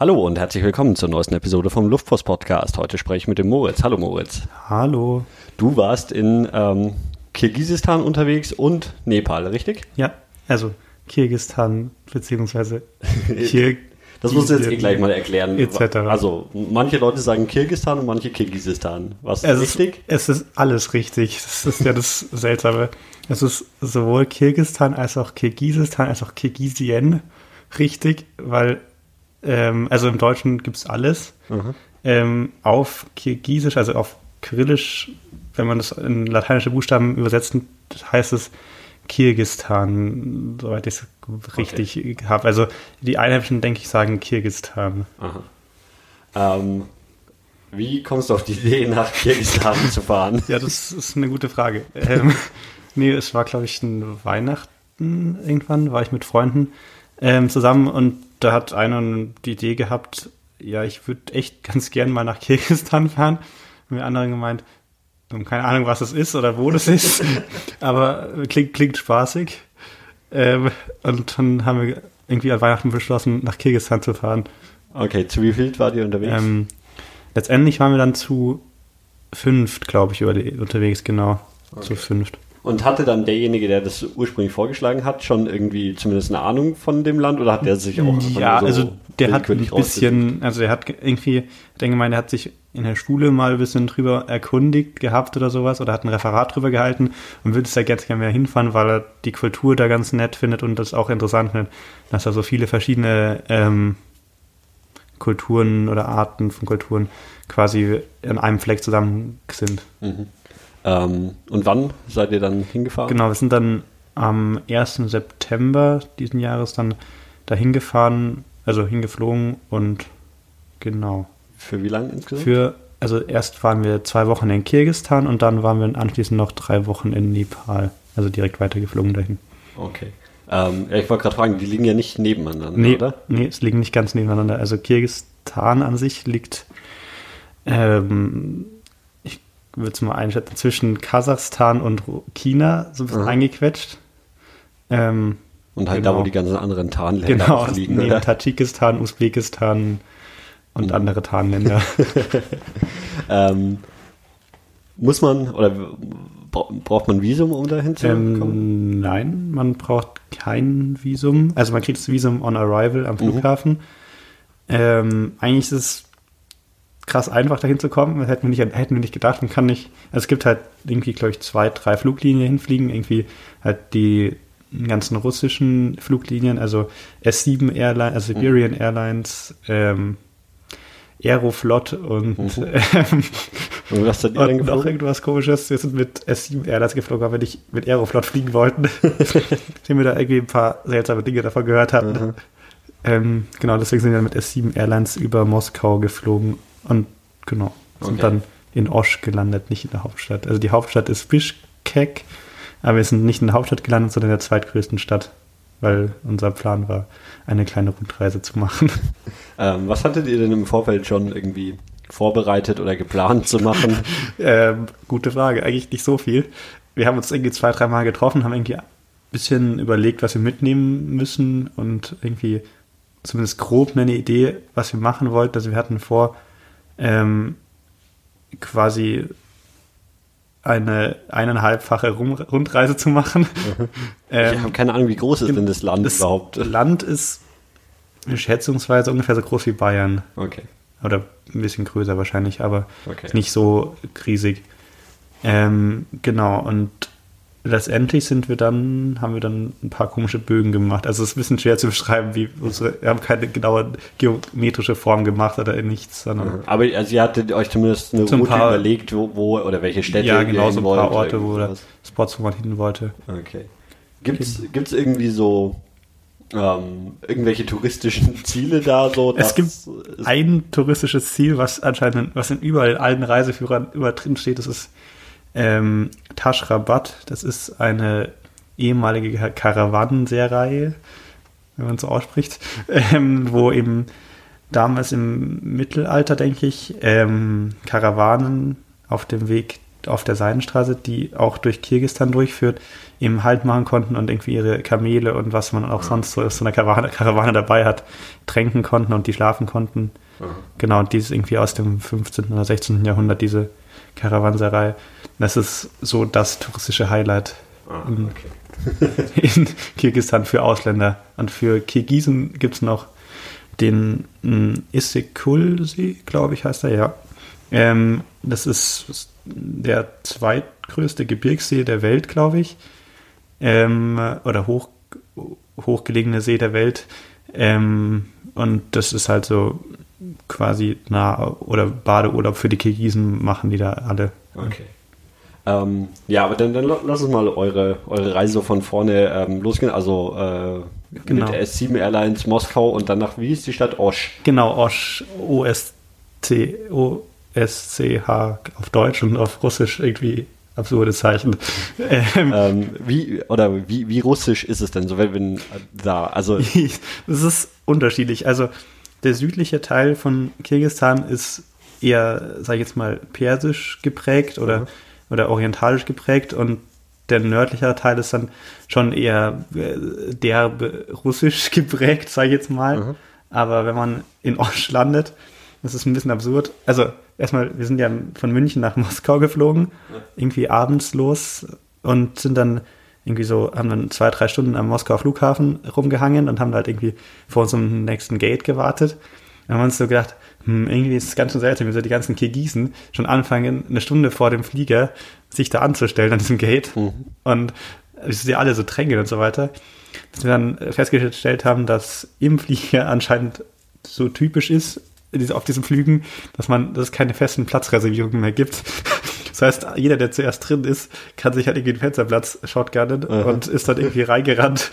Hallo und herzlich willkommen zur neuesten Episode vom Luftpost Podcast. Heute spreche ich mit dem Moritz. Hallo Moritz. Hallo. Du warst in ähm, Kirgisistan unterwegs und Nepal, richtig? Ja, also Kirgisistan beziehungsweise Kir Das musst du jetzt eh gleich mal erklären. Etc. Also manche Leute sagen Kirgisistan und manche Kirgisistan. Was es richtig? Ist, es ist alles richtig. Das ist ja das Seltsame. Es ist sowohl Kirgisistan als auch Kirgisistan als auch Kirgisien richtig, weil ähm, also im Deutschen gibt es alles. Ähm, auf Kirgisisch, also auf Kyrillisch, wenn man das in lateinische Buchstaben übersetzt, heißt es Kirgistan, soweit ich es richtig habe. Also die Einheimischen, denke ich, sagen Kirgistan. Ähm, wie kommst du auf die Idee, nach Kirgisistan zu fahren? Ja, das ist eine gute Frage. Ähm, nee, es war, glaube ich, ein Weihnachten irgendwann, war ich mit Freunden ähm, zusammen und da hat einer die Idee gehabt, ja, ich würde echt ganz gern mal nach Kirgisistan fahren. Und wir anderen gemeint, keine Ahnung, was es ist oder wo das ist, aber klingt, klingt spaßig. Ähm, und dann haben wir irgendwie an Weihnachten beschlossen, nach Kirgisistan zu fahren. Okay, zu wie viel war ihr unterwegs? Ähm, letztendlich waren wir dann zu fünft, glaube ich, über die, unterwegs, genau. Okay. Zu fünft. Und hatte dann derjenige, der das ursprünglich vorgeschlagen hat, schon irgendwie zumindest eine Ahnung von dem Land oder hat der sich auch Ja, so also der hat ein bisschen, also der hat irgendwie, ich denke mal, der hat sich in der Schule mal ein bisschen drüber erkundigt gehabt oder sowas oder hat ein Referat drüber gehalten und würde es ja ganz gerne mehr hinfahren, weil er die Kultur da ganz nett findet und das auch interessant findet, dass da so viele verschiedene ähm, Kulturen oder Arten von Kulturen quasi an einem Fleck zusammen sind. Ähm, und wann seid ihr dann hingefahren? Genau, wir sind dann am 1. September diesen Jahres dann dahin gefahren, also hingeflogen und genau. Für wie lange insgesamt? Für, also erst waren wir zwei Wochen in Kirgisistan und dann waren wir anschließend noch drei Wochen in Nepal. Also direkt weitergeflogen dahin. okay. Ähm, ja, ich wollte gerade fragen, die liegen ja nicht nebeneinander, Nee, oder? nee, es liegen nicht ganz nebeneinander. Also Kirgisistan an sich liegt, ähm, würde es mal einschätzen, zwischen Kasachstan und China so ein bisschen Mhm. eingequetscht. Ähm, Und halt da, Genau. wo die ganzen anderen Tarnländer genau, liegen, neben oder? Tadschikistan, Usbekistan und Mhm. andere Tarnländer. Ähm, muss man, oder bra- braucht man Visum, um da hinzukommen? Ähm, nein, man braucht kein Visum. Also man kriegt das Visum on arrival am Mhm. Flughafen. Ähm, eigentlich ist es krass einfach dahin zu kommen. Das hätten wir nicht, hätten wir nicht gedacht. Man kann nicht, also es gibt halt irgendwie, glaube ich, zwei, drei Fluglinien hinfliegen. Irgendwie halt die ganzen russischen Fluglinien, also S7 Airlines, also Siberian Airlines, ähm, Aeroflot und, Mhm. ähm, Und was und noch irgendwas komisches. Wir sind mit S7 Airlines geflogen, weil wir nicht mit Aeroflot fliegen wollten. Nachdem wir da irgendwie ein paar seltsame Dinge davon gehört hatten. Mhm. Ähm, genau, deswegen sind wir mit S7 Airlines über Moskau geflogen und genau, sind Okay. dann in Osch gelandet, nicht in der Hauptstadt. Also die Hauptstadt ist Bishkek, aber wir sind nicht in der Hauptstadt gelandet, sondern in der zweitgrößten Stadt, weil unser Plan war, eine kleine Rundreise zu machen. Ähm, was hattet ihr denn im Vorfeld schon irgendwie vorbereitet oder geplant zu machen? Ähm, gute Frage, eigentlich nicht so viel. Wir haben uns irgendwie zwei, dreimal getroffen, haben irgendwie ein bisschen überlegt, was wir mitnehmen müssen und irgendwie zumindest grob eine Idee, was wir machen wollten. Also wir hatten vor, ähm, quasi eine eineinhalbfache Rundreise zu machen. ich ähm, habe keine Ahnung, wie groß ist denn das Land das überhaupt? Land ist schätzungsweise ungefähr so groß wie Bayern. Okay. Oder ein bisschen größer wahrscheinlich, aber Okay. nicht so riesig. Ähm, genau, und letztendlich sind wir dann, haben wir dann ein paar komische Bögen gemacht. Also es ist ein bisschen schwer zu beschreiben, wie unsere, wir haben keine genaue geometrische Form gemacht oder nichts, sondern Aber also ihr hattet euch zumindest eine So ein Route paar- überlegt, wo, wo oder welche Städte ja, ihr genau, so hin ein paar wollt, Orte, wo oder oder Spots, wo man hin wollte. Okay. Gibt's, gibt's irgendwie so ähm, irgendwelche touristischen Ziele da so? Es gibt ein touristisches Ziel, was anscheinend, was in überall allen Reiseführern über drin steht, das ist ähm, Tashrabat. Das ist eine ehemalige Karawanenserie, wenn man so ausspricht, ähm, wo eben damals im Mittelalter, denke ich, ähm, Karawanen auf dem Weg auf der Seidenstraße, die auch durch Kirgistan durchführt, eben Halt machen konnten und irgendwie ihre Kamele und was man auch sonst so aus so einer Karawane, Karawane dabei hat, tränken konnten und die schlafen konnten. Genau, und die ist irgendwie aus dem 15. oder 16. Jahrhundert, diese Karawanserei. Das ist so das touristische Highlight Ah, okay. in Kirgisistan für Ausländer. Und für Kirgisen gibt es noch den mm, Issyk-Kul-See, glaube ich, heißt er, ja. Ähm, das ist der zweitgrößte Gebirgssee der Welt, glaube ich. Ähm, oder hoch, hochgelegene See der Welt. Ähm, und das ist halt so quasi nah oder Badeurlaub für die Kirgisen machen die da alle. Okay. Ähm, ja, aber dann, dann la- lass uns mal eure, eure Reise von vorne ähm, losgehen. Also äh, Genau. mit der S7 Airlines Moskau und dann nach, wie ist die Stadt? Osch. Genau, Osch, O-S-C, O-S-C-H auf Deutsch und auf Russisch irgendwie absurde Zeichen. Ähm, wie, oder wie, wie russisch ist es denn so, wenn, wenn da, also, Es ist unterschiedlich. Also der südliche Teil von Kirgisistan ist eher, sag ich jetzt mal, persisch geprägt oder, Mhm. oder orientalisch geprägt und der nördliche Teil ist dann schon eher äh, derbe russisch geprägt, sag ich jetzt mal. Mhm. Aber wenn man in Osch landet, das ist ein bisschen absurd. Also erstmal, wir sind ja von München nach Moskau geflogen, irgendwie abends los und sind dann irgendwie so, haben dann zwei, drei Stunden am Moskauer Flughafen rumgehangen und haben halt irgendwie vor unserem nächsten Gate gewartet. Dann haben wir uns so gedacht, hm, irgendwie ist es ganz schön seltsam, wie so die ganzen Kirgisen schon anfangen, eine Stunde vor dem Flieger sich da anzustellen an diesem Gate. Und sie alle so drängeln und so weiter. Bis wir dann festgestellt haben, dass im Flieger anscheinend so typisch ist, auf diesen Flügen, dass man, dass es keine festen Platzreservierungen mehr gibt. Das heißt, jeder, der zuerst drin ist, kann sich halt irgendwie den Fensterplatz shotgunnen und ist dann irgendwie reingerannt.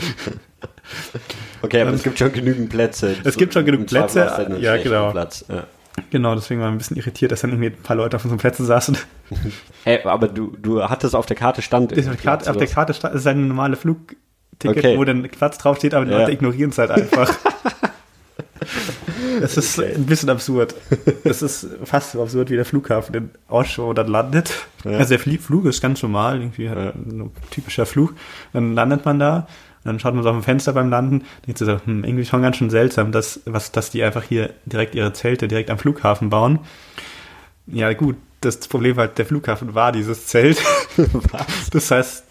okay, aber es gibt schon genügend Plätze. Es gibt schon Zweifel Plätze, einen ja, genau. Platz. Ja. Genau, deswegen war ich ein bisschen irritiert, dass dann irgendwie ein paar Leute auf unseren Plätzen saßen. Hey, aber du, du hattest auf der Karte stand. Auf der Karte, auf der Karte sta- ist ein normale Flugticket, Okay. wo dann Platz draufsteht, aber die Ja. Leute ignorieren es halt einfach. Das ist Okay. ein bisschen absurd. Das ist fast so absurd wie der Flughafen in Osho dann landet. Ja. Also der Flug ist ganz normal, irgendwie Ja. ein typischer Flug. Dann landet man da, und dann schaut man so auf dem Fenster beim Landen, denkt so, hm, irgendwie schon ganz schön seltsam, dass, was, dass die einfach hier direkt ihre Zelte direkt am Flughafen bauen. Ja, gut, das Problem war, halt, der Flughafen war dieses Zelt. Das heißt,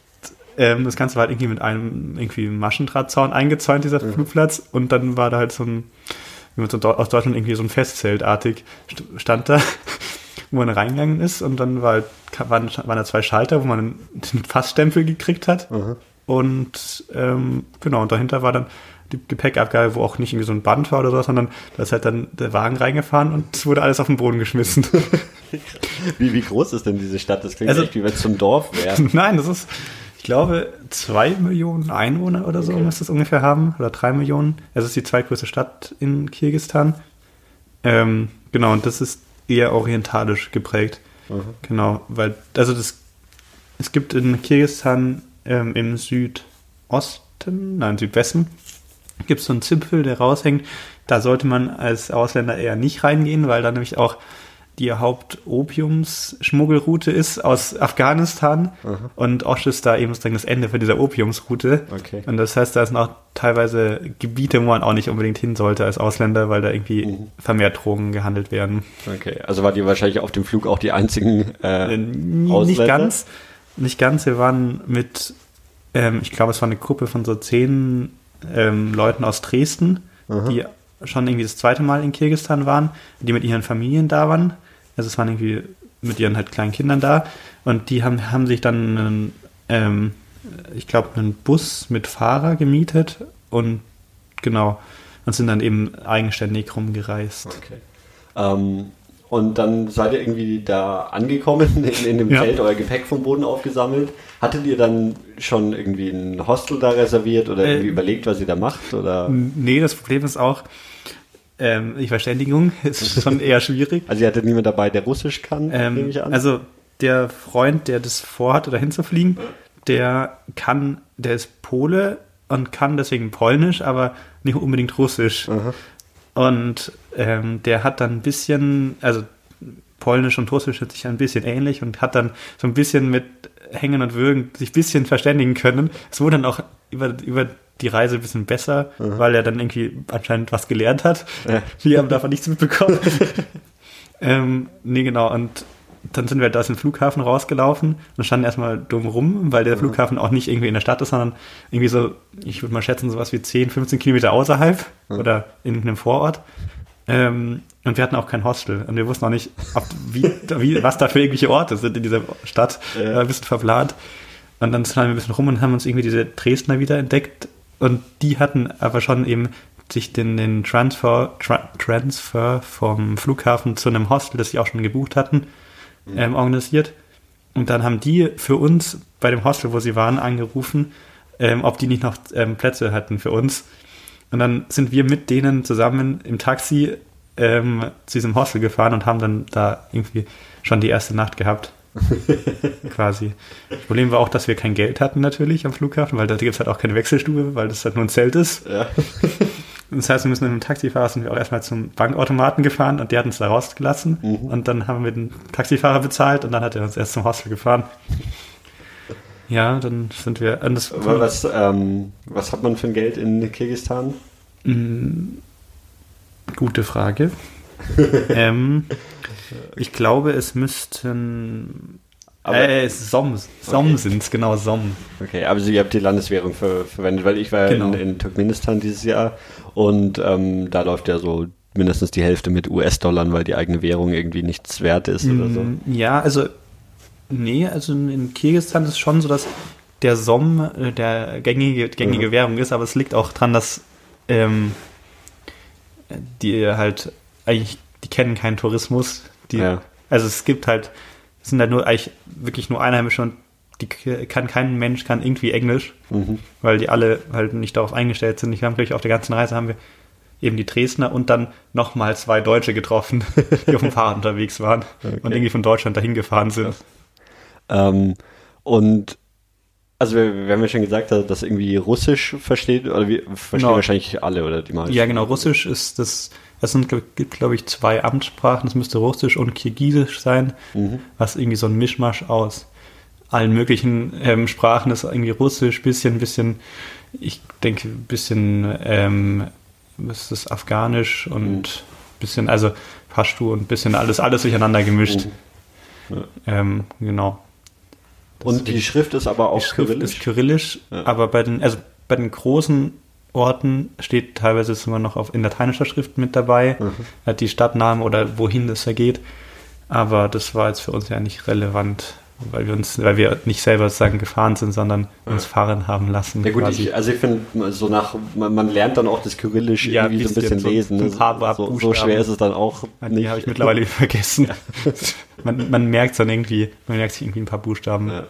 ähm, das Ganze war halt irgendwie mit einem irgendwie Maschendrahtzaun eingezäunt, dieser Flugplatz. Und dann war da halt so ein, wie man so aus Deutschland irgendwie so ein Festzeltartig st- stand da, wo man reingegangen ist. Und dann war halt, waren, waren da zwei Schalter, wo man den Fassstempel gekriegt hat. Und ähm, genau, und dahinter war dann die Gepäckabgabe, wo auch nicht irgendwie so ein Band war oder so, sondern da ist halt dann der Wagen reingefahren und es wurde alles auf den Boden geschmissen. Wie, wie groß ist denn diese Stadt? Das klingt Also- echt wie wenn es so ein Dorf wäre. Nein, das ist, glaube, zwei Millionen Einwohner oder so Okay. müsste es ungefähr haben. Oder drei Millionen. Es ist die zweitgrößte Stadt in Kirgisistan. Ähm, genau, und das ist eher orientalisch geprägt. Genau, weil, also das, es gibt in Kirgisistan ähm, im Südosten, nein, Südwesten, gibt es so einen Zipfel, der raushängt. Da sollte man als Ausländer eher nicht reingehen, weil da nämlich auch die Hauptopiumsschmuggelroute ist aus Afghanistan und Osch ist da eben sozusagen das Ende von dieser Opiumsroute. Okay. Und das heißt, da sind auch teilweise Gebiete, wo man auch nicht unbedingt hin sollte als Ausländer, weil da irgendwie Mhm. vermehrt Drogen gehandelt werden. Okay, also wart ihr wahrscheinlich auf dem Flug auch die einzigen Äh, äh, n- nicht Ausländer? ganz, nicht ganz. Wir waren mit, ähm, ich glaube, es war eine Gruppe von so zehn ähm, Leuten aus Dresden, die schon irgendwie das zweite Mal in Kirgisistan waren, die mit ihren Familien da waren. Also es waren irgendwie mit ihren halt kleinen Kindern da und die haben, haben sich dann, einen, ähm, ich glaube, einen Bus mit Fahrer gemietet und genau und sind dann eben eigenständig rumgereist. Okay. Ähm, und dann seid ihr irgendwie da angekommen, in, in dem Ja. Zelt euer Gepäck vom Boden aufgesammelt. Hattet ihr dann schon irgendwie ein Hostel da reserviert oder Äh, irgendwie überlegt, was ihr da macht? Oder? Nee, das Problem ist auch, ähm, die Verständigung ist schon eher schwierig. Also ihr hattet niemand dabei, der Russisch kann, nehme Ähm, ich an. also der Freund, der das vorhat, dahin zu fliegen, der kann, der ist Pole und kann deswegen Polnisch, aber nicht unbedingt Russisch. Und ähm, der hat dann ein bisschen, also Polnisch und Russisch sind sich ein bisschen ähnlich und hat dann so ein bisschen mit Hängen und Würgen sich ein bisschen verständigen können. Es wurde dann auch über, über die Reise ein bisschen besser, mhm. weil er dann irgendwie anscheinend was gelernt hat. Ja. Wir haben davon nichts mitbekommen. ähm, nee, genau. Und dann sind wir da aus dem Flughafen rausgelaufen und standen erstmal dumm rum, weil der mhm. Flughafen auch nicht irgendwie in der Stadt ist, sondern irgendwie so, ich würde mal schätzen, sowas wie 10, 15 Kilometer außerhalb mhm. oder in einem Vorort. Ähm, und wir hatten auch kein Hostel. Und wir wussten auch nicht, ob, wie, wie, was da für irgendwelche Orte sind in dieser Stadt. Ja. ein bisschen verplant. Und dann sind wir ein bisschen rum und haben uns irgendwie diese Dresdner wieder entdeckt. Und die hatten aber schon eben sich den, den Transfer, Tra Transfer vom Flughafen zu einem Hostel, das sie auch schon gebucht hatten, ähm, organisiert. Und dann haben die für uns bei dem Hostel, wo sie waren, angerufen, ähm, ob die nicht noch ähm, Plätze hatten für uns. Und dann sind wir mit denen zusammen im Taxi ähm, zu diesem Hostel gefahren und haben dann da irgendwie schon die erste Nacht gehabt. quasi. Das Problem war auch, dass wir kein Geld hatten natürlich am Flughafen, weil da gibt es halt auch keine Wechselstube, weil das halt nur ein Zelt ist. Ja. Das heißt, wir müssen mit dem Taxifahrer sind wir auch erstmal zum Bankautomaten gefahren und der hat uns da rausgelassen. Mhm. Und dann haben wir den Taxifahrer bezahlt und dann hat er uns erst zum Hostel gefahren. Ja, dann sind wir. Das, was, ähm, was hat man für ein Geld in Kirgistan? Mm, gute Frage. ähm, ich glaube, es müssten. Aber äh, Som, Som okay. sind es, genau, Som. Okay, aber Sie habt die Landeswährung für, verwendet, weil ich war genau. in, in Turkmenistan dieses Jahr und ähm, da läuft ja so mindestens die Hälfte mit US-Dollar, weil die eigene Währung irgendwie nichts wert ist oder so. Mm, ja, also Nee, also in Kirgisistan ist es schon so, dass der Som äh, der gängige, gängige mhm. Währung ist, aber es liegt auch daran, dass ähm, die halt eigentlich, die kennen keinen Tourismus. Die, ja. Also es gibt halt, es sind halt nur eigentlich wirklich nur Einheimische und die kann kein Mensch kann irgendwie Englisch, mhm. weil die alle halt nicht darauf eingestellt sind. Ich habe glaube ich auf der ganzen Reise haben wir eben die Dresdner und dann nochmal zwei Deutsche getroffen, die auf dem Fahrrad unterwegs waren okay. und irgendwie von Deutschland dahin gefahren sind. Ähm, und also wir, wir, haben ja schon gesagt, dass irgendwie Russisch versteht, oder wir verstehen genau. wahrscheinlich alle oder die meisten. Ja, genau, Russisch ist das, es sind, gibt glaube ich zwei Amtssprachen, es müsste Russisch und Kirgisisch sein, mhm. was irgendwie so ein Mischmasch aus allen möglichen ähm, Sprachen ist, irgendwie Russisch, bisschen, bisschen, ich denke, bisschen, ähm, was ist das, Afghanisch und mhm. bisschen, also Pashtu und bisschen alles, alles durcheinander gemischt. Mhm. Ja. Ähm, genau. Und die Schrift ist aber auch kyrillisch. ist kyrillisch, ja. aber bei den, also bei den großen Orten steht teilweise sogar noch auf, in lateinischer Schrift mit dabei, mhm. die Stadtname oder wohin das geht. Aber das war jetzt für uns ja nicht relevant, weil wir uns, weil wir nicht selber sozusagen gefahren sind, sondern uns fahren haben lassen. Ja gut, ich, also ich finde, so nach, man, man, lernt dann auch das Kyrillisch ja, irgendwie so ein bisschen so lesen. Ein paar so, so, schwer ist es dann auch nicht. Die habe ich mittlerweile vergessen. man, man merkt es dann irgendwie, man merkt sich irgendwie ein paar Buchstaben. Ja.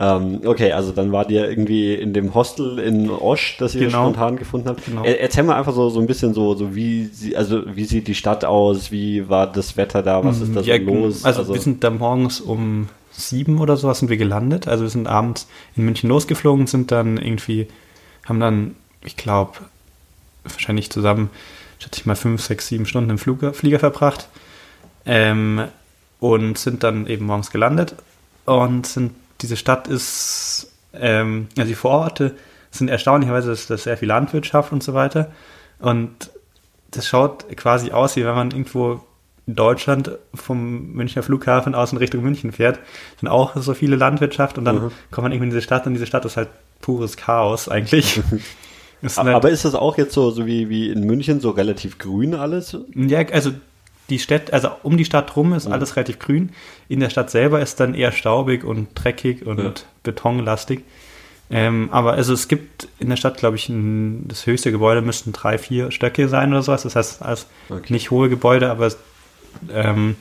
Ähm, okay, also dann war ihr irgendwie in dem Hostel in Osch, das ihr genau. spontan gefunden habt. Genau. Er, erzähl mal einfach so, so ein bisschen so, so wie sie, also wie sieht die Stadt aus, wie war das Wetter da, was ist da ja, so los? Also, also wir sind da morgens um sieben oder so sind wir gelandet. Also wir sind abends in München losgeflogen, sind dann irgendwie, haben dann, ich glaube, wahrscheinlich zusammen, schätze ich mal, fünf, sechs, sieben Stunden im Flieger, Flieger verbracht. Ähm, und sind dann eben morgens gelandet und sind, diese Stadt ist, ähm, also die Vororte sind erstaunlicherweise, dass das sehr viel Landwirtschaft und so weiter. Und das schaut quasi aus, wie wenn man irgendwo in Deutschland vom Münchner Flughafen aus in Richtung München fährt, sind auch so viele Landwirtschaft und dann mhm. kommt man irgendwie in diese Stadt und diese Stadt ist halt pures Chaos eigentlich. ist halt Aber ist das auch jetzt so, so wie, wie in München so relativ grün alles? Ja, also die Stadt, also um die Stadt rum ist mhm. alles relativ grün. In der Stadt selber ist dann eher staubig und dreckig und ja. betonlastig. Ähm, aber also es gibt in der Stadt, glaube ich, ein, das höchste Gebäude müssten drei, vier Stöcke sein oder sowas. Das heißt, als okay. nicht hohe Gebäude, aber ähm,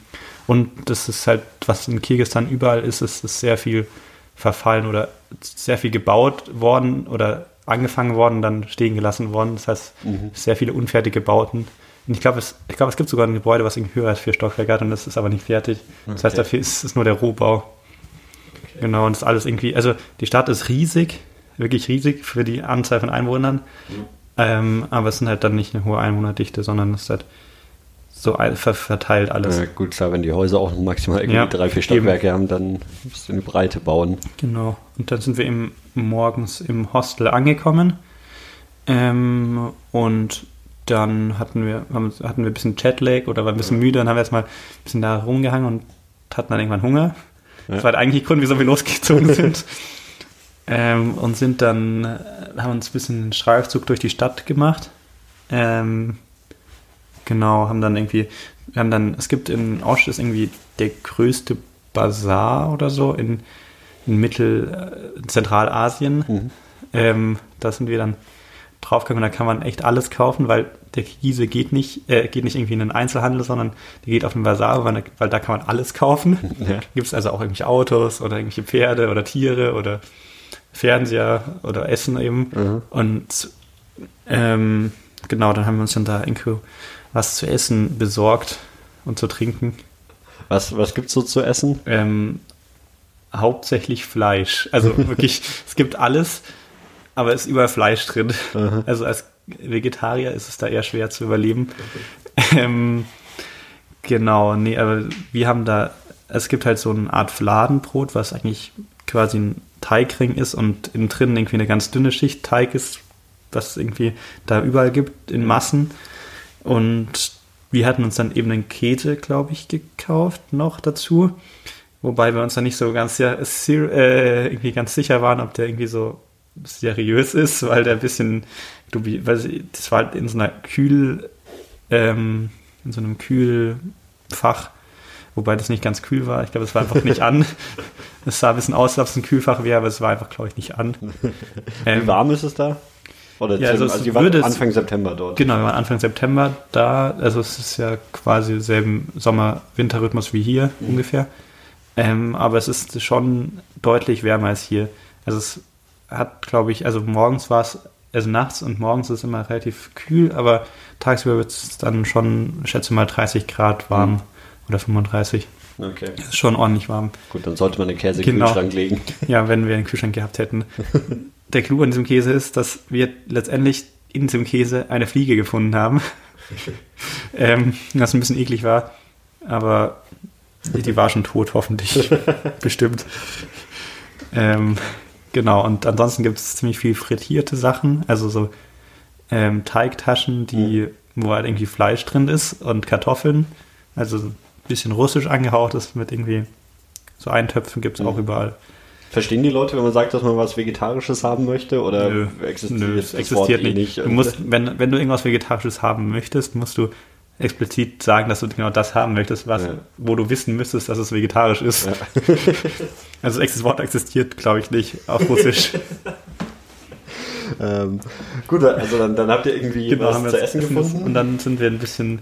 und das ist halt, was in Kirgistan überall ist, ist, ist sehr viel verfallen oder sehr viel gebaut worden oder angefangen worden, dann stehen gelassen worden. Das heißt, mhm. sehr viele unfertige Bauten. Und ich glaube, es, ich es gibt sogar ein Gebäude, was irgendwie höher als vier Stockwerke hat und das ist aber nicht fertig. Das okay. heißt, dafür ist es nur der Rohbau. Okay. Genau, und das ist alles irgendwie, also die Stadt ist riesig, wirklich riesig für die Anzahl von Einwohnern. Mhm. Ähm, aber es sind halt dann nicht eine hohe Einwohnerdichte, sondern es ist halt so verteilt alles. Ja, gut, klar, wenn die Häuser auch maximal irgendwie ja, drei, vier Stockwerke eben. haben, dann musst du eine Breite bauen. Genau. Und dann sind wir eben morgens im Hostel angekommen. Ähm, und dann hatten wir, hatten wir ein bisschen Jetlag oder waren ein bisschen müde und haben erstmal ein bisschen da rumgehangen und hatten dann irgendwann Hunger. Ja. Das war der eigentliche Grund, wieso wir losgezogen sind. ähm, und sind dann, äh, haben uns ein bisschen einen Streifzug durch die Stadt gemacht. Ähm, genau, haben dann irgendwie, wir haben dann, es gibt in Osch ist irgendwie der größte Bazar oder so in, in Mittel, äh, Zentralasien. Mhm. Ähm, da sind wir dann draufgegangen und da kann man echt alles kaufen, weil der Kiese geht nicht, äh, geht nicht irgendwie in den Einzelhandel, sondern der geht auf den Bazar, weil, weil da kann man alles kaufen. Ja. Gibt es also auch irgendwelche Autos oder irgendwelche Pferde oder Tiere oder Fernseher oder Essen eben. Mhm. Und ähm, genau, dann haben wir uns dann da irgendwo was zu essen besorgt und zu trinken. Was, was gibt es so zu essen? Ähm, hauptsächlich Fleisch. Also wirklich, es gibt alles, aber ist überall Fleisch drin. Mhm. Also als Vegetarier ist es da eher schwer zu überleben. Ähm, genau, nee, aber wir haben da, es gibt halt so eine Art Fladenbrot, was eigentlich quasi ein Teigring ist und innen drin irgendwie eine ganz dünne Schicht Teig ist, was es irgendwie da überall gibt in Massen. Und wir hatten uns dann eben einen Käse, glaube ich, gekauft noch dazu. Wobei wir uns dann nicht so ganz, ja, äh, irgendwie ganz sicher waren, ob der irgendwie so seriös ist, weil der ein bisschen, du, weil das war halt in so einer Kühl, ähm, in so einem Kühlfach, wobei das nicht ganz kühl war. Ich glaube, es war einfach nicht an. Es sah ein bisschen aus, als ob es ein Kühlfach wäre, aber es war einfach, glaube ich, nicht an. Ähm, Wie warm ist es da? Oder ja, also, also die waren Anfang September dort. Genau, wir waren Anfang September da. Also es ist ja quasi selben Sommer-Winter-Rhythmus wie hier mhm. ungefähr. Ähm, aber es ist schon deutlich wärmer als hier. Also es hat, glaube ich, also morgens war es, also nachts und morgens ist es immer relativ kühl, aber tagsüber wird es dann schon, schätze mal, 30 Grad warm mhm. oder 35. Okay. Ist schon ordentlich warm. Gut, dann sollte man den Käse genau. in den Kühlschrank legen. Ja, wenn wir einen Kühlschrank gehabt hätten. Der Clou an diesem Käse ist, dass wir letztendlich in diesem Käse eine Fliege gefunden haben. ähm, was ein bisschen eklig war. Aber die, die war schon tot, hoffentlich. Bestimmt. Ähm, Genau, und ansonsten gibt es ziemlich viel frittierte Sachen, also so ähm, Teigtaschen, die, mhm. wo halt irgendwie Fleisch drin ist und Kartoffeln, also ein bisschen russisch angehaucht ist mit irgendwie so Eintöpfen gibt es mhm. auch überall. Verstehen die Leute, wenn man sagt, dass man was Vegetarisches haben möchte? Oder nö, existiert, nö, es existiert nicht. nicht. Du musst, wenn, wenn du irgendwas Vegetarisches haben möchtest, musst du explizit sagen, dass du genau das haben möchtest, was, ja. wo du wissen müsstest, dass es vegetarisch ist. Ja. also das Wort existiert, glaube ich, nicht auf Russisch. ähm, gut, also dann, dann, habt ihr irgendwie genau, was zu essen gefunden. Und dann sind wir ein bisschen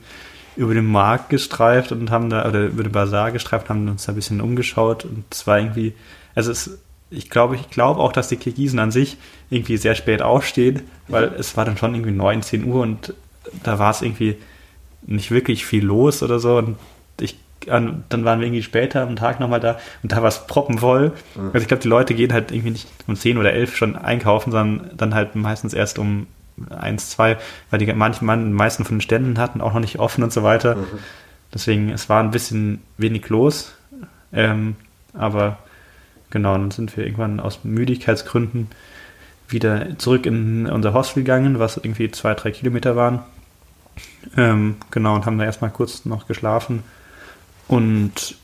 über den Markt gestreift und haben da, oder über den Bazar gestreift, haben uns da ein bisschen umgeschaut und es war irgendwie, also es, ich glaube, ich glaube auch, dass die Kirgisen an sich irgendwie sehr spät aufstehen, weil es war dann schon irgendwie 19 Uhr und da war es irgendwie nicht wirklich viel los oder so. Und ich, dann waren wir irgendwie später am Tag nochmal da und da war es proppenvoll. Mhm. Also ich glaube, die Leute gehen halt irgendwie nicht um 10 oder 11 schon einkaufen, sondern dann halt meistens erst um 1, 2, weil die manchen, die meisten von den Ständen hatten auch noch nicht offen und so weiter. Mhm. Deswegen, es war ein bisschen wenig los. Ähm, aber genau, dann sind wir irgendwann aus Müdigkeitsgründen wieder zurück in unser Hostel gegangen, was irgendwie zwei, drei Kilometer waren. Ähm, genau, und haben da erstmal kurz noch geschlafen. Und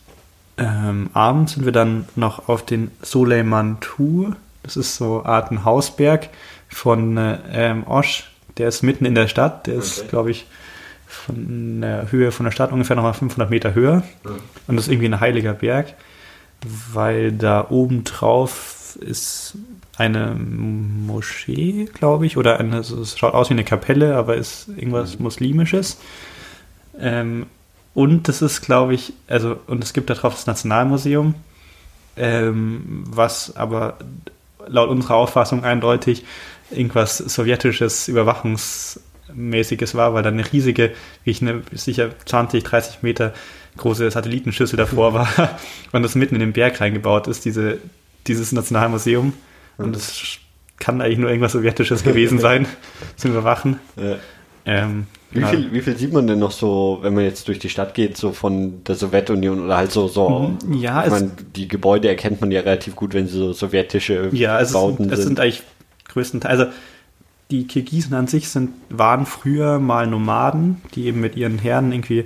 ähm, abends sind wir dann noch auf den Soleiman Tour. Das ist so Art ein Hausberg von äh, ähm, Osch. Der ist mitten in der Stadt. Der okay. ist, glaube ich, von der Höhe von der Stadt ungefähr nochmal 500 Meter höher. Ja. Und das ist irgendwie ein heiliger Berg, weil da oben drauf ist eine Moschee, glaube ich, oder eine, es schaut aus wie eine Kapelle, aber ist irgendwas mhm. Muslimisches. Ähm, und das ist, glaube ich, also, und es gibt da drauf das Nationalmuseum, ähm, was aber laut unserer Auffassung eindeutig irgendwas sowjetisches, überwachungsmäßiges war, weil da eine riesige, wie ich eine sicher 20, 30 Meter große Satellitenschüssel davor war und das mitten in den Berg reingebaut ist, diese, dieses Nationalmuseum. Und es kann eigentlich nur irgendwas Sowjetisches gewesen sein, zu überwachen. Ja. Ähm, Wie, ja. viel, wie viel sieht man denn noch so, wenn man jetzt durch die Stadt geht, so von der Sowjetunion oder halt so, so mhm. ja, ich meine, die Gebäude erkennt man ja relativ gut, wenn sie so sowjetische ja, es Bauten sind. Es sind eigentlich größtenteils, also die Kirgisen an sich sind, waren früher mal Nomaden, die eben mit ihren Herren irgendwie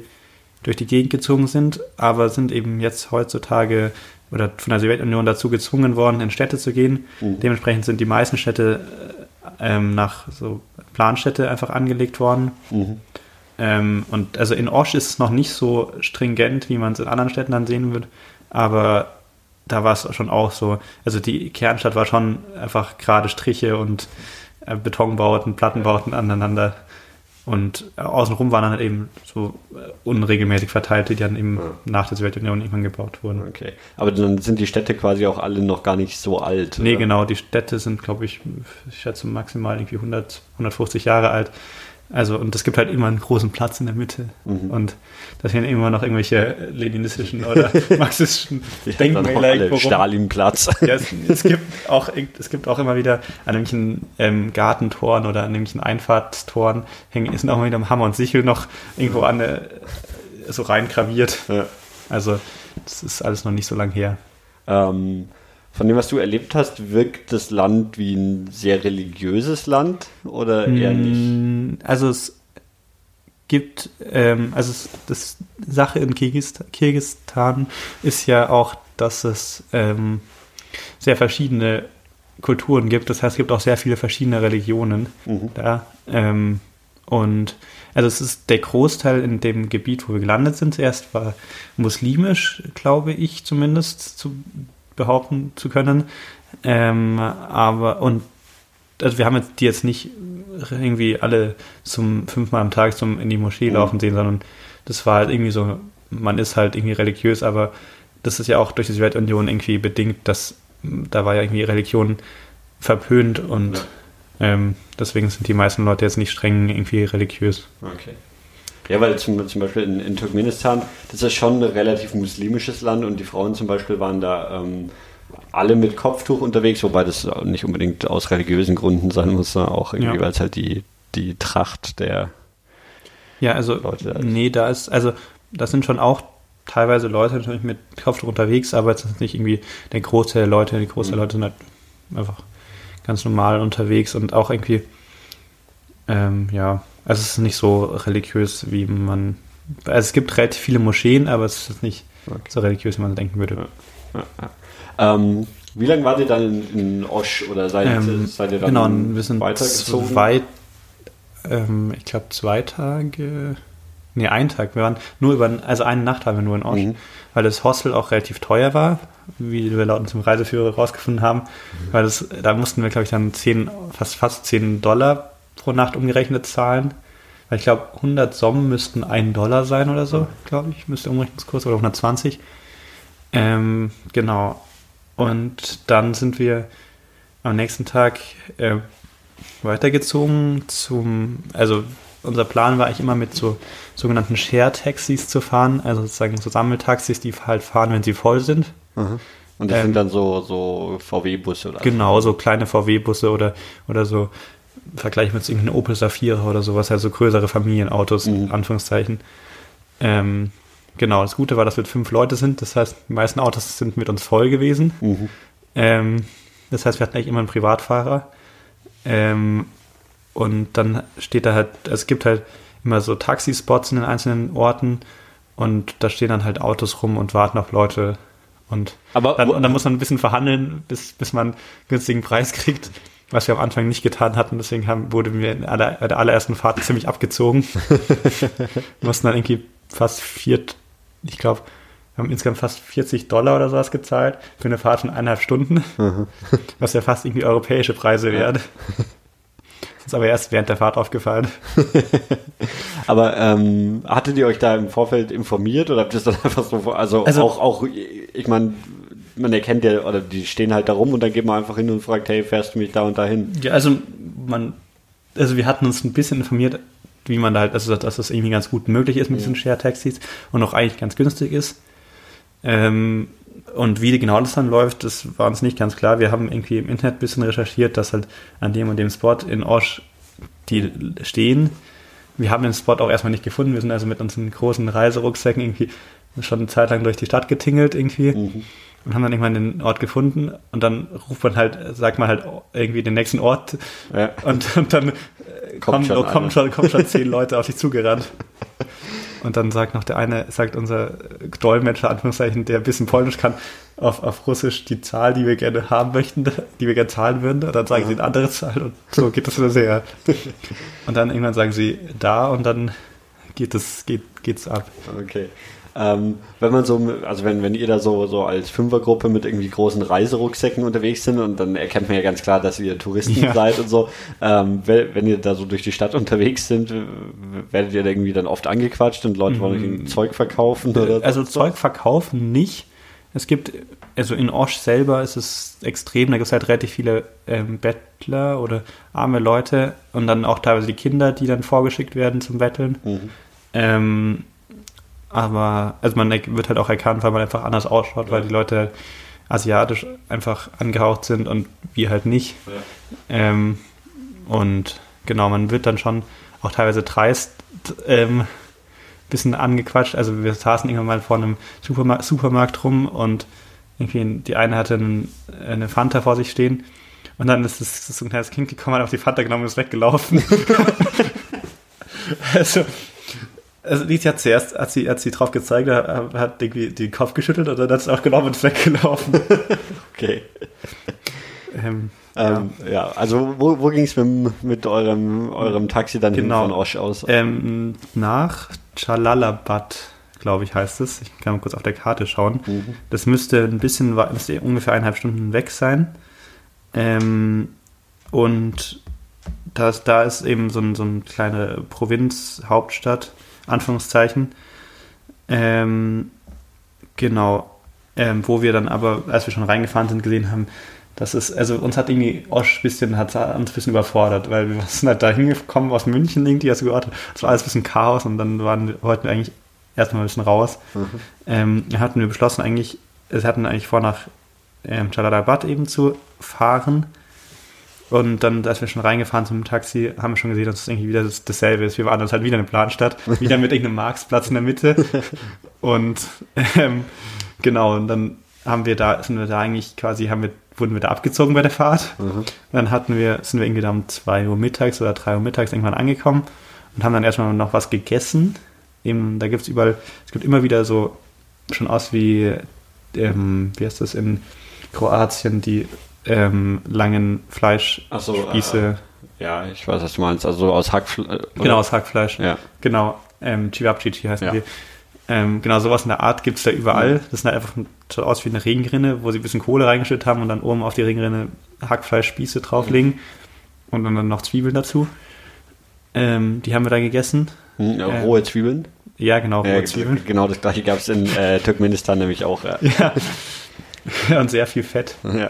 durch die Gegend gezogen sind, aber sind eben jetzt heutzutage oder von der Sowjetunion dazu gezwungen worden, in Städte zu gehen. Mhm. Dementsprechend sind die meisten Städte äh, ähm, nach so Planstädte einfach angelegt worden. Mhm. Ähm, und also in Osch ist es noch nicht so stringent, wie man es in anderen Städten dann sehen wird, aber da war es schon auch so. Also die Kernstadt war schon einfach gerade Striche und äh, Betonbauten, Plattenbauten aneinander. Und äh, außenrum waren dann halt eben so äh, unregelmäßig verteilte, die dann eben ja. nach der Sowjetunion irgendwann gebaut wurden. Okay. Aber dann sind die Städte quasi auch alle noch gar nicht so alt. Nee, oder? genau. Die Städte sind, glaube ich, ich schätze maximal irgendwie 100, 150 Jahre alt. Also, und es gibt halt immer einen großen Platz in der Mitte. Mhm. Und da sind immer noch irgendwelche leninistischen oder marxistischen Denkmäler. Stalinplatz. Ja, es, es, gibt auch, es gibt auch immer wieder an irgendwelchen ähm, Gartentoren oder an irgendwelchen Einfahrtstoren hängen, sind auch immer wieder Hammer und Sichel noch irgendwo an äh, so reingraviert. Ja. Also, das ist alles noch nicht so lang her. Ähm, von dem, was du erlebt hast, wirkt das Land wie ein sehr religiöses Land oder eher mm, nicht? Also es gibt, ähm, also es, das Sache in Kirgistan ist ja auch, dass es ähm, sehr verschiedene Kulturen gibt. Das heißt, es gibt auch sehr viele verschiedene Religionen mhm. da. Ähm, und also es ist der Großteil in dem Gebiet, wo wir gelandet sind, zuerst war muslimisch, glaube ich zumindest, zu behaupten zu können. Ähm, aber, und also wir haben jetzt die jetzt nicht irgendwie alle zum fünfmal am Tag zum in die Moschee mhm. laufen sehen, sondern das war halt irgendwie so, man ist halt irgendwie religiös, aber das ist ja auch durch die Sowjetunion irgendwie bedingt, dass da war ja irgendwie Religion verpönt und ja. ähm, deswegen sind die meisten Leute jetzt nicht streng irgendwie religiös. Okay. Ja, weil zum, zum Beispiel in, in, Turkmenistan, das ist schon ein relativ muslimisches Land und die Frauen zum Beispiel waren da ähm, alle mit Kopftuch unterwegs, wobei das nicht unbedingt aus religiösen Gründen sein muss, sondern auch irgendwie, ja. weil es halt die, die Tracht der ja, also, Leute ist. Nee, da ist, also, das sind schon auch teilweise Leute natürlich mit Kopftuch unterwegs, aber es ist nicht irgendwie der Großteil der Leute, die Großteil der mhm. Leute sind halt einfach ganz normal unterwegs und auch irgendwie, ähm, ja, also es ist nicht so religiös, wie man. Also es gibt relativ viele Moscheen, aber es ist nicht okay. so religiös, wie man denken würde. Ja. Ja. Ähm, wie lange wart ihr dann in, in Osch oder seid, ähm, seid ihr dann genau, wir sind weitergezogen? Zwei, ähm, ich glaube zwei Tage, nee, einen Tag. Wir waren nur über, also eine Nacht waren wir nur in Osch, mhm. weil das Hostel auch relativ teuer war, wie wir laut unserem Reiseführer rausgefunden haben. Mhm. Weil das, da mussten wir, glaube ich, dann 10, fast, fast 10 Dollar pro Nacht umgerechnet zahlen. Weil ich glaube, 100 Som müssten 1 Dollar sein oder so, glaube ich, müsste Umrechnungskurs oder 120. Ähm, genau. Und dann sind wir am nächsten Tag äh, weitergezogen zum, also unser Plan war eigentlich immer mit so sogenannten Share-Taxis zu fahren, also sozusagen so Sammeltaxis, die halt fahren, wenn sie voll sind. Mhm. Und das ähm, sind dann so, so VW-Busse oder? Genau, so kleine VW-Busse oder, oder so Vergleich mit irgendeinem Opel Safira oder sowas, also größere Familienautos, mhm. in Anführungszeichen. Ähm, genau, das Gute war, dass wir fünf Leute sind, das heißt, die meisten Autos sind mit uns voll gewesen. Mhm. Ähm, das heißt, wir hatten eigentlich immer einen Privatfahrer. Ähm, und dann steht da halt, es gibt halt immer so Taxispots in den einzelnen Orten und da stehen dann halt Autos rum und warten auf Leute. Und, Aber, dann, und dann muss man ein bisschen verhandeln, bis, bis man einen günstigen Preis kriegt was wir am Anfang nicht getan hatten. Deswegen haben, wurde mir in aller, bei der allerersten Fahrt ziemlich abgezogen. wir mussten dann irgendwie fast vier, ich glaube, wir haben insgesamt fast 40 Dollar oder sowas gezahlt für eine Fahrt von eineinhalb Stunden, was ja fast irgendwie europäische Preise wären. Das ist aber erst während der Fahrt aufgefallen. aber ähm, hattet ihr euch da im Vorfeld informiert oder habt ihr es dann einfach so, also, also auch, auch, ich meine, man erkennt ja, oder die stehen halt da rum und dann geht man einfach hin und fragt, hey, fährst du mich da und dahin? Ja, also man, also wir hatten uns ein bisschen informiert, wie man da halt, also dass das irgendwie ganz gut möglich ist mit ja. diesen Share-Taxis und auch eigentlich ganz günstig ist. Ähm, und wie genau das dann läuft, das war uns nicht ganz klar. Wir haben irgendwie im Internet ein bisschen recherchiert, dass halt an dem und dem Spot in Osch die stehen. wir haben den Spot auch erstmal nicht gefunden. Wir sind also mit unseren großen Reiserucksäcken irgendwie schon eine Zeit lang durch die Stadt getingelt irgendwie. Mhm. Und haben dann irgendwann den Ort gefunden und dann ruft man halt, sagt man halt irgendwie den nächsten Ort ja. und, und, dann kommt, kommen, schon, kommen, schon, kommen schon zehn Leute auf dich zugerannt. Und dann sagt noch der eine, sagt unser Dolmetscher, Anführungszeichen, der ein bisschen Polnisch kann, auf, auf Russisch die Zahl, die wir gerne haben möchten, die wir gerne zahlen würden. Und dann sagen ja. sie eine andere Zahl und so geht das wieder sehr. Und dann irgendwann sagen sie da und dann geht es, geht, geht's ab. Okay. Ähm, wenn man so, also wenn, wenn ihr da so, so als Fünfergruppe mit irgendwie großen Reiserucksäcken unterwegs sind und dann erkennt man ja ganz klar, dass ihr Touristen ja. seid und so, ähm, wenn ihr da so durch die Stadt unterwegs sind, werdet ihr da irgendwie dann oft angequatscht und Leute wollen mhm. Zeug verkaufen oder Also so? Zeug verkaufen nicht. Es gibt, also in Osch selber ist es extrem, da gibt es halt relativ viele ähm, Bettler oder arme Leute und dann auch teilweise die Kinder, die dann vorgeschickt werden zum Betteln. Mhm. Ähm, aber, also man wird halt auch erkannt, weil man einfach anders ausschaut, ja. weil die Leute asiatisch einfach angehaucht sind und wir halt nicht. Ja. Ähm, und genau, man wird dann schon auch teilweise dreist ähm, bisschen angequatscht. Also wir saßen irgendwann mal vor einem Supermarkt, Supermarkt rum und irgendwie die eine hatte einen, eine Fanta vor sich stehen und dann ist, das, ist so ein kleines Kind gekommen, hat auf die Fanta genommen und ist weggelaufen. also also die hat zuerst, hat sie, hat sie drauf gezeigt, hat, hat irgendwie den Kopf geschüttelt und dann hat sie auch genommen und weggelaufen. okay. Ähm, ähm, ja. ja. also wo, wo ging es mit, mit eurem, eurem Taxi dann genau. von Osch aus? Ähm, nach Chalalabad, glaube ich, heißt es. Ich kann mal kurz auf der Karte schauen. Mhm. Das müsste ein bisschen, müsste ungefähr eineinhalb Stunden weg sein. Ähm, und das, da ist eben so, ein, so eine kleine Provinzhauptstadt Anführungszeichen. Ähm, genau. Ähm, wo wir dann aber, als wir schon reingefahren sind, gesehen haben, das ist, also uns hat irgendwie Osch ein bisschen, hat uns ein bisschen überfordert, weil wir sind halt da hingekommen aus München irgendwie, also gehört, es war alles ein bisschen Chaos und dann waren, wollten wir eigentlich erstmal ein bisschen raus. Mhm. Ähm, hatten wir beschlossen eigentlich, es hatten eigentlich vor nach ähm, Jalalabad eben zu fahren und dann, als wir schon reingefahren sind dem Taxi, haben wir schon gesehen, dass es irgendwie wieder das, dasselbe ist. Wir waren uns halt wieder in der Planstadt, wieder mit irgendeinem Marktplatz in der Mitte. Und ähm, genau, und dann haben wir da, sind wir da eigentlich quasi, haben wir, wurden wir da abgezogen bei der Fahrt. Mhm. Dann hatten wir, sind wir irgendwie da um 2 Uhr mittags oder 3 Uhr mittags irgendwann angekommen und haben dann erstmal noch was gegessen. Eben, da gibt es überall, es gibt immer wieder so schon aus wie, ähm, wie heißt das in Kroatien, die ähm, langen Fleischspieße. So, äh, ja, ich weiß, was du meinst. Also aus Hackfleisch. Äh, genau, aus Hackfleisch. Ja. Genau. Ähm, Chivapchichi heißen ja. die. Ähm, genau, sowas in der Art gibt es da überall. Mhm. Das sieht einfach so aus wie eine Regenrinne, wo sie ein bisschen Kohle reingeschüttet haben und dann oben auf die Regenrinne Hackfleischspieße drauflegen. Mhm. Und dann noch Zwiebeln dazu. Ähm, die haben wir da gegessen. Mhm, ja, rohe Zwiebeln? Ja, genau, rohe ja, Zwiebeln. Genau, das gleiche gab es in äh, Turkmenistan nämlich auch. Ja. ja. und sehr viel Fett. Ja.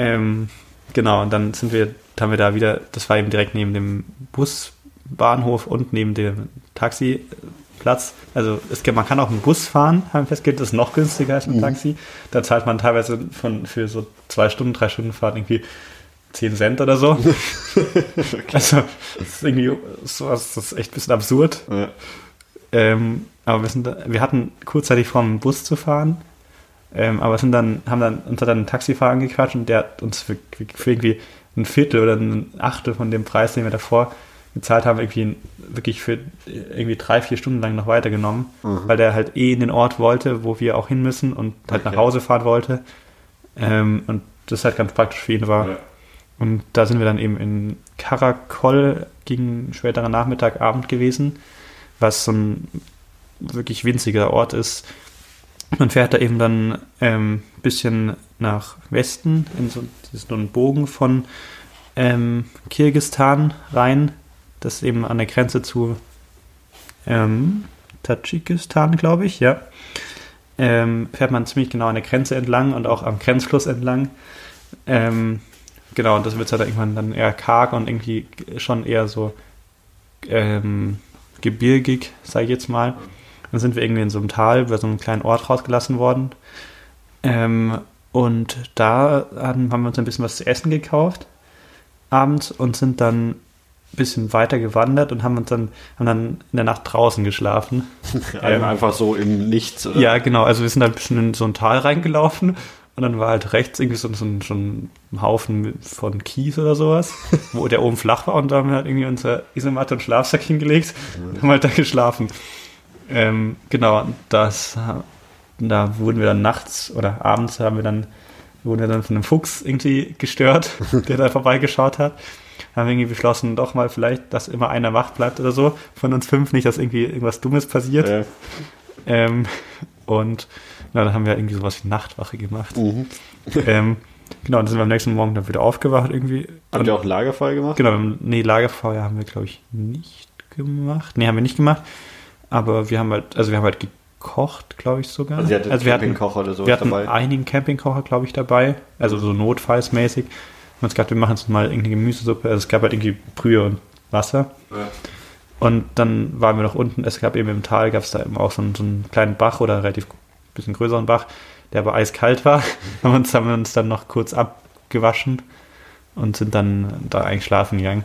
Ähm, genau, und dann sind wir, haben wir da wieder, das war eben direkt neben dem Busbahnhof und neben dem Taxiplatz. Also es, man kann auch einen Bus fahren, haben wir festgestellt, das ist noch günstiger als ein mhm. Taxi. Da zahlt man teilweise von, für so zwei Stunden, drei Stunden Fahrt irgendwie 10 Cent oder so. Also das ist irgendwie sowas, das ist echt ein bisschen absurd. Ja. Ähm, aber wir, sind, wir hatten kurzzeitig vor, einen Bus zu fahren ähm, aber sind dann, haben dann, uns hat dann ein Taxifahrer angequatscht und der hat uns für, für, irgendwie ein Viertel oder ein Achtel von dem Preis, den wir davor gezahlt haben, irgendwie wirklich für irgendwie drei, vier Stunden lang noch weitergenommen, mhm. weil der halt eh in den Ort wollte, wo wir auch hin müssen und halt okay. nach Hause fahren wollte. Ähm, und das halt ganz praktisch für ihn war. Ja. Und da sind wir dann eben in Karakol gegen späterer Nachmittag, Abend gewesen, was so ein wirklich winziger Ort ist, man fährt da eben dann ein ähm, bisschen nach Westen in so, so einen Bogen von ähm, Kirgistan rein, das ist eben an der Grenze zu ähm, Tadschikistan, glaube ich, ja. Ähm, fährt man ziemlich genau an der Grenze entlang und auch am Grenzfluss entlang. Ähm, genau, und das wird halt irgendwann dann eher karg und irgendwie schon eher so ähm, gebirgig, sage ich jetzt mal. Dann sind wir irgendwie in so einem Tal, bei so einem kleinen Ort rausgelassen worden. Ähm, und da haben, haben wir uns ein bisschen was zu essen gekauft abends und sind dann bisschen weiter gewandert und haben uns dann, haben dann in der Nacht draußen geschlafen. ähm, einfach so im Nichts, oder? Ja, genau. Also wir sind da ein bisschen in so ein Tal reingelaufen und dann war halt rechts irgendwie so, so, so ein Haufen von Kies oder sowas, wo der oben flach war und da haben wir halt irgendwie unser Isomatte und Schlafsack hingelegt und haben halt da geschlafen. Ähm, genau, das, da wurden wir dann nachts oder abends haben wir dann, wurden wir dann von einem Fuchs irgendwie gestört, der da vorbeigeschaut hat haben wir irgendwie beschlossen, doch mal vielleicht, dass immer einer wach bleibt oder so von uns fünf, nicht, dass irgendwie irgendwas Dummes passiert. Ja. Ähm, und na, dann haben wir irgendwie sowas wie Nachtwache gemacht. Mhm. Ähm, genau, dann sind wir am nächsten Morgen dann wieder aufgewacht irgendwie. Haben wir auch Lagerfeuer gemacht? Genau, nee, Lagerfeuer haben wir, glaube ich, nicht gemacht. Nee, haben wir nicht gemacht. Aber wir haben halt, also wir haben halt gekocht, glaube ich sogar. Also, also wir hatten, oder so wir hatten dabei. einigen Campingkocher, glaube ich, dabei. Also so notfallsmäßig haben uns gedacht, wir machen jetzt mal irgendeine Gemüsesuppe. Also es gab halt irgendwie Brühe und Wasser. Ja. Und dann waren wir noch unten, es gab eben im Tal, gab es da eben auch so einen, so einen kleinen Bach oder relativ bisschen größeren Bach, der aber eiskalt war. haben, uns, haben wir uns dann noch kurz abgewaschen und sind dann da eigentlich schlafen gegangen.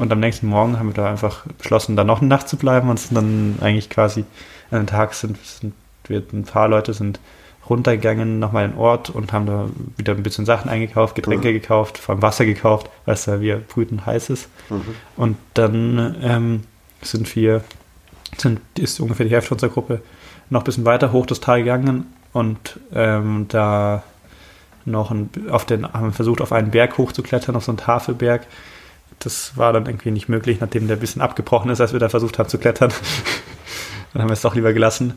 Und am nächsten Morgen haben wir da einfach beschlossen, da noch eine Nacht zu bleiben und sind dann eigentlich quasi an den Tag sind, sind wir ein paar Leute sind runtergegangen, nochmal in den Ort und haben da wieder ein bisschen Sachen eingekauft, Getränke mhm. gekauft, vor allem Wasser gekauft, weil es da wieder brütend heiß ist. Mhm. Und dann ähm, sind wir, sind, ist ungefähr die Hälfte unserer Gruppe noch ein bisschen weiter hoch das Tal gegangen und ähm, da noch ein, auf den, haben versucht, auf einen Berg hochzuklettern, auf so einen Tafelberg. Das war dann irgendwie nicht möglich, nachdem der ein bisschen abgebrochen ist, als wir da versucht haben zu klettern. dann haben wir es doch lieber gelassen.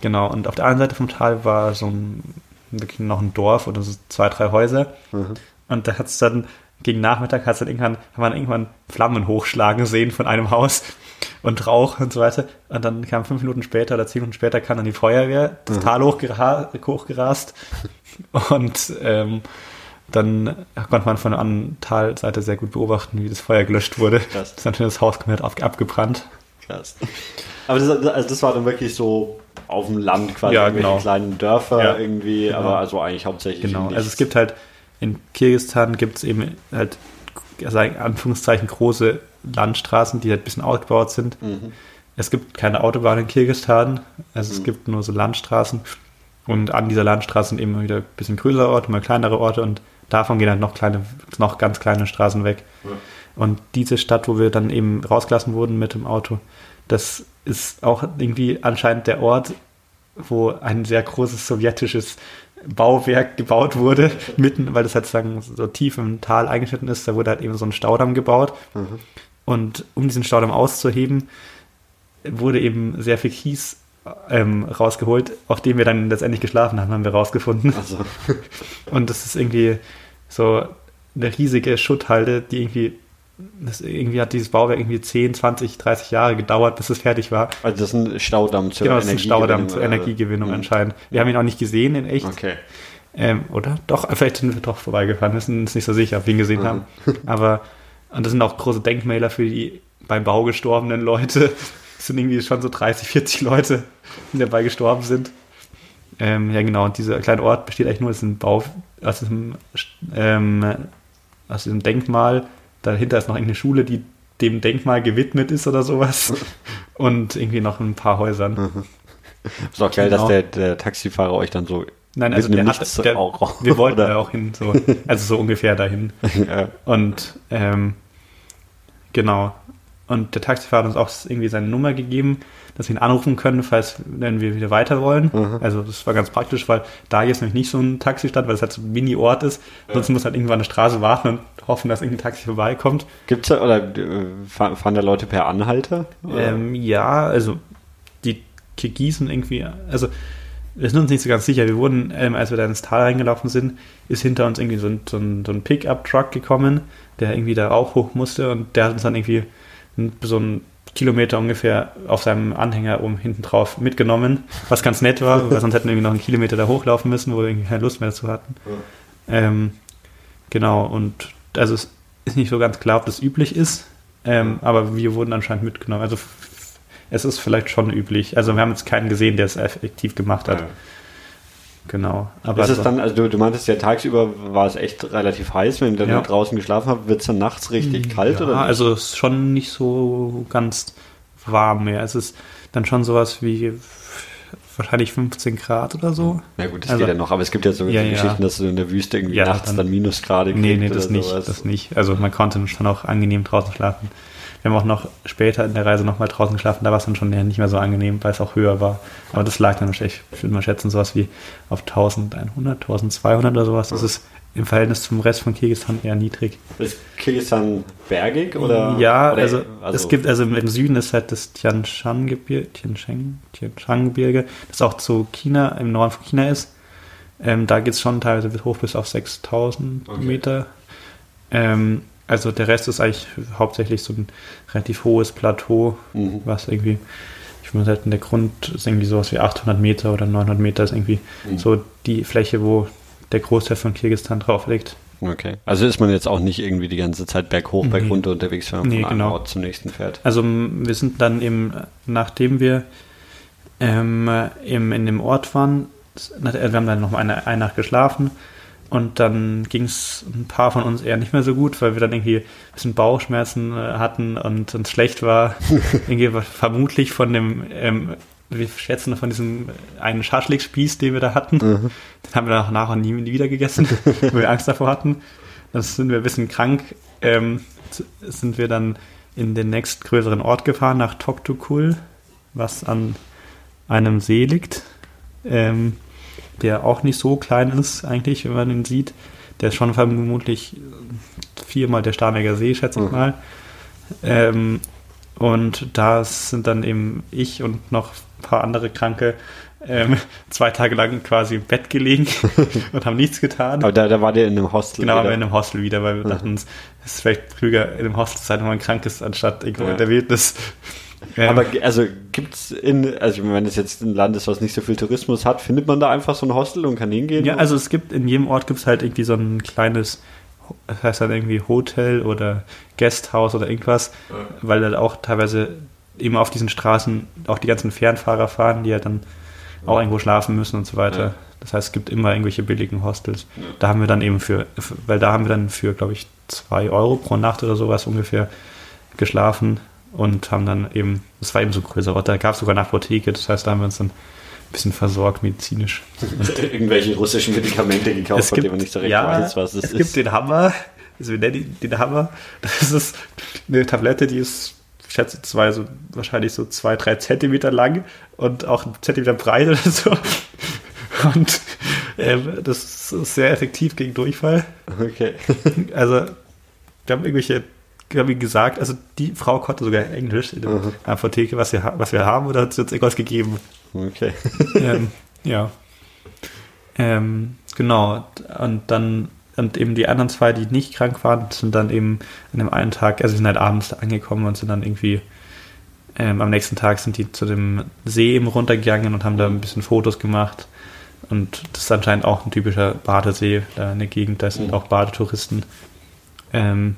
Genau, und auf der anderen Seite vom Tal war so ein, wirklich noch ein Dorf oder so zwei, drei Häuser. Mhm. Und da hat es dann, gegen Nachmittag hat's dann irgendwann, haben wir irgendwann Flammen hochschlagen sehen von einem Haus und Rauch und so weiter. Und dann kam fünf Minuten später oder zehn Minuten später kam dann die Feuerwehr, das mhm. Tal hochgera hochgerast. Und ähm, dann konnte man von der anderen Talseite sehr gut beobachten, wie das Feuer gelöscht wurde. Krass. Das ist natürlich das Haus komplett abgebrannt. Krass. Aber das, also das war dann wirklich so auf dem Land quasi ja, genau. kleinen Dörfer ja, irgendwie, genau. aber also eigentlich hauptsächlich. Genau, also es gibt halt in Kirgistan gibt es eben halt, also in Anführungszeichen, große Landstraßen, die halt ein bisschen ausgebaut sind. Mhm. Es gibt keine Autobahn in Kirgistan, also mhm. es gibt nur so Landstraßen. Und an dieser Landstraße sind immer wieder ein bisschen größere Orte, mal kleinere Orte und davon gehen halt noch kleine, noch ganz kleine Straßen weg. Ja. Und diese Stadt, wo wir dann eben rausgelassen wurden mit dem Auto, das ist auch irgendwie anscheinend der Ort, wo ein sehr großes sowjetisches Bauwerk gebaut wurde, mitten, weil das halt sagen, so tief im Tal eingeschnitten ist, da wurde halt eben so ein Staudamm gebaut. Mhm. Und um diesen Staudamm auszuheben, wurde eben sehr viel Kies ähm, rausgeholt, auf dem wir dann letztendlich geschlafen haben, haben wir rausgefunden. So. Und das ist irgendwie so eine riesige Schutthalde, die irgendwie das irgendwie hat dieses Bauwerk irgendwie 10, 20, 30 Jahre gedauert, bis es fertig war. Also das ist ein Staudamm zur genau, das ist ein Staudamm zur Energiegewinnung oder? anscheinend. Wir haben ihn auch nicht gesehen in echt. Okay. Ähm, oder? Doch, vielleicht sind wir doch vorbeigefahren. Wir sind uns nicht so sicher, ob wir ihn gesehen mhm. haben. Aber, und das sind auch große Denkmäler für die beim Bau gestorbenen Leute. Sind irgendwie schon so 30, 40 Leute, die dabei gestorben sind. Ähm, ja, genau. Und dieser kleine Ort besteht eigentlich nur aus einem Bau, aus diesem, ähm, aus diesem Denkmal Dahinter ist noch irgendeine Schule, die dem Denkmal gewidmet ist oder sowas. Und irgendwie noch ein paar Häusern. Mhm. Ist auch geil, genau. dass der, der, Taxifahrer euch dann so. Nein, also der hat, der, auch, wir wollten da auch hin, so, also so ungefähr dahin. ja. Und ähm, genau. Und der Taxifahrer hat uns auch irgendwie seine Nummer gegeben dass wir ihn anrufen können, falls wenn wir wieder weiter wollen. Mhm. Also das war ganz praktisch, weil da jetzt nämlich nicht so ein Taxi stand, weil es halt so ein Mini-Ort ist. Ja. Sonst muss halt irgendwann an der Straße warten und hoffen, dass irgendein Taxi vorbeikommt. Gibt's da, oder äh, fahren da Leute per Anhalter? Ähm, ja, also die Kirgisen irgendwie, also wir sind uns nicht so ganz sicher. Wir wurden, ähm, als wir da ins Tal reingelaufen sind, ist hinter uns irgendwie so ein, so ein, so ein Pickup-Truck gekommen, der irgendwie da auch hoch musste und der hat uns dann irgendwie so ein Kilometer ungefähr auf seinem Anhänger oben hinten drauf mitgenommen, was ganz nett war, weil sonst hätten wir irgendwie noch einen Kilometer da hochlaufen müssen, wo wir irgendwie keine Lust mehr dazu hatten. Ähm, genau, und also es ist nicht so ganz klar, ob das üblich ist, ähm, aber wir wurden anscheinend mitgenommen. Also es ist vielleicht schon üblich. Also wir haben jetzt keinen gesehen, der es effektiv gemacht hat. Ja. Genau. Aber ist es dann, also du, du meintest ja tagsüber war es echt relativ heiß, wenn ihr dann ja. draußen geschlafen habt, wird es dann nachts richtig kalt ja, oder? Also es ist schon nicht so ganz warm mehr. Es ist dann schon sowas wie wahrscheinlich 15 Grad oder so. Na gut, das also, geht ja noch, aber es gibt ja so ja, Geschichten, dass du in der Wüste irgendwie nachts dann, dann Minusgrade kriegst. Nee, nee, das nicht, sowas. das nicht. Also man konnte schon auch angenehm draußen schlafen. Wir haben auch noch später in der Reise nochmal draußen geschlafen, da war es dann schon nicht mehr so angenehm, weil es auch höher war. Aber das lag dann ich würde mal schätzen, sowas wie auf 1100, 1200 oder sowas. Das ist im Verhältnis zum Rest von Kirgisistan eher niedrig. Ist Kirgisistan bergig oder? Ja, oder, also, also, es gibt, also im Süden ist halt das Tian Shan-Gebirge, Tian Shan-Gebirge, das auch zu China, im Norden von China ist. Ähm, da geht es schon teilweise hoch bis auf 6000 okay. Meter. Ähm, also der Rest ist eigentlich hauptsächlich so ein relativ hohes Plateau, mhm. was irgendwie, ich würde sagen, der Grund ist irgendwie sowas wie 800 Meter oder 900 Meter ist irgendwie mhm. so die Fläche, wo der Großteil von Kirgistan drauf liegt. Okay. Also ist man jetzt auch nicht irgendwie die ganze Zeit berghoch, nee. bergunter unterwegs, wenn man nee, von einem genau. Ort zum nächsten fährt. Also wir sind dann eben, nachdem wir ähm, eben in dem Ort waren, wir haben dann noch mal eine, eine Nacht geschlafen und dann ging es ein paar von uns eher nicht mehr so gut, weil wir dann irgendwie ein bisschen Bauchschmerzen äh, hatten und uns schlecht war. irgendwie vermutlich von dem ähm, wir schätzen von diesem einen Schaschlik-Spieß, den wir da hatten. Mhm. Den haben wir dann nach und nie wieder gegessen, weil wir Angst davor hatten. Dann sind wir ein bisschen krank, ähm, sind wir dann in den nächstgrößeren Ort gefahren, nach Toktukul, was an einem See liegt, ähm, der auch nicht so klein ist eigentlich, wenn man ihn sieht. Der ist schon vermutlich viermal der Starnberger See, schätze ich mhm. mal. Ähm, und da sind dann eben ich und noch ein paar andere Kranke ähm, zwei Tage lang quasi im Bett gelegen und haben nichts getan. Aber da, da war der in einem Hostel Genau, wieder. in einem Hostel wieder, weil wir mhm. dachten, es ist vielleicht klüger, in einem Hostel zu sein, wenn man krank ist, anstatt irgendwo ja. in der Wildnis. Ähm, Aber also gibt es in, also wenn es jetzt ein Land ist, was nicht so viel Tourismus hat, findet man da einfach so ein Hostel und kann hingehen? Ja, also es gibt, in jedem Ort gibt es halt irgendwie so ein kleines das heißt dann irgendwie Hotel oder Guesthouse oder irgendwas, ja. weil da auch teilweise eben auf diesen Straßen auch die ganzen Fernfahrer fahren, die ja dann ja. auch irgendwo schlafen müssen und so weiter. Ja. Das heißt, es gibt immer irgendwelche billigen Hostels. Da haben wir dann eben für, weil da haben wir dann für, glaube ich, zwei Euro pro Nacht oder sowas ungefähr geschlafen und haben dann eben, das war eben so ein größer Ort, da gab es sogar eine Apotheke, das heißt, da haben wir uns dann ein bisschen versorgt medizinisch. Irgendwelche russischen Medikamente gekauft, es gibt, von denen man nicht so recht ja, weiß, was es, es ist. Es gibt den Hammer, also wir nennen den Hammer. Das ist eine Tablette, die ist, ich schätze, zwei, so, wahrscheinlich so zwei, drei Zentimeter lang und auch ein Zentimeter breit oder so. Und ähm, das ist sehr effektiv gegen Durchfall. Okay. Also, wir haben irgendwelche wie gesagt, also die Frau konnte sogar Englisch in der mhm. Apotheke, was wir, was wir haben, oder hat sie uns irgendwas gegeben? Okay. ähm, ja. Ähm, genau. Und dann, und eben die anderen zwei, die nicht krank waren, sind dann eben an dem einen Tag, also sind halt abends angekommen und sind dann irgendwie ähm, am nächsten Tag sind die zu dem See eben runtergegangen und haben da ein bisschen Fotos gemacht. Und das ist anscheinend auch ein typischer Badesee da in der Gegend, da sind mhm. auch Badetouristen. Ähm,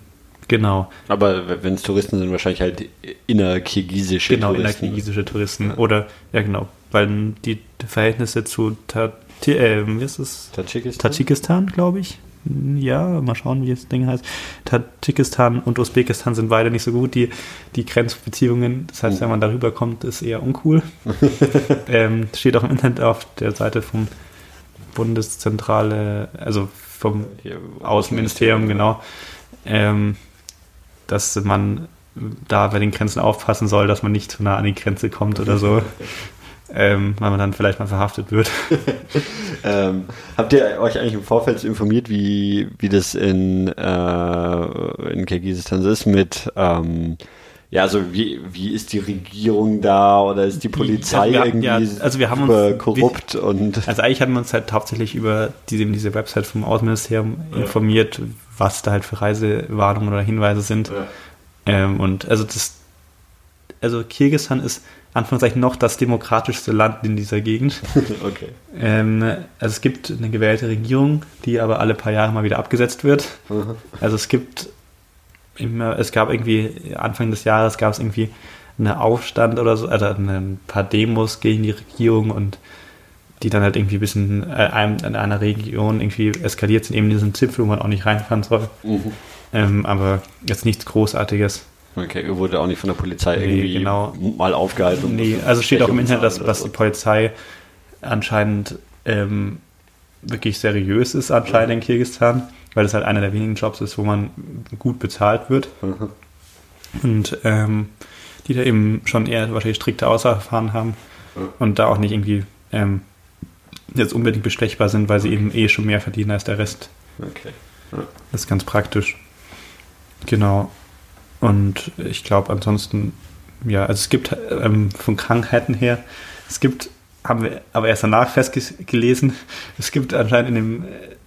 Genau. Aber wenn es Touristen sind, wahrscheinlich halt innerkirgisische genau, Touristen. Genau, innerkirgisische Touristen. Oder, ja genau, weil die Verhältnisse zu Ta äh, wie ist es? Tadschikistan, Tadschikistan glaube ich. Ja, mal schauen, wie das Ding heißt. Tadschikistan und Usbekistan sind beide nicht so gut, die, die Grenzbeziehungen. Das heißt, wenn man darüber kommt, ist eher uncool. ähm, steht auch im Internet auf der Seite vom Bundeszentrale, also vom Außenministerium, genau. Ähm, dass man da bei den Grenzen aufpassen soll, dass man nicht zu nah an die Grenze kommt oder so. ähm, weil man dann vielleicht mal verhaftet wird. ähm, habt ihr euch eigentlich im Vorfeld informiert, wie, wie das in, äh, in Kirgisistan ist mit, ähm, ja, also wie, wie ist die Regierung da oder ist die Polizei ja, irgendwie ja, also wir haben uns, korrupt wir, und. Also eigentlich haben wir uns halt hauptsächlich über diese, diese Website vom Außenministerium ja. informiert, was da halt für Reisewarnungen oder Hinweise sind. Ja. Ähm, und also das, also Kirgisistan ist Anführungszeichen noch das demokratischste Land in dieser Gegend. okay. Ähm, also es gibt eine gewählte Regierung, die aber alle paar Jahre mal wieder abgesetzt wird. Mhm. Also es gibt immer, es gab irgendwie, Anfang des Jahres gab es irgendwie einen Aufstand oder so, also ein paar Demos gegen die Regierung und die dann halt irgendwie ein bisschen äh, in einer Region irgendwie eskaliert sind, eben in diesem Zipfel, wo man auch nicht reinfahren soll. Mhm. Ähm, aber jetzt nichts Großartiges. Okay, wurde auch nicht von der Polizei nee, irgendwie genau. mal aufgehalten. Nee, also steht auch im Internet, dass, dass die Polizei anscheinend ähm, wirklich seriös ist, anscheinend in Kirgisistan, weil es halt einer der wenigen Jobs ist, wo man gut bezahlt wird. Mhm. Und ähm, die da eben schon eher wahrscheinlich strikte Ausfahren haben mhm. und da auch nicht irgendwie ähm, jetzt unbedingt bestechbar sind, weil sie eben eh schon mehr verdienen als der Rest. Okay. Ja. Das ist ganz praktisch. Genau. Und ich glaube ansonsten, ja, also es gibt ähm, von Krankheiten her, es gibt, haben wir aber erst danach festgelesen, es gibt anscheinend in dem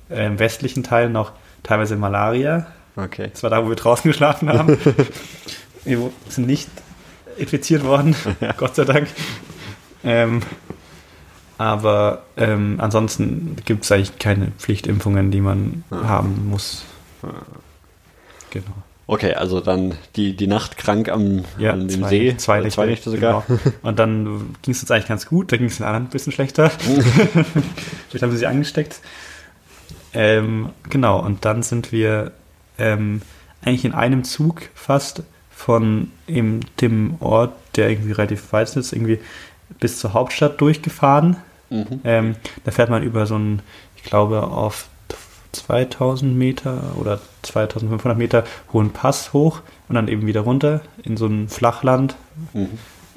äh, westlichen Teil noch teilweise Malaria. Okay. Das war da, wo wir draußen geschlafen haben. wir sind nicht infiziert worden, ja. Gott sei Dank. Ähm, aber ähm, ansonsten gibt es eigentlich keine Pflichtimpfungen, die man ja. haben muss. Genau. Okay, also dann die, die Nacht krank am, ja, an dem zwei, See. Zwei Nächte, zwei Nächte sogar. Genau. Und dann ging es uns eigentlich ganz gut, da ging es den anderen ein bisschen schlechter. Vielleicht haben sie sich angesteckt. Ähm, genau, und dann sind wir ähm, eigentlich in einem Zug fast von eben dem Ort, der irgendwie relativ weit ist, irgendwie bis zur Hauptstadt durchgefahren. Mhm. Ähm, da fährt man über so einen, ich glaube, auf 2000 Meter oder 2500 Meter hohen Pass hoch und dann eben wieder runter in so ein Flachland, mhm.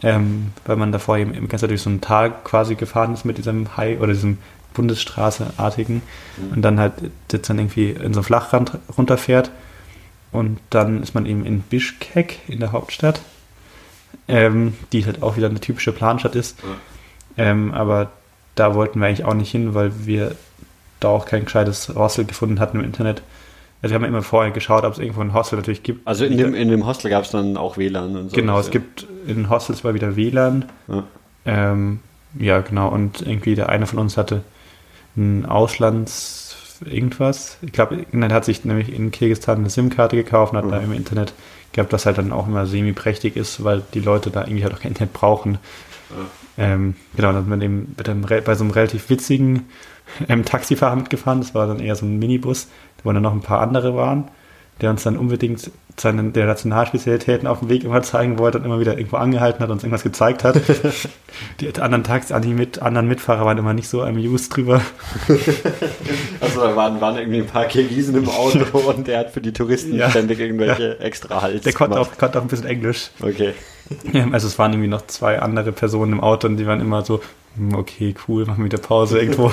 ähm, weil man davor eben im ganzen durch so ein Tal quasi gefahren ist mit diesem High oder diesem Bundesstraßeartigen mhm. und dann halt jetzt dann irgendwie in so ein Flachland runterfährt und dann ist man eben in Bischkek in der Hauptstadt, ähm, die halt auch wieder eine typische Planstadt ist, mhm. ähm, aber da wollten wir eigentlich auch nicht hin, weil wir da auch kein gescheites Hostel gefunden hatten im Internet. Also wir haben immer vorher geschaut, ob es irgendwo ein Hostel natürlich gibt. Also in dem, in dem Hostel gab es dann auch WLAN und so. Genau, es ja. gibt in Hostels mal wieder WLAN. Ja. Ähm, ja, genau. Und irgendwie der eine von uns hatte ein Auslands irgendwas. Ich glaube, er hat sich nämlich in Kirgisistan eine SIM-Karte gekauft und hat mhm. da im Internet gehabt, das halt dann auch immer semi-prächtig ist, weil die Leute da irgendwie halt auch kein Internet brauchen. Ähm, genau, dann sind wir eben bei so einem relativ witzigen ähm, Taxifahrer mitgefahren. Das war dann eher so ein Minibus, wo dann noch ein paar andere waren, der uns dann unbedingt seine der Nationalspezialitäten auf dem Weg immer zeigen wollte und immer wieder irgendwo angehalten hat und uns irgendwas gezeigt hat. die anderen Taxi, die mit, anderen Mitfahrer waren immer nicht so amused drüber. also da waren, waren irgendwie ein paar Kirgisen im Auto und der hat für die Touristen ja. ständig irgendwelche ja. extra Hals. Der konnte auch, konnte auch ein bisschen Englisch. Okay. Also es waren irgendwie noch zwei andere Personen im Auto und die waren immer so, hm, okay, cool, machen wir wieder Pause irgendwo.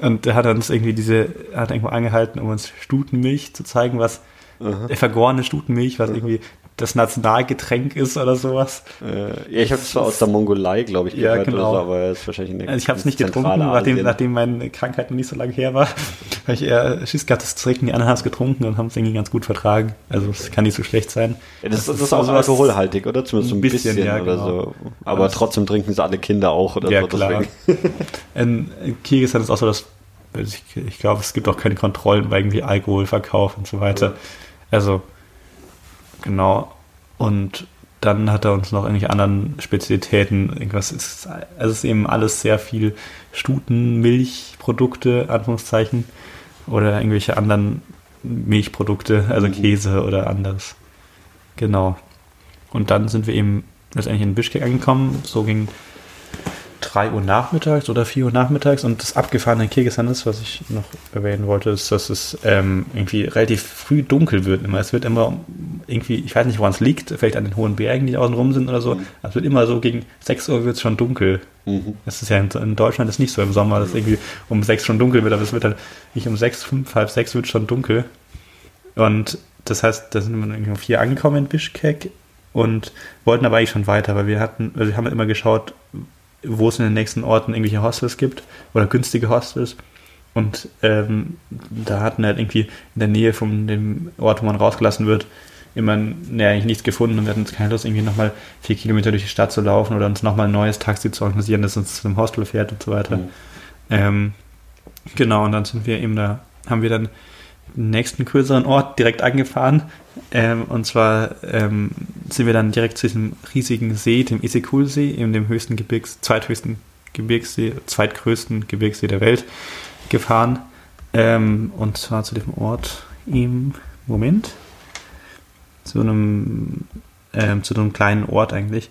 Und er hat uns irgendwie diese, hat irgendwo angehalten, um uns Stutenmilch zu zeigen, was Aha. vergorene Stutenmilch, was Aha. irgendwie das Nationalgetränk ist oder sowas. Äh, ja, ich habe es zwar aus der Mongolei, glaube ich, gehört, ja, genau. so, aber es ist wahrscheinlich eine also Ich habe es nicht getrunken, nachdem, nachdem meine Krankheit noch nicht so lange her war. weil ich eher Schiss gehabt, das zu trinken. Die anderen haben es getrunken und haben es irgendwie ganz gut vertragen. Also es kann nicht so schlecht sein. Ja, das, das, das, ist auch alkoholhaltig, oder? Zumindest so ein bisschen, bisschen ja, oder genau. so. Aber ja, trotzdem trinken es alle Kinder auch oder ja, so. Klar. in Kirgisistan ist auch so, dass ich, ich glaube, es gibt auch keine Kontrollen bei irgendwie Alkoholverkauf und so weiter. Also Genau. Und dann hat er uns noch irgendwelche anderen Spezialitäten, irgendwas ist, also es ist eben alles sehr viel Stuten, Milchprodukte, Anführungszeichen, oder irgendwelche anderen Milchprodukte, also mhm. Käse oder anderes. Genau. Und dann sind wir eben letztendlich in Bischkek angekommen, so ging 3 Uhr nachmittags oder 4 Uhr nachmittags und das abgefahrene Kirgisistan ist, was ich noch erwähnen wollte, ist, dass es ähm, irgendwie relativ früh dunkel wird immer. Es wird immer irgendwie, ich weiß nicht, woran es liegt, vielleicht an den hohen Bergen, die außen rum sind oder so, mhm. es wird immer so gegen 6 Uhr wird es schon dunkel. Mhm. Das ist ja in, in, Deutschland ist nicht so im Sommer, dass irgendwie um 6 schon dunkel wird, aber es wird dann nicht um 6, 5, halb 6 wird schon dunkel. Und das heißt, da sind wir irgendwie um 4 angekommen in Bischkek und wollten aber eigentlich schon weiter, weil wir hatten, also wir haben immer geschaut, wo es in den nächsten Orten irgendwelche Hostels gibt oder günstige Hostels. Und ähm, da hatten wir halt irgendwie in der Nähe von dem Ort, wo man rausgelassen wird, immer nee, eigentlich nichts gefunden und wir hatten uns keine Lust, irgendwie nochmal vier Kilometer durch die Stadt zu laufen oder uns nochmal ein neues Taxi zu organisieren, das uns zu einem Hostel fährt und so weiter. Mhm. Ähm, genau, und dann sind wir eben da, haben wir dann nächsten größeren Ort direkt angefahren. Ähm, und zwar ähm, sind wir dann direkt zu diesem riesigen See, dem Isekul-See, eben dem höchsten Gebirgs, zweithöchsten Gebirgssee, zweitgrößten Gebirgssee der Welt gefahren. Ähm, und zwar zu dem Ort im Moment, zu einem, ähm, zu einem kleinen Ort eigentlich,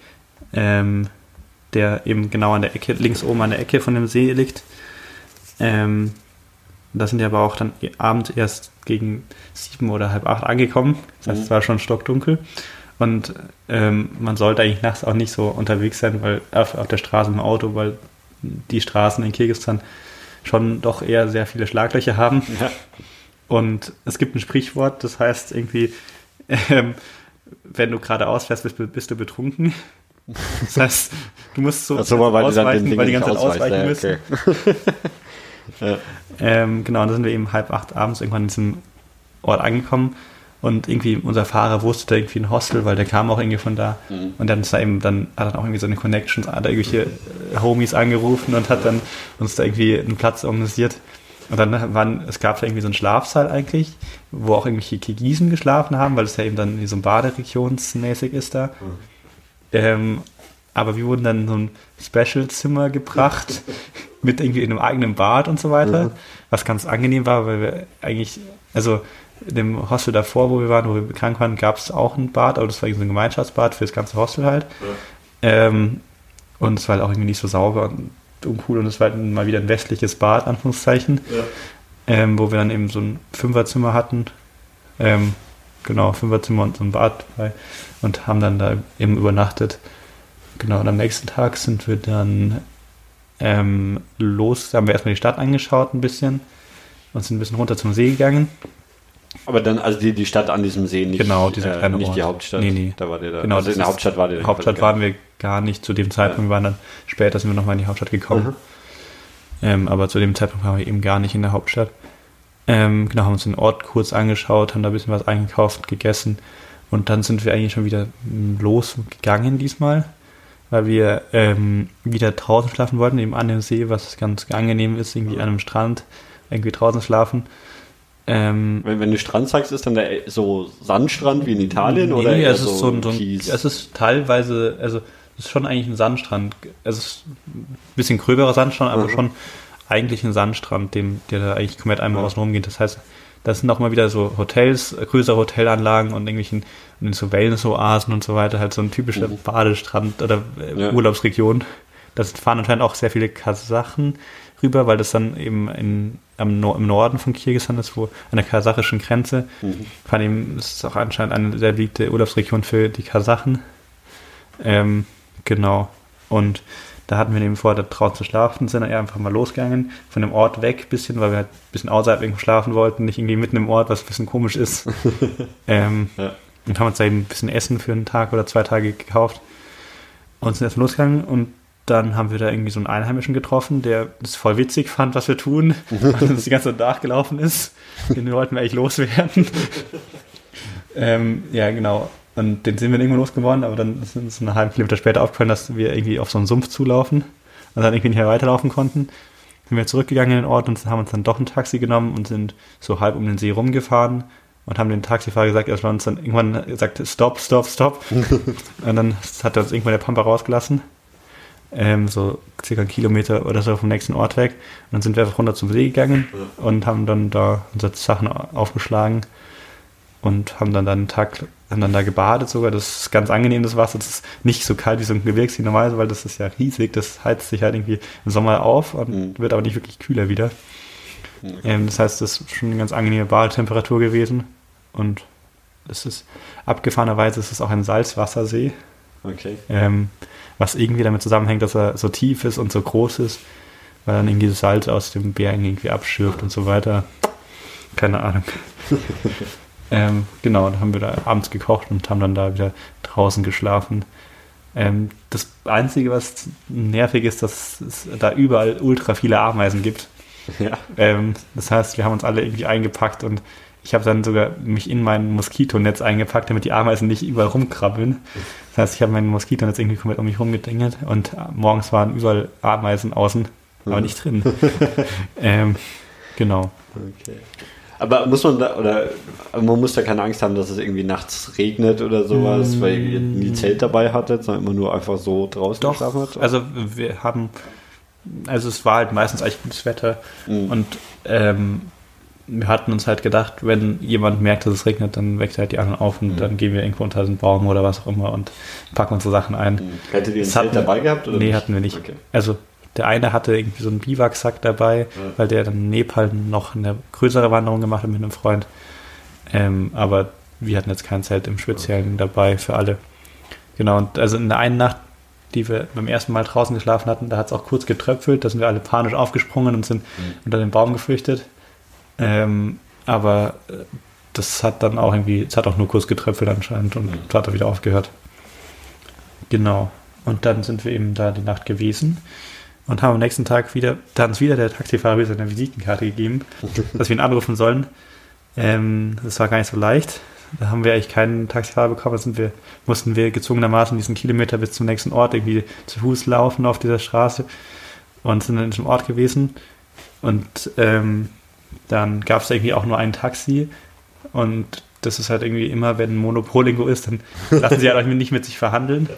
ähm, der eben genau an der Ecke, links oben an der Ecke von dem See liegt. Ähm, da sind wir aber auch dann abends erst gegen sieben oder halb acht angekommen. Das heißt, mhm. es war schon stockdunkel. Und ähm, man sollte eigentlich nachts auch nicht so unterwegs sein, weil auf, auf der Straße im Auto, weil die Straßen in Kirgisistan schon doch eher sehr viele Schlaglöcher haben. Ja. Und es gibt ein Sprichwort, das heißt irgendwie, ähm, wenn du geradeaus fährst, bist, bist, du betrunken. Das heißt, du musst so also, weil ausweichen, weil die ganze Zeit ausweichen müssen. Okay. ja. ähm, genau, und da sind wir eben halb acht abends irgendwann in diesem Ort angekommen und irgendwie unser Fahrer wusste irgendwie ein Hostel, weil der kam auch irgendwie von da. Mhm. Und dann ist er eben, dann hat er auch irgendwie so eine Connections, hat er irgendwelche äh, Homies angerufen und hat dann uns da irgendwie einen Platz organisiert. Und dann waren, es gab da irgendwie so einen Schlafsaal eigentlich, wo auch irgendwelche Kirgisen geschlafen haben, weil es ja eben dann wie so ein Baderegionsmäßig ist da. Mhm. Ähm, aber wir wurden dann in so ein Special-Zimmer gebracht mit irgendwie einem eigenen Bad und so weiter, mhm. was ganz angenehm war, weil wir eigentlich, also in dem Hostel davor, wo wir waren, wo wir krank waren, gab es auch ein Bad, aber das war irgendwie so ein Gemeinschaftsbad für das ganze Hostel halt. Ja. Ähm, und es war halt auch irgendwie nicht so sauber und uncool und es war halt mal wieder ein westliches Bad, Anführungszeichen, ja. ähm, wo wir dann eben so ein Fünferzimmer hatten. Ähm, genau, Fünferzimmer und so ein Bad dabei und haben dann da eben übernachtet. Genau, und am nächsten Tag sind wir dann ähm, los, haben wir erstmal die Stadt angeschaut ein bisschen und sind ein bisschen runter zum See gegangen. Aber dann, also die, die Stadt an diesem See, nicht, genau, dieser äh, kleine nicht Ort. die Hauptstadt. Nee, nee. Da war der da. Genau, also in der Hauptstadt war der. Hauptstadt waren wir gar nicht zu dem Zeitpunkt. Ja. Wir waren dann später sind wir nochmal in die Hauptstadt gekommen. Mhm. Ähm, aber zu dem Zeitpunkt waren wir eben gar nicht in der Hauptstadt. Ähm, genau, haben uns den Ort kurz angeschaut, haben da ein bisschen was eingekauft, gegessen und dann sind wir eigentlich schon wieder losgegangen diesmal, weil wir ähm, wieder draußen schlafen wollten, eben an dem See, was ganz angenehm ist, irgendwie an einem Strand, irgendwie draußen schlafen. Ähm, wenn, wenn du Strand sagst, ist dann der so Sandstrand wie in Italien nee, oder nee, es ist so, ein, so ein Es ist teilweise, also es ist schon eigentlich ein Sandstrand. Es ist ein bisschen gröberer Sandstrand, aber mhm. schon eigentlich ein Sandstrand, dem, der da eigentlich komplett einmal mhm. außen rum geht. Das heißt, das sind auch mal wieder so Hotels, größere Hotelanlagen und irgendwelchen und so Wellness-Oasen und so weiter, halt so ein typischer mhm. Badestrand oder äh, ja. Urlaubsregion. Das fahren anscheinend auch sehr viele Kasachen rüber, weil das dann eben in, am no im Norden von Kirgisistan ist, wo an der kasachischen Grenze. Mhm. Vor allem ist auch anscheinend eine sehr beliebte Urlaubsregion für die Kasachen. Ähm, genau. Und da hatten wir eben vor, da draußen zu schlafen, sind dann eher einfach mal losgegangen, von dem Ort weg ein bisschen, weil wir halt ein bisschen außerhalb irgendwo schlafen wollten, nicht irgendwie mitten im Ort, was ein bisschen komisch ist. ähm, ja. Und haben uns da eben ein bisschen Essen für einen Tag oder zwei Tage gekauft und sind erst losgegangen und dann haben wir da irgendwie so einen Einheimischen getroffen, der das voll witzig fand, was wir tun, und uns die ganze Zeit nachgelaufen ist. Den wollten wir eigentlich loswerden. ähm, ja, genau. Und den sind wir irgendwo losgeworden, aber dann ist uns einen halben Kilometer später aufgefallen, dass wir irgendwie auf so einen Sumpf zulaufen und dann irgendwie nicht mehr weiterlaufen konnten. Sind wir zurückgegangen in den Ort und haben uns dann doch ein Taxi genommen und sind so halb um den See rumgefahren und haben den Taxifahrer gesagt, er hat uns dann irgendwann gesagt, stopp, stopp, stopp. und dann hat er uns irgendwann der Pampa rausgelassen. Ähm, so circa einen Kilometer oder so vom nächsten Ort weg. Und dann sind wir einfach runter zum See gegangen und haben dann da unsere Sachen aufgeschlagen und haben dann, dann einen Tag haben dann da gebadet sogar. Das ist ganz angenehm, das Wasser. Das ist nicht so kalt wie so ein Gebirgssee normalerweise, weil das ist ja riesig. Das heizt sich halt irgendwie im Sommer auf und mhm. wird aber nicht wirklich kühler wieder. Okay. Ähm, das heißt, das ist schon eine ganz angenehme Badetemperatur gewesen. Und das ist abgefahrenerweise ist es auch ein Salzwassersee. Okay. Ähm, was irgendwie damit zusammenhängt, dass er so tief ist und so groß ist, weil dann irgendwie das Salz aus dem Bergen irgendwie abschürft und so weiter. Keine Ahnung. Ähm, genau, dann haben wir da abends gekocht und haben dann da wieder draußen geschlafen. Ähm, das Einzige, was nervig ist, dass es da überall ultra viele Ameisen gibt. Ja. Ähm, das heißt, wir haben uns alle irgendwie eingepackt und ich habe dann sogar mich in mein Moskitonetz eingepackt, damit die Ameisen nicht überall rumkrabbeln. Das heißt, ich habe mein Moskitonetz irgendwie komplett um mich rumgedingelt und morgens waren überall Ameisen außen, aber nicht drin. ähm, genau. Okay. Aber muss man da, oder man muss da keine Angst haben, dass es irgendwie nachts regnet oder sowas, mm. weil ihr nie Zelt dabei hattet, sondern immer nur einfach so draußen Doch, geschlafen hat? Also wir haben also es war halt meistens eigentlich gutes Wetter mhm. und ähm, wir hatten uns halt gedacht, wenn jemand merkt, dass es regnet, dann weckt er halt die anderen auf und mhm. dann gehen wir irgendwo unter den Baum oder was auch immer und packen unsere Sachen ein. Mhm. Hättet ihr ein Zelt dabei gehabt? Oder nee, nicht? hatten wir nicht. Okay. Also der eine hatte irgendwie so einen Biwaksack dabei, ja. weil der dann in Nepal noch eine größere Wanderung gemacht hat mit einem Freund. Ähm, aber wir hatten jetzt kein Zelt im Speziellen okay. dabei für alle. Genau, und also in der einen Nacht, die wir beim ersten Mal draußen geschlafen hatten, da hat es auch kurz getröpfelt, da sind wir alle panisch aufgesprungen und sind mhm. unter den Baum geflüchtet. Ähm, aber äh, das hat dann auch irgendwie, es hat auch nur kurz getröpfelt anscheinend und mhm. hat dann wieder aufgehört. Genau. Und dann sind wir eben da die Nacht gewesen und haben am nächsten Tag wieder, da hat uns wieder der Taxifahrer wieder seine Visitenkarte gegeben, dass wir ihn anrufen sollen. Ähm, das war gar nicht so leicht. Da haben wir eigentlich keinen Taxifahrer bekommen. Da sind wir, mussten wir gezwungenermaßen diesen Kilometer bis zum nächsten Ort irgendwie zu Fuß laufen auf dieser Straße und sind dann in diesem Ort gewesen. Und ähm, dann gab es irgendwie auch nur ein Taxi und das ist halt irgendwie immer, wenn ein Monopolingo ist, dann lassen sie halt nicht mit sich verhandeln,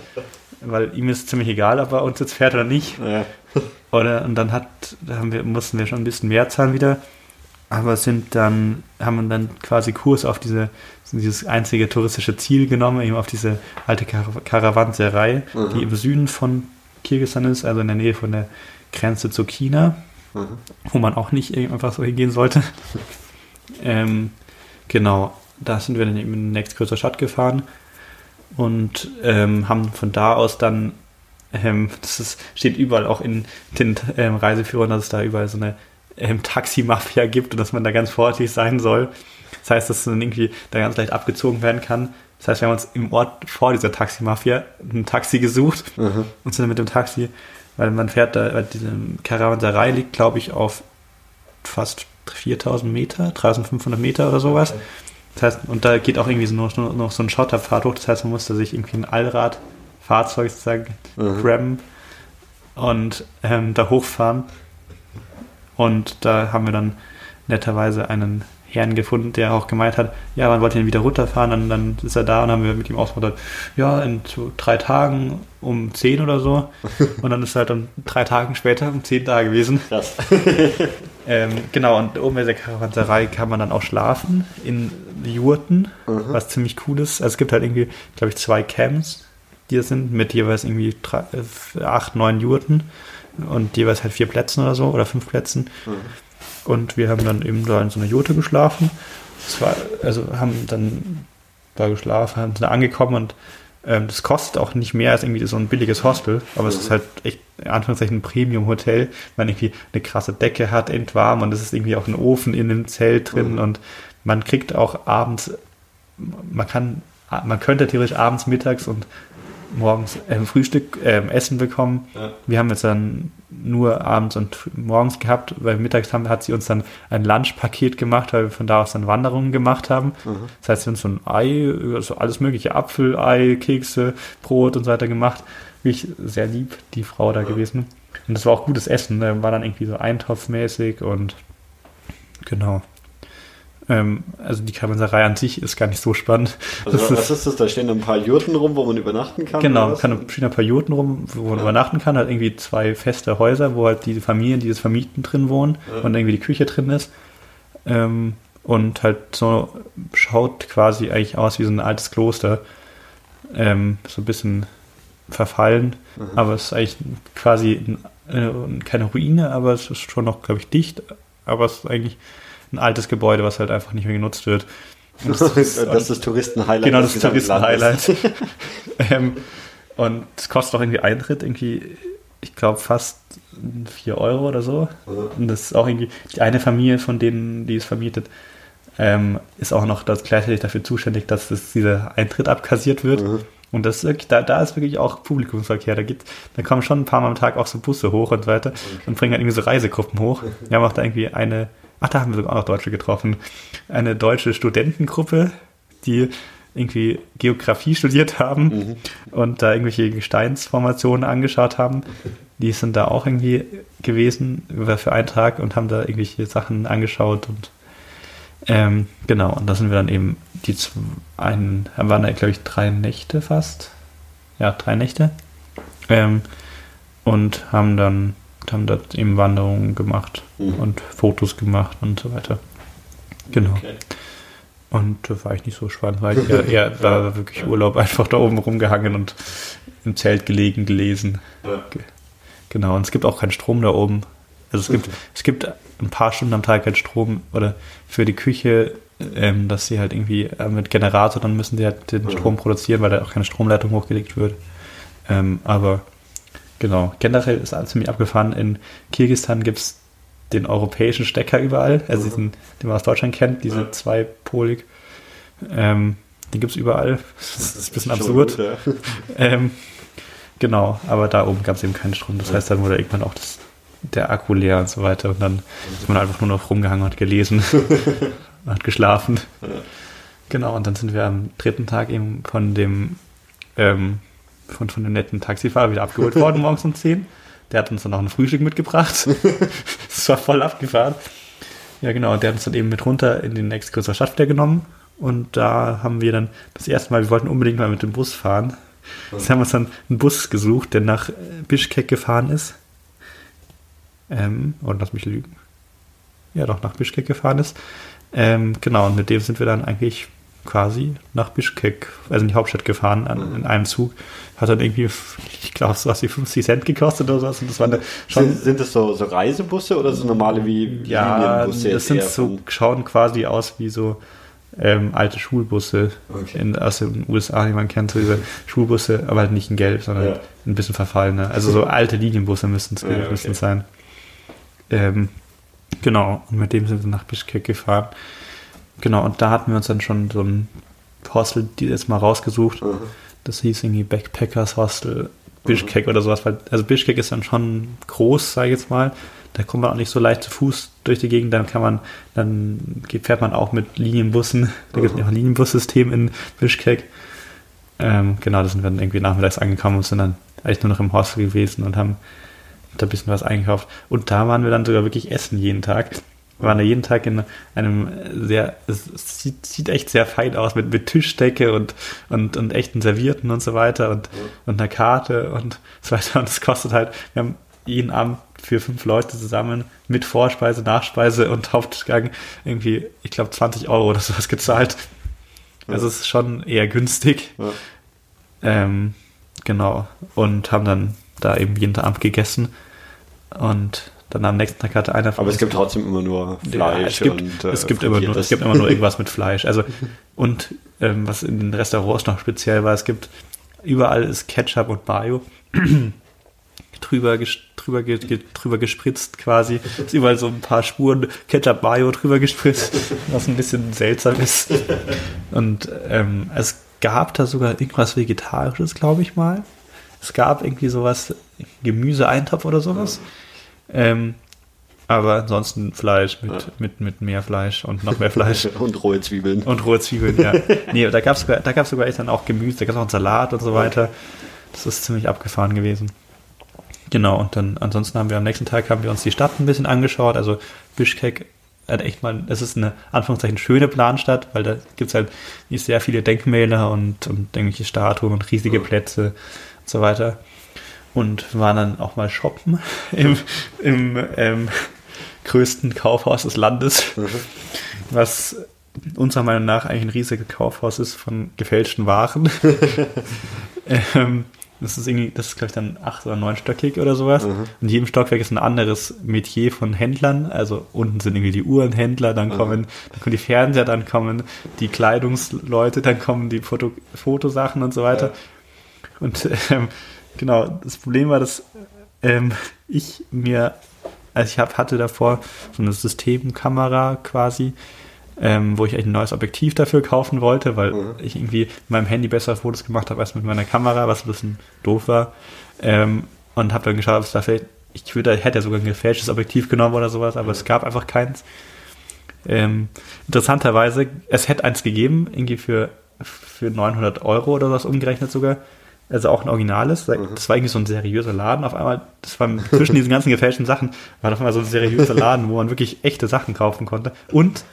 weil ihm ist ziemlich egal, ob er uns jetzt fährt oder nicht. Ja. Oder, und dann hat, haben wir, mussten wir schon ein bisschen mehr zahlen wieder, aber sind dann, haben dann quasi Kurs auf diese, dieses einzige touristische Ziel genommen, eben auf diese alte Kar Karawanserei, mhm. die im Süden von Kirgisistan ist, also in der Nähe von der Grenze zu China mhm. wo man auch nicht einfach so hingehen sollte. ähm, genau, da sind wir dann eben in die nächstgrößere Stadt gefahren und ähm, haben von da aus dann, ähm, das ist, steht überall auch in den ähm, Reiseführern, dass es da überall so eine ähm, Taxi-Mafia gibt und dass man da ganz vorsichtig sein soll. Das heißt, dass man irgendwie da ganz leicht abgezogen werden kann. Das heißt, wir haben uns im Ort vor dieser Taxi-Mafia ein Taxi gesucht mhm. und sind dann mit dem Taxi weil man fährt da, diese Karawanserei liegt, glaube ich, auf fast 4000 Meter, 3500 Meter oder sowas. Das heißt, und da geht auch irgendwie so noch, noch so ein Schotterpfad hoch, das heißt, man musste sich irgendwie ein Allradfahrzeug sozusagen mhm. grabben und ähm, da hochfahren. Und da haben wir dann netterweise einen Herrn gefunden, der auch gemeint hat, ja, man wollte ihn wieder runterfahren, dann, dann ist er da und haben wir mit ihm ausgemacht, ja, in so drei Tagen um zehn oder so. Und dann ist er halt dann drei Tagen später um zehn da gewesen. Krass. ähm, genau, und oben bei der Karawanserei kann man dann auch schlafen in Jurten, mhm. was ziemlich cool ist. Also es gibt halt irgendwie, glaube ich, zwei Camps, die das sind, mit jeweils irgendwie drei, äh, acht, neun Jurten und jeweils halt vier Plätzen oder so oder fünf Plätzen. Mhm. Und wir haben dann eben da in so einer Jurte geschlafen. Das war, also haben dann da geschlafen, haben da angekommen und ähm, das kostet auch nicht mehr als irgendwie so ein billiges Hostel, aber es ist halt echt in Anführungszeichen ein Premium-Hotel, man irgendwie eine krasse Decke hat, entwarm und es ist irgendwie auch ein Ofen in dem Zelt drin mhm. und man kriegt auch abends, man kann, man könnte theoretisch abends, mittags und morgens ähm, Frühstück, ähm, Essen bekommen. Ja. Wir haben jetzt dann nur abends und morgens gehabt, weil mittags haben, hat sie uns dann ein Lunchpaket gemacht, weil wir von da aus dann Wanderungen gemacht haben. Mhm. Das heißt, sie haben so ein Ei, also alles mögliche, Apfel, Ei, Kekse, Brot und so weiter gemacht. Wirklich sehr lieb, die Frau da ja. gewesen. Und das war auch gutes Essen, ne? war dann irgendwie so eintopfmäßig und genau. Ähm, also die Karawanserei an sich ist gar nicht so spannend. Also das was ist, ist das? Da stehen ein paar Jurten rum, wo man übernachten kann? Genau, kann, stehen ein paar Jurten rum, wo man ja. übernachten kann. Halt irgendwie zwei feste Häuser, wo halt diese Familien, die das vermieten, drin wohnen ja. und irgendwie die Küche drin ist. Ähm, und halt so schaut quasi eigentlich aus wie so ein altes Kloster. Ähm, so ein bisschen verfallen, mhm. aber es ist eigentlich quasi eine, äh, keine Ruine, aber es ist schon noch, glaube ich, dicht. Aber es ist eigentlich ein altes Gebäude, was halt einfach nicht mehr genutzt wird. Das, das, ist das Touristen-Highlight. Genau, das, das Touristen-Highlight. ähm, und es kostet auch irgendwie Eintritt, irgendwie, ich glaube, fast 4 Euro oder so. Mhm. Und das ist auch irgendwie, die eine Familie von denen, die es vermietet, ähm, ist auch noch das gleichzeitig dafür zuständig, dass das, dieser Eintritt abkassiert wird. Mhm. Und das ist wirklich, da, da ist wirklich auch Publikumsverkehr. Da gibt, da kommen schon ein paar Mal am Tag auch so Busse hoch und so weiter okay. und bringen halt irgendwie so Reisegruppen hoch. Wir haben auch da irgendwie eine ach, da haben wir sogar auch noch Deutsche getroffen, eine deutsche Studentengruppe, die irgendwie Geografie studiert haben mhm. und da irgendwelche Gesteinsformationen angeschaut haben. Die sind da auch irgendwie gewesen für einen Tag und haben da irgendwelche Sachen angeschaut und ähm, genau, und da sind wir dann eben die einen, waren da glaube ich drei Nächte fast. Ja, drei Nächte. Ähm, und haben dann und haben dort eben Wanderungen gemacht mhm. und Fotos gemacht und so weiter. Genau. Okay. Und da war ich nicht so spannend, weil ich eher, eher da war wirklich Urlaub einfach da oben rumgehangen und im Zelt gelegen, gelesen. Ja. Genau, und es gibt auch keinen Strom da oben. Also es gibt, es gibt ein paar Stunden am Tag keinen Strom oder für die Küche, ähm, dass sie halt irgendwie äh, mit Generator, dann müssen sie halt den Strom produzieren, weil da auch keine Stromleitung hochgelegt wird. Ähm, aber genau, generell ist alles ziemlich abgefahren. In Kirgistan gibt es den europäischen Stecker überall, also diesen, den man aus Deutschland kennt, diese ja. zweipolig. Ähm, den gibt es überall. Das ist ein bisschen absurd. Gut, ja. ähm, genau, aber da oben gab es eben keinen Strom. Das ja. heißt, dann wurde irgendwann auch das, der Akku leer und so weiter. Und dann ist man einfach nur noch rumgehangen und gelesen und hat geschlafen. Genau, und dann sind wir am dritten Tag eben von dem ähm, von, von dem netten Taxifahrer wieder abgeholt worden morgens um 10. Der hat uns dann noch ein Frühstück mitgebracht. das war voll abgefahren. Ja, genau. Und der hat uns dann eben mit runter in die nächste größere Stadt wieder genommen. Und da haben wir dann das erste Mal, wir wollten unbedingt mal mit dem Bus fahren. Jetzt haben wir uns dann einen Bus gesucht, der nach Bischkek gefahren ist. Ähm, oder lass mich lügen. Ja, doch, nach Bischkek gefahren ist. Ähm, genau, und mit dem sind wir dann eigentlich quasi nach Bischkek, also in die Hauptstadt gefahren, an, in einem Zug. Hat dann irgendwie, ich glaube, so was wie 50 Cent gekostet oder so. Und das waren schon sind, sind das so, so Reisebusse oder so normale wie ja, Linienbusse? das sind so, schauen quasi aus wie so ähm, alte Schulbusse okay. in, aus den USA, die man kennt, so diese Schulbusse, aber halt nicht in Gelb, sondern ja. ein bisschen verfallene. Also so alte Linienbusse müssten es ja, okay. sein. Ähm, genau, und mit dem sind wir nach Bischkek gefahren. Genau, und da hatten wir uns dann schon so ein Hostel jetzt mal rausgesucht. Mhm. Das hieß irgendwie Backpackers Hostel Bischkek mhm. oder sowas. Weil, also Bischkek ist dann schon groß, sage ich jetzt mal. Da kommt man auch nicht so leicht zu Fuß durch die Gegend. Dann kann man, dann fährt man auch mit Linienbussen. Da gibt es ja auch ein Linienbussystem in Bischkek. Ähm, genau, da sind wir dann irgendwie nachmittags angekommen und sind dann eigentlich nur noch im Hostel gewesen und haben da ein bisschen was eingekauft. Und da waren wir dann sogar wirklich essen jeden Tag. Wir waren da jeden Tag in einem sehr, es sieht, sieht echt sehr fein aus mit, mit Tischdecke und, und, und echten Servierten und so weiter und, ja. und einer Karte und so weiter. Und es kostet halt, wir haben jeden Abend für fünf Leute zusammen mit Vorspeise, Nachspeise und Hauptgang irgendwie, ich glaube, 20 Euro oder sowas gezahlt. Ja. Also es ist schon eher günstig. Ja. Ähm, genau. Und haben dann da eben jeden Abend gegessen und dann am nächsten Tag hatte einer von Aber es gibt trotzdem immer nur Fleisch. Ja, es gibt, und, äh, es, gibt immer nur, es gibt immer nur irgendwas mit Fleisch. Also, und ähm, was in den Restaurants noch speziell war, es gibt überall ist Ketchup und Mayo drüber, drüber, drüber gespritzt quasi. Es ist überall so ein paar Spuren Ketchup Mayo drüber gespritzt, was ein bisschen seltsam ist. Und ähm, es gab da sogar irgendwas Vegetarisches, glaube ich mal. Es gab irgendwie sowas, Gemüseeintopf oder sowas. Ja ähm, aber ansonsten Fleisch mit, ja. mit, mit mehr Fleisch und noch mehr Fleisch. und rohe Zwiebeln. Und rohe Zwiebeln, ja. nee, da gab es sogar, da gab's sogar echt dann auch Gemüse, da gab es auch einen Salat und so weiter. Das ist ziemlich abgefahren gewesen. Genau, und dann ansonsten haben wir am nächsten Tag haben wir uns die Stadt ein bisschen angeschaut. Also Bischkek hat echt mal, es ist eine Anführungszeichen schöne Planstadt, weil da gibt es halt nicht sehr viele Denkmäler und, und irgendwelche Statuen und riesige Plätze und so weiter und waren dann auch mal shoppen im, im ähm, größten Kaufhaus des Landes, mhm. was unserer Meinung nach eigentlich ein riesiges Kaufhaus ist von gefälschten Waren. ähm, das ist irgendwie, das ist glaube ich dann acht- oder neunstöckig oder sowas. Mhm. Und in jedem Stockwerk ist ein anderes Metier von Händlern. Also unten sind irgendwie die Uhrenhändler, dann mhm. kommen, dann kommen die Fernseher, dann kommen die Kleidungsleute, dann kommen die Foto, Fotosachen und so weiter. Ja. Und ähm, Genau, das Problem war, dass ähm, ich mir, also ich hab, hatte davor so eine Systemkamera quasi, ähm, wo ich eigentlich ein neues Objektiv dafür kaufen wollte, weil mhm. ich irgendwie mit meinem Handy bessere Fotos gemacht habe als mit meiner Kamera, was ein bisschen doof war. Ähm, und habe dann geschaut, ob es da vielleicht, ich würde, hätte ja sogar ein gefälschtes Objektiv genommen oder sowas, aber mhm. es gab einfach keins. Ähm, interessanterweise, es hätte eins gegeben, irgendwie für, für 900 Euro oder was umgerechnet sogar also auch ein originales. Mhm. Das war irgendwie so ein seriöser Laden. Auf einmal, das war zwischen diesen ganzen gefälschten Sachen, war auf einmal so ein seriöser Laden, wo man wirklich echte Sachen kaufen konnte. Und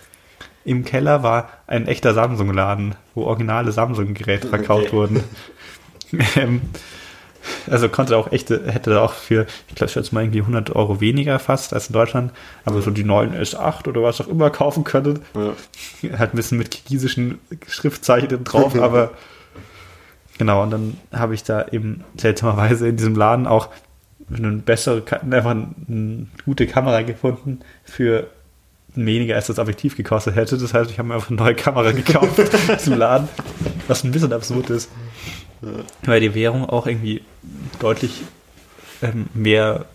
im Keller war ein echter Samsung-Laden, wo originale Samsung-Geräte verkauft okay. wurden. ähm, Also konnte auch echt, hätte auch für, ich glaube, ich schätze mal irgendwie 100 Euro weniger fast als in Deutschland, aber so die neuen S8 oder was auch immer kaufen können. Ja. Halt ein bisschen mit kirgisischen Schriftzeichen drauf, aber genau, und dann habe ich da eben seltsamerweise in diesem Laden auch eine bessere, einfach eine gute Kamera gefunden für weniger als das Objektiv gekostet hätte. Das heißt, ich habe mir einfach eine neue Kamera gekauft diesem Laden, was ein bisschen absurd ist. Weil die Währung auch irgendwie deutlich ähm, mehr,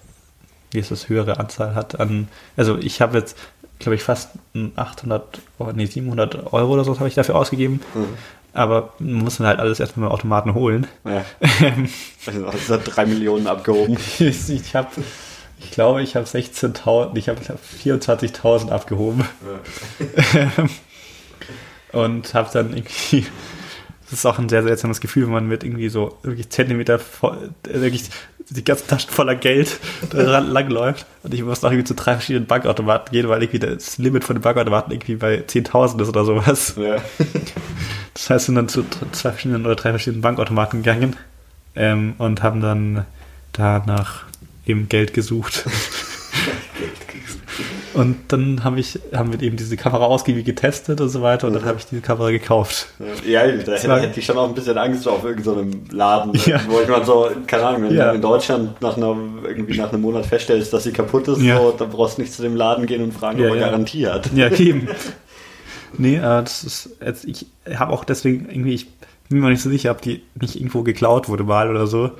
wie ist das, höhere Anzahl hat an, also ich habe jetzt, glaube ich, fast 800, nee, 700 Euro oder so habe ich dafür ausgegeben. Mhm. Aber man muss dann halt alles erstmal mit dem Automaten holen. Ja. also hast du drei Millionen abgehoben. ich, habe ich glaube, ich habe 16.000, ich habe hab 24.000 abgehoben. Ja. und habe dann irgendwie, das ist auch ein sehr seltsames Gefühl, wenn man mit irgendwie so wirklich Zentimeter, voll, wirklich die ganzen Taschen voller Geld langläuft. Und ich muss noch irgendwie zu drei verschiedenen Bankautomaten gehen, weil irgendwie das Limit von den Bankautomaten irgendwie bei 10.000 ist oder sowas. Ja. Das heißt, sind dann zu zwei verschiedenen oder drei verschiedenen Bankautomaten gegangen ähm, und haben dann da nach eben Geld gesucht. und dann habe ich, haben wir eben diese Kamera ausgiebig getestet und so weiter und dann habe ich diese Kamera gekauft. Ja, da hätte, hätte, ich schon auch ein bisschen Angst auf irgendeinem so Laden, ja. wo ich mal so, keine Ahnung, wenn ja. du in Deutschland nach einer, irgendwie nach einem Monat feststellst, dass sie kaputt ist, ja. so, dann brauchst du nicht zu dem Laden gehen und fragen, ob er Garantie hat. Ja, eben. Nee, äh, das ist, jetzt, ich habe auch deswegen irgendwie, ich bin mir nicht so sicher, ob die nicht irgendwo geklaut wurde mal oder so. Ja.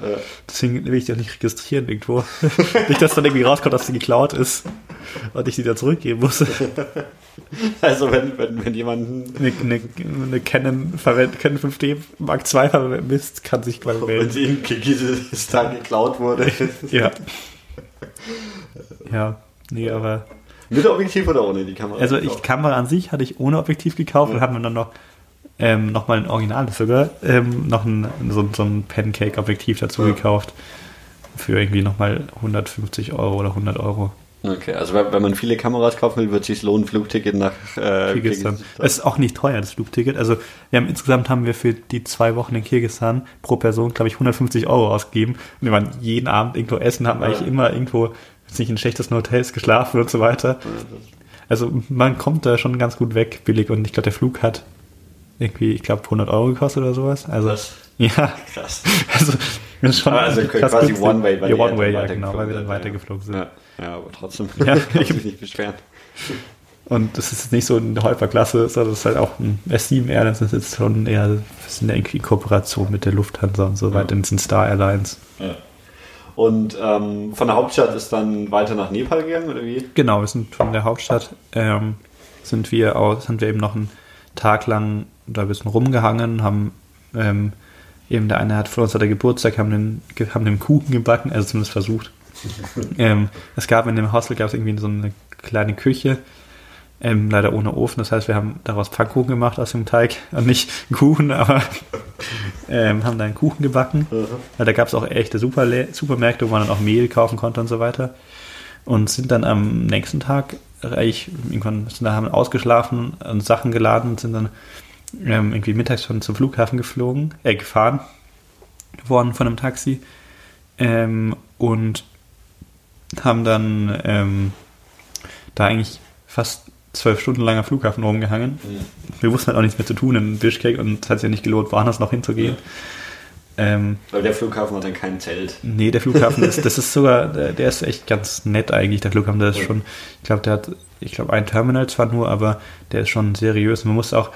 Deswegen will ich die auch nicht registrieren irgendwo. nicht, dass dann irgendwie rauskommt, dass sie geklaut ist und ich die da zurückgeben muss. Also wenn, wenn, wenn jemand eine, eine, eine Canon, verwendet, Canon 5D Mark II vermisst, kann sich mal melden. Wenn sie in Kirgisistan geklaut wurde. ja. Ja, nee, aber... Mit Objektiv oder ohne die Kamera? Also die Kamera an sich hatte ich ohne Objektiv gekauft ja. und haben wir dann noch ähm, nochmal ein Original sogar, ähm, noch ein, so, so ein Pancake-Objektiv dazu ja. gekauft. Für irgendwie nochmal 150 Euro oder 100 Euro. Okay, also wenn man viele Kameras kaufen will, wird es sich lohnen, Flugticket nach äh, Kirgisistan. Es ist auch nicht teuer, das Flugticket. Also wir haben insgesamt haben wir für die zwei Wochen in Kirgisistan pro Person, glaube ich, 150 Euro ausgegeben. Und wir waren jeden Abend irgendwo essen, haben ja. eigentlich immer irgendwo nicht in schlechtesten Hotels geschlafen und so weiter. Also man kommt da schon ganz gut weg, billig. Und ich glaube, der Flug hat irgendwie, ich glaube, 100 Euro gekostet oder sowas. Also, Was? ja. Krass. Also, das ist schon also quasi One-Way, weil, one way, ja, genau, weil wir dann weitergeflogen sind. Ja, ja aber trotzdem ja, kann ich mich nicht beschweren. Und das ist nicht so eine Hyperklasse, sondern das ist halt auch ein S7 Air, das ist jetzt schon eher, sind irgendwie in Kooperation mit der Lufthansa und so weiter, ja. sind Star Airlines. Ja. Und ähm, von der Hauptstadt ist dann weiter nach Nepal gegangen, oder wie? Genau, wir sind von der Hauptstadt, ähm, sind wir aus, sind wir eben noch einen Tag lang da ein bisschen rumgehangen, haben ähm, eben der eine hat von uns hat der Geburtstag, haben den, haben den Kuchen gebacken, also zumindest versucht. ähm, es gab in dem Hostel gab es irgendwie so eine kleine Küche, ähm, leider ohne Ofen. Das heißt, wir haben daraus Pfannkuchen gemacht aus dem Teig und nicht einen Kuchen, aber ähm, haben da einen Kuchen gebacken. Mhm. Weil da gab es auch echte Super Supermärkte, wo man dann auch Mehl kaufen konnte und so weiter. Und sind dann am nächsten Tag reich, irgendwann sind da haben ausgeschlafen und Sachen geladen und sind dann ähm, irgendwie mittags schon zum Flughafen geflogen, äh, gefahren worden von einem Taxi ähm, und haben dann ähm, da eigentlich fast zwölf Stunden lang am Flughafen rumgehangen. Mhm. Wir wussten halt auch nichts mehr zu tun in Bischkek und es hat sich ja nicht gelohnt, woanders noch hinzugehen. Ähm, Weil der Flughafen hat dann kein Zelt. Nee, der Flughafen ist, das ist sogar, der, der, ist echt ganz nett eigentlich, der Flughafen, der ist schon, ich glaube, der hat, ich glaube, ein Terminal zwar nur, aber der ist schon seriös. Man muss auch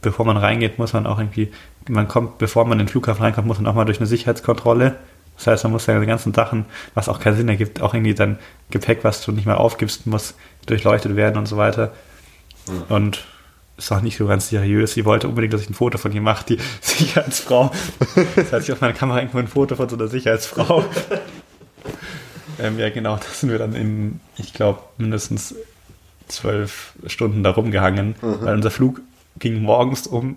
bevor man reingeht, muss man auch irgendwie, man kommt, bevor man in den Flughafen reinkommt, muss man auch mal durch eine Sicherheitskontrolle. Das heißt, man muss ja die ganzen Sachen, was auch keinen Sinn ergibt, auch irgendwie dann Gepäck, was du nicht mehr aufgibst, muss durchleuchtet werden und so weiter. Mhm. Und ist auch nicht so ganz seriös. Sie wollte unbedingt, dass ich ein Foto von ihr mache, die Sicherheitsfrau. Das heißt, ich auf meiner Kamera irgendwo ein Foto von so einer Sicherheitsfrau. ähm, ja, genau, da sind wir dann in, ich glaube, mindestens zwölf Stunden da rumgehangen, mhm. weil unser Flug ging morgens um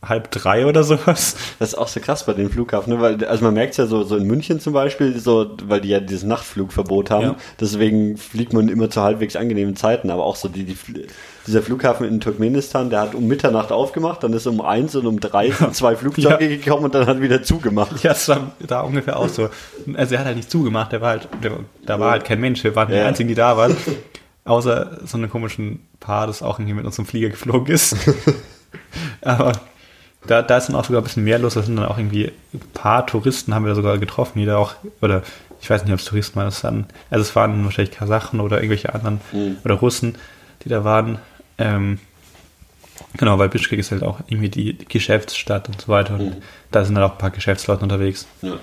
halb drei oder sowas. Das ist auch so krass bei dem Flughafen, ne? weil, also man merkt es ja so, so in München zum Beispiel, so, weil die ja dieses Nachtflugverbot haben, ja. deswegen fliegt man immer zu halbwegs angenehmen Zeiten, aber auch so die, die dieser Flughafen in Turkmenistan, der hat um Mitternacht aufgemacht, dann ist um eins und um drei sind zwei Flugzeuge ja. gekommen und dann hat wieder zugemacht. Ja, das war da ungefähr auch so. Also er hat halt nicht zugemacht, der war halt, der, da war halt kein Mensch, wir waren ja. die einzigen, die da waren. Außer so einem komischen Paar, das auch irgendwie mit unserem Flieger geflogen ist. Aber da, da ist dann auch sogar ein bisschen mehr los. Da sind dann auch irgendwie ein paar Touristen, haben wir da sogar getroffen, die da auch, oder ich weiß nicht, ob es Touristen waren, das waren, also es waren wahrscheinlich Kasachen oder irgendwelche anderen mhm. oder Russen, die da waren. Ähm, genau, weil Bischkek ist halt auch irgendwie die Geschäftsstadt und so weiter. Und mhm. da sind dann auch ein paar Geschäftsleute unterwegs. Ja.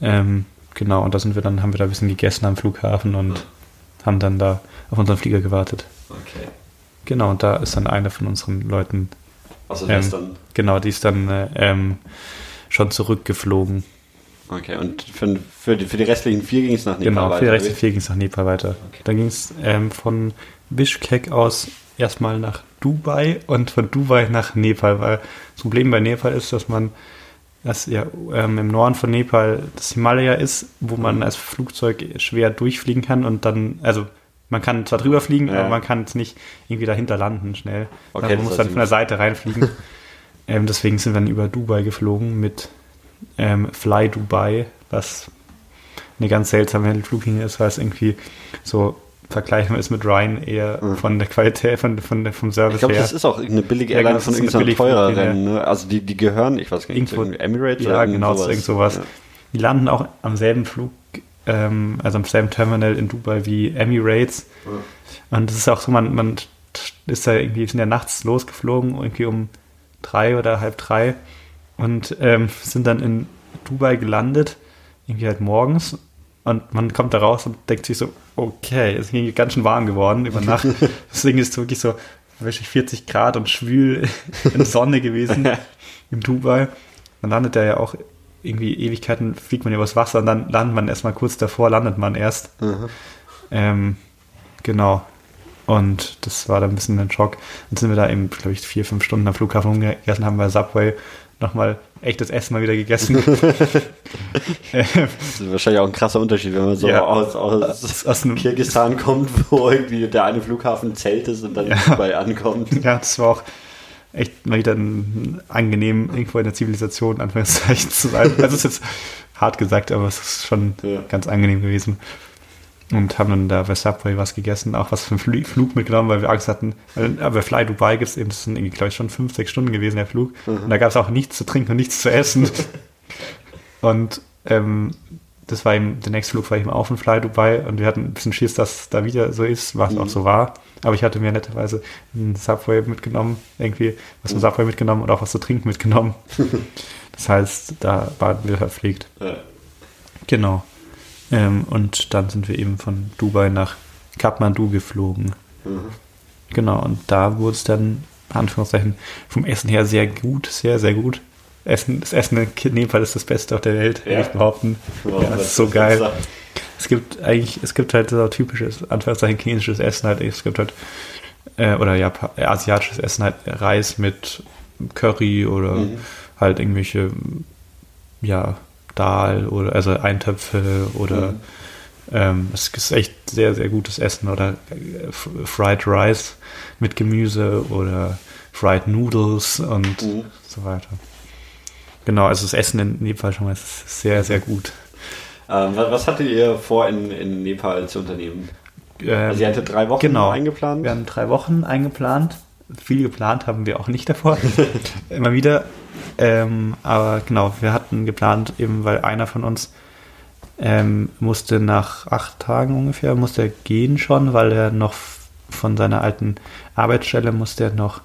Ähm, genau, und da sind wir dann, haben wir da ein bisschen gegessen am Flughafen und ja. haben dann da auf unseren Flieger gewartet. Okay. Genau, und da ist dann einer von unseren Leuten. Also ähm, ist dann. Genau, die ist dann äh, ähm, schon zurückgeflogen. Okay, und für, für, die, für die restlichen vier ging es nach Nepal genau, weiter? Genau, für die restlichen vier ging es nach Nepal weiter. Okay. Dann ging es ähm, von Bishkek aus erstmal nach Dubai und von Dubai nach Nepal, weil das Problem bei Nepal ist, dass man das ja ähm, im Norden von Nepal das Himalaya ist, wo man mhm. als Flugzeug schwer durchfliegen kann und dann, also man kann zwar drüber fliegen, ja. aber man kann es nicht irgendwie dahinter landen schnell. Okay, also man muss dann von der Seite reinfliegen. ähm, deswegen sind wir dann über Dubai geflogen mit ähm, Fly Dubai, was eine ganz seltsame Fluglinie ist, weil es irgendwie so vergleichbar ist mit Ryan eher mhm. von der Qualität, von, von, vom Service ich glaub, her. Ich glaube, das ist auch eine billige Airline ja, genau, von irgendeinem teureren. Ne? Also die, die gehören, ich weiß gar nicht, irgendwo, Emirates ja, oder genau, sowas. irgend sowas. Ja. Die landen auch am selben Flug, ähm, also am selben Terminal in Dubai wie Emirates. Mhm. Und das ist auch so, man, man ist da irgendwie, sind ja nachts losgeflogen, irgendwie um drei oder halb drei und ähm, sind dann in Dubai gelandet, irgendwie halt morgens und man kommt da raus und denkt sich so, okay, es ist ganz schön warm geworden über Nacht. Deswegen ist es wirklich so, wirklich 40 Grad und schwül in Sonne gewesen in Dubai. Dann landet er ja auch irgendwie Ewigkeiten, fliegt man übers Wasser und dann landet man erstmal kurz davor, landet man erst. Mhm. Ähm, genau. Und das war dann ein bisschen ein Schock. Dann sind wir da eben, glaube ich, vier, fünf Stunden am Flughafen umgegessen, haben bei Subway nochmal echtes Essen mal wieder gegessen. das ist wahrscheinlich auch ein krasser Unterschied, wenn man so ja, aus, aus, aus Kirgisistan kommt, wo irgendwie der eine Flughafen Zelt ist und dann ja. Dubai ankommt. Ja, das war auch echt mal wieder angenehm, irgendwo in der Zivilisation, Anführungszeichen zu sein. Also es ist jetzt hart gesagt, aber es ist schon ja. ganz angenehm gewesen und haben dann da bei Subway was gegessen, auch was für einen Flug mitgenommen, weil wir Angst hatten. Aber Fly Dubai gibt es eben, das sind irgendwie, glaube ich, schon fünf, sechs Stunden gewesen, der Flug. Mhm. Und da gab es auch nichts zu trinken und nichts zu essen. und ähm, das war eben, der nächste Flug war eben auch von Fly Dubai und wir hatten ein bisschen Schiss, dass da wieder so ist, was mhm. auch so war. Aber ich hatte mir netterweise ein Subway mitgenommen, irgendwie was vom mhm. Subway mitgenommen und auch was zu trinken mitgenommen. das heißt, da waren wir verpflegt. Ja. Genau. Ähm, und dann sind wir eben von Dubai nach Kathmandu geflogen. Mhm. Genau, und da wurde es dann, Anführungszeichen, vom Essen her sehr gut, sehr, sehr gut. Essen, das Essen in Nepal ist das Beste auf der Welt, ja. würde ich behaupten. Wow, ja, das ist so geil. Es gibt eigentlich, es gibt halt so typisches, Anführungszeichen, chinesisches Essen halt. Es gibt halt, äh, oder ja, asiatisches Essen halt Reis mit Curry oder mhm. halt irgendwelche, ja, Dahl oder also Eintöpfe oder mhm. ähm, es ist echt sehr, sehr gutes Essen oder äh, Fried Rice mit Gemüse oder Fried Noodles und mhm. so weiter. Genau, also das Essen in Nepal schon mal ist sehr, sehr gut. Ähm, was hattet ihr vor in, in Nepal zu unternehmen? Ähm, also ihr hattet drei Wochen genau, eingeplant? Wir haben drei Wochen eingeplant. Viel geplant haben wir auch nicht davor. Immer wieder. Ähm, aber genau, wir hatten geplant, eben weil einer von uns ähm, musste nach acht Tagen ungefähr, musste er gehen schon, weil er noch von seiner alten Arbeitsstelle musste er noch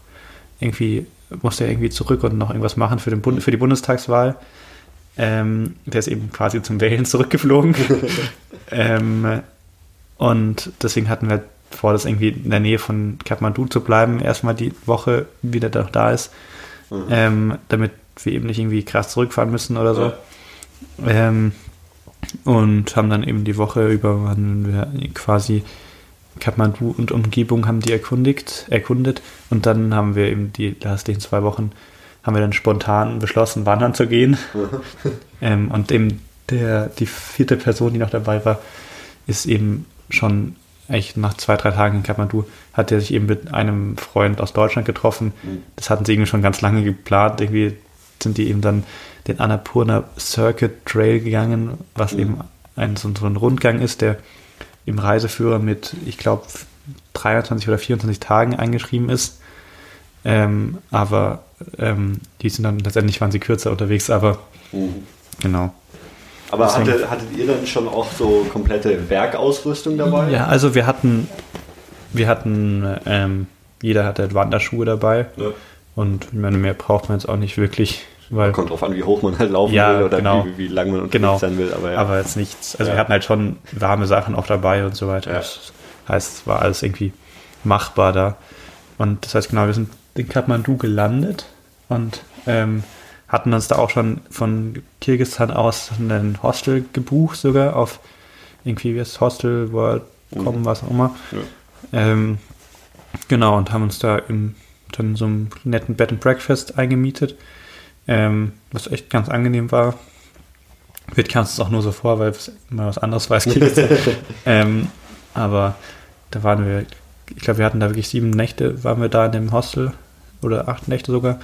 irgendwie, musste er irgendwie zurück und noch irgendwas machen für, den Bund, für die Bundestagswahl. Ähm, der ist eben quasi zum Wählen zurückgeflogen. ähm, und deswegen hatten wir vor, das irgendwie in der Nähe von Kathmandu zu bleiben, erstmal die Woche wieder da ist, mhm. ähm, damit wir eben nicht irgendwie krass zurückfahren müssen oder so. Ja. Ähm, und haben dann eben die Woche über waren wir quasi Kathmandu und Umgebung haben die erkundigt, erkundet und dann haben wir eben die restlichen zwei Wochen haben wir dann spontan beschlossen, wandern zu gehen. ähm, und eben der, die vierte Person, die noch dabei war, ist eben schon echt nach zwei, drei Tagen in Kathmandu, hat er sich eben mit einem Freund aus Deutschland getroffen. Mhm. Das hatten sie irgendwie schon ganz lange geplant. Irgendwie sind die eben dann den Annapurna Circuit Trail gegangen, was mhm. eben ein, so, so ein Rundgang ist, der im Reiseführer mit, ich glaube, 23 oder 24 Tagen eingeschrieben ist. Ähm, aber ähm, die sind dann letztendlich waren sie kürzer unterwegs, aber mhm. genau. Aber hatte, hattet ihr dann schon auch so komplette Werkausrüstung dabei? Ja, also wir hatten, wir hatten, ähm, jeder hatte Wanderschuhe dabei. Ja. Und mehr braucht man jetzt auch nicht wirklich. Weil, Kommt drauf an, wie hoch man halt laufen ja, will oder genau, wie, wie lang man unterwegs genau, sein will. Aber, ja. aber jetzt nichts. Also ja. wir hatten halt schon warme Sachen auch dabei und so weiter. Das heißt, es war alles irgendwie machbar da. Und das heißt genau, wir sind in Kathmandu gelandet und ähm, hatten uns da auch schon von Kirgisistan aus ein Hostel gebucht, sogar auf irgendwie wie es Hostel World.com, mhm. was auch immer. Ja. Ähm, genau, und haben uns da im, dann so einem netten Bed and Breakfast eingemietet, ähm, was echt ganz angenehm war. Wird kam es auch nur so vor, weil es immer was anderes weiß. ähm, aber da waren wir, ich glaube, wir hatten da wirklich sieben Nächte, waren wir da in dem Hostel oder acht Nächte sogar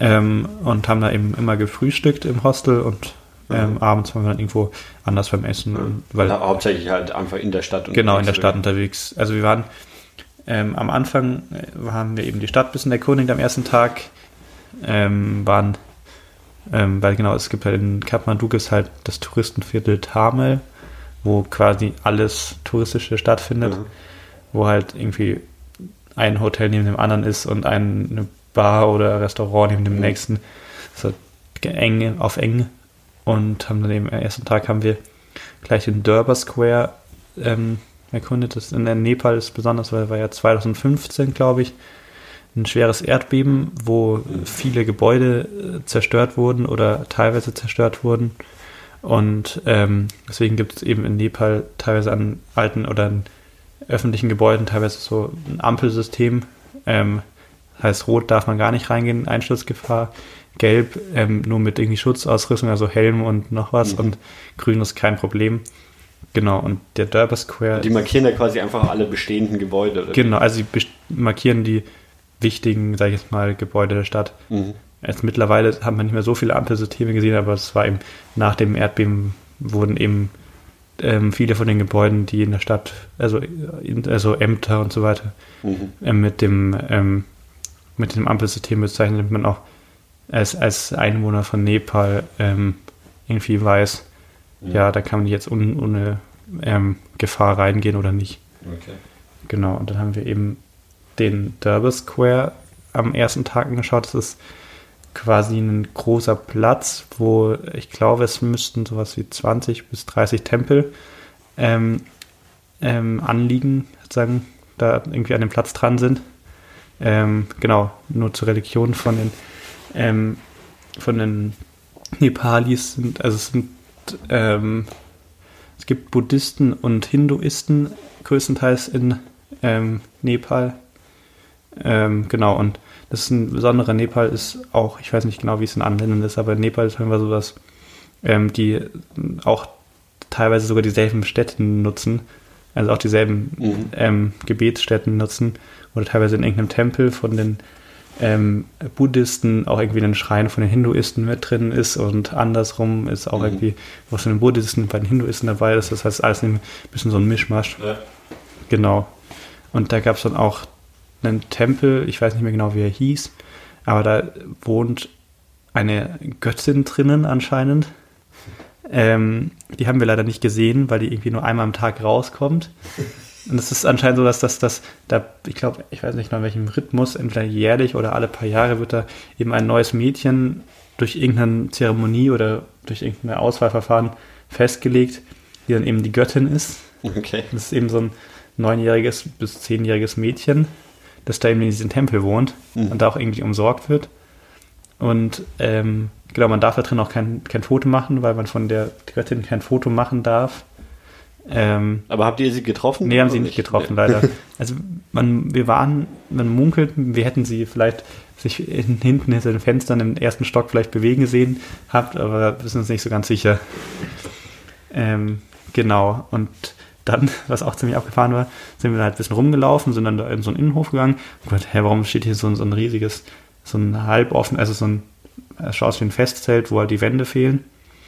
ähm, und haben da eben immer gefrühstückt im Hostel und ähm, mhm. abends waren wir dann irgendwo anders beim Essen. Mhm. Weil, ja, hauptsächlich halt einfach in der Stadt. Genau, in der Stadt unterwegs. Also wir waren ähm, am Anfang äh, haben wir eben die Stadt ein bisschen erkundigt am ersten Tag. Ähm, waren, ähm, weil genau, es gibt halt in Kathmandu ist halt das Touristenviertel Tamil, wo quasi alles Touristische stattfindet, mhm. wo halt irgendwie ein Hotel neben dem anderen ist und ein, eine Bar oder Restaurant neben dem mhm. nächsten. So eng auf eng. Und haben dann eben am ersten Tag haben wir gleich den Durbar Square ähm, erkundet. Das in Nepal ist besonders, weil war ja 2015, glaube ich, ein schweres Erdbeben, wo viele Gebäude äh, zerstört wurden oder teilweise zerstört wurden. Und ähm, deswegen gibt es eben in Nepal teilweise an alten oder an öffentlichen Gebäuden teilweise so ein Ampelsystem. Ähm, heißt, rot darf man gar nicht reingehen, Einsturzgefahr. Gelb ähm, nur mit irgendwie Schutzausrüstung, also Helm und noch was. Mhm. Und grün ist kein Problem. Genau, und der Durbar Square. Die markieren ja quasi einfach alle bestehenden Gebäude. Oder? Genau, also sie markieren die wichtigen, sag ich jetzt mal, Gebäude der Stadt. Mhm. Jetzt mittlerweile haben wir nicht mehr so viele Ampelsysteme gesehen, aber es war eben nach dem Erdbeben wurden eben ähm, viele von den Gebäuden, die in der Stadt, also, also Ämter und so weiter, mhm. äh, mit dem ähm, mit dem Ampelsystem bezeichnet, damit man auch als, als Einwohner von Nepal ähm, irgendwie weiß, ja. ja. da kann man jetzt un, ohne ähm, Gefahr reingehen oder nicht. Okay. Genau, und dann haben wir eben den Durbar Square am ersten Tag angeschaut. Das ist quasi ein großer Platz, wo ich glaube, es müssten sowas wie 20 bis 30 Tempel ähm, ähm, anliegen, sozusagen, da irgendwie an dem Platz dran sind. Ähm, genau, nur zur Religion von den, ähm, von den Nepalis sind, also es sind, ähm, es gibt Buddhisten und Hinduisten größtenteils in ähm, Nepal. Ähm, genau, und das ist ein besonderer Nepal ist auch, ich weiß nicht genau, wie es in anderen Ländern ist, aber in Nepal ist einfach sowas, ähm, die auch teilweise sogar dieselben Städte nutzen, also auch dieselben mhm. ähm, Gebetsstätten nutzen oder teilweise in irgendeinem Tempel von den ähm, Buddhisten auch irgendwie ein Schrein von den Hinduisten mit drin ist und andersrum ist auch mhm. irgendwie was von den Buddhisten bei den Hinduisten dabei ist. Das heißt, alles ein bisschen so ein Mischmasch. Ja. Genau. Und da gab es dann auch einen Tempel, ich weiß nicht mehr genau, wie er hieß, aber da wohnt eine Göttin drinnen anscheinend. Ähm, die haben wir leider nicht gesehen, weil die irgendwie nur einmal am Tag rauskommt. Und es ist anscheinend so, dass das, das da, ich glaube, ich weiß nicht mal in welchem Rhythmus, entweder jährlich oder alle paar Jahre wird da eben ein neues Mädchen durch irgendeine Zeremonie oder durch irgendein Auswahlverfahren festgelegt, die dann eben die Göttin ist. Okay. Das ist eben so ein neunjähriges bis zehnjähriges Mädchen, das da eben in diesem Tempel wohnt mhm. und da auch irgendwie umsorgt wird. Und ähm, genau, man darf da drin auch kein, kein Foto machen, weil man von der Göttin kein Foto machen darf. Ähm, Aber habt ihr sie getroffen? Nee, haben sie nicht getroffen, nee. leider. Also man, wir waren, man munkelt, wir hätten sie vielleicht sich hinten hinter den Fenstern im ersten Stock vielleicht bewegen sehen habt, aber wir sind uns nicht so ganz sicher. Ähm, genau. Und dann, was auch ziemlich abgefahren war, sind wir halt ein bisschen rumgelaufen, sind dann da in so einen Innenhof gegangen. Oh Gott, hä, warum steht hier so, so ein riesiges, so ein halboffen, also so ein, es schaut aus wie ein Festzelt, wo halt die Wände fehlen.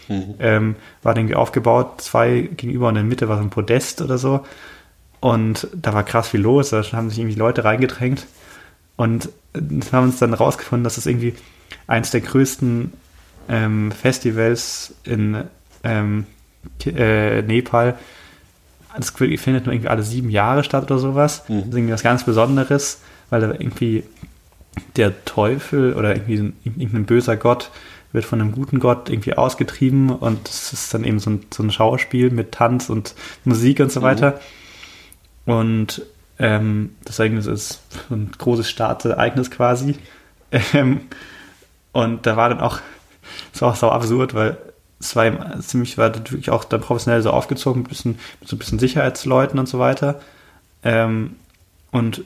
Mhm. Ähm, war irgendwie aufgebaut, zwei gegenüber und in der Mitte war so ein Podest oder so. Und da war krass viel los, da haben sich irgendwie Leute reingedrängt. Und haben uns dann rausgefunden, dass es irgendwie eins der größten ähm, Festivals in ähm, äh, Nepal das findet nur irgendwie alle sieben Jahre statt oder sowas. Mhm. Das ist irgendwie was ganz Besonderes, weil da irgendwie der Teufel oder irgendwie irgendein böser Gott wird von einem guten Gott irgendwie ausgetrieben und es ist dann eben so ein, so ein, Schauspiel mit Tanz und Musik und so mhm. weiter. Und ähm, das Ereignis ist ein großes Staatsereignis quasi. Ähm, und da war dann auch, das war auch so absurd, weil es war ziemlich, war wirklich auch dann professionell so aufgezogen, mit, bisschen, mit so ein bisschen Sicherheitsleuten und so weiter. Ähm, und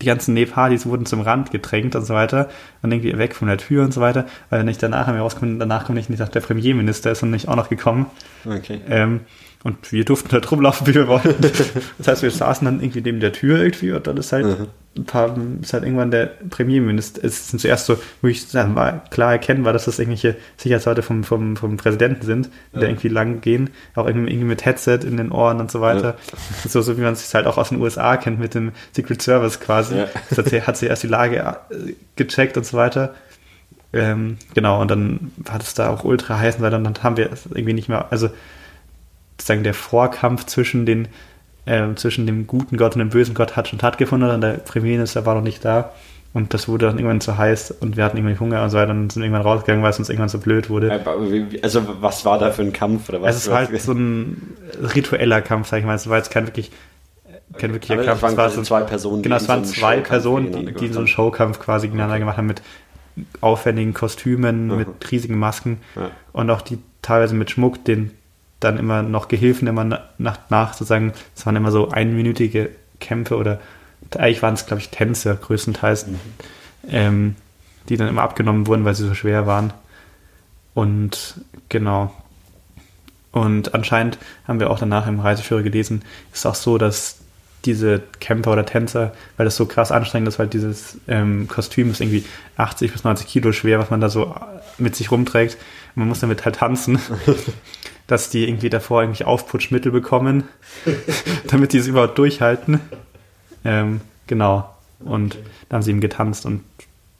die ganzen Nepalais wurden zum Rand gedrängt und so weiter und irgendwie weg von der Tür und so weiter, weil nicht danach haben wir rausgefunden, danach kommt nicht, nicht der Premierminister ist und nicht auch noch gekommen. Okay. Ähm, und wir durften halt rumlaufen, wie wir wollten. Das heißt, wir saßen dann irgendwie neben der Tür irgendwie und dann ist halt mhm. ein paar, ist halt irgendwann der Premierminister. Es sind zuerst so, wo ich sagen war klar erkennbar, dass das irgendwelche Sicherheitsleute vom, vom, vom Präsidenten sind, die ja. da irgendwie lang gehen, auch irgendwie, mit Headset in den Ohren und so weiter. Ja. So, so wie man es halt auch aus den USA kennt mit dem Secret Service quasi. Ja. Das hat sie, hat sie erst die Lage äh, gecheckt und so weiter. Ähm, genau, und dann hat es da auch ultra heiß, weil dann, dann haben wir irgendwie nicht mehr, also sozusagen der Vorkampf zwischen den äh, zwischen dem guten Gott und dem bösen Gott hat schon stattgefunden und der Premierminister war noch nicht da. Und das wurde dann irgendwann zu heiß und wir hatten irgendwie Hunger und so weiter und sind irgendwann rausgegangen, weil es uns irgendwann so blöd wurde. Also was war da für ein Kampf oder was? Es ist halt so ein ritueller Kampf, sag ich mal. Es war jetzt kein wirklich kein wirklicher Aber Kampf. Es waren so zwei Personen. Genau, es waren so zwei Personen, die, die so einen Showkampf quasi gegeneinander okay. gemacht haben mit aufwendigen Kostümen, mhm. mit riesigen Masken ja. und auch die teilweise mit Schmuck, den dann immer noch Gehilfen immer nach, nach sozusagen, es waren immer so einminütige Kämpfe oder eigentlich waren es, glaube ich, Tänze größtenteils, mhm. ähm, die dann immer abgenommen wurden, weil sie so schwer waren. Und genau. Und anscheinend haben wir auch danach im Reiseführer gelesen, ist auch so, dass diese Kämpfer oder Tänzer, weil das so krass anstrengend ist, weil dieses ähm, Kostüm ist irgendwie 80 bis 90 Kilo schwer, was man da so mit sich rumträgt. Und man muss damit halt tanzen. dass die irgendwie davor irgendwie Aufputschmittel bekommen, damit die es überhaupt durchhalten. Ähm, genau. Und okay. dann haben sie ihm getanzt und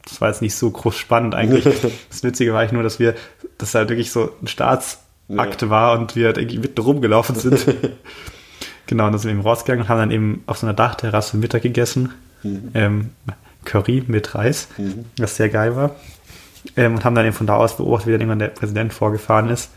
das war jetzt nicht so groß spannend eigentlich. Das Nützige war eigentlich nur, dass wir, dass halt wirklich so ein Staatsakt ja. war und wir halt irgendwie mitten rumgelaufen sind. genau, und dann sind wir eben rausgegangen und haben dann eben auf so einer Dachterrasse Mittag gegessen. Mhm. Ähm, Curry mit Reis, mhm. was sehr geil war. Ähm, und haben dann eben von da aus beobachtet, wie dann irgendwann der Präsident vorgefahren ist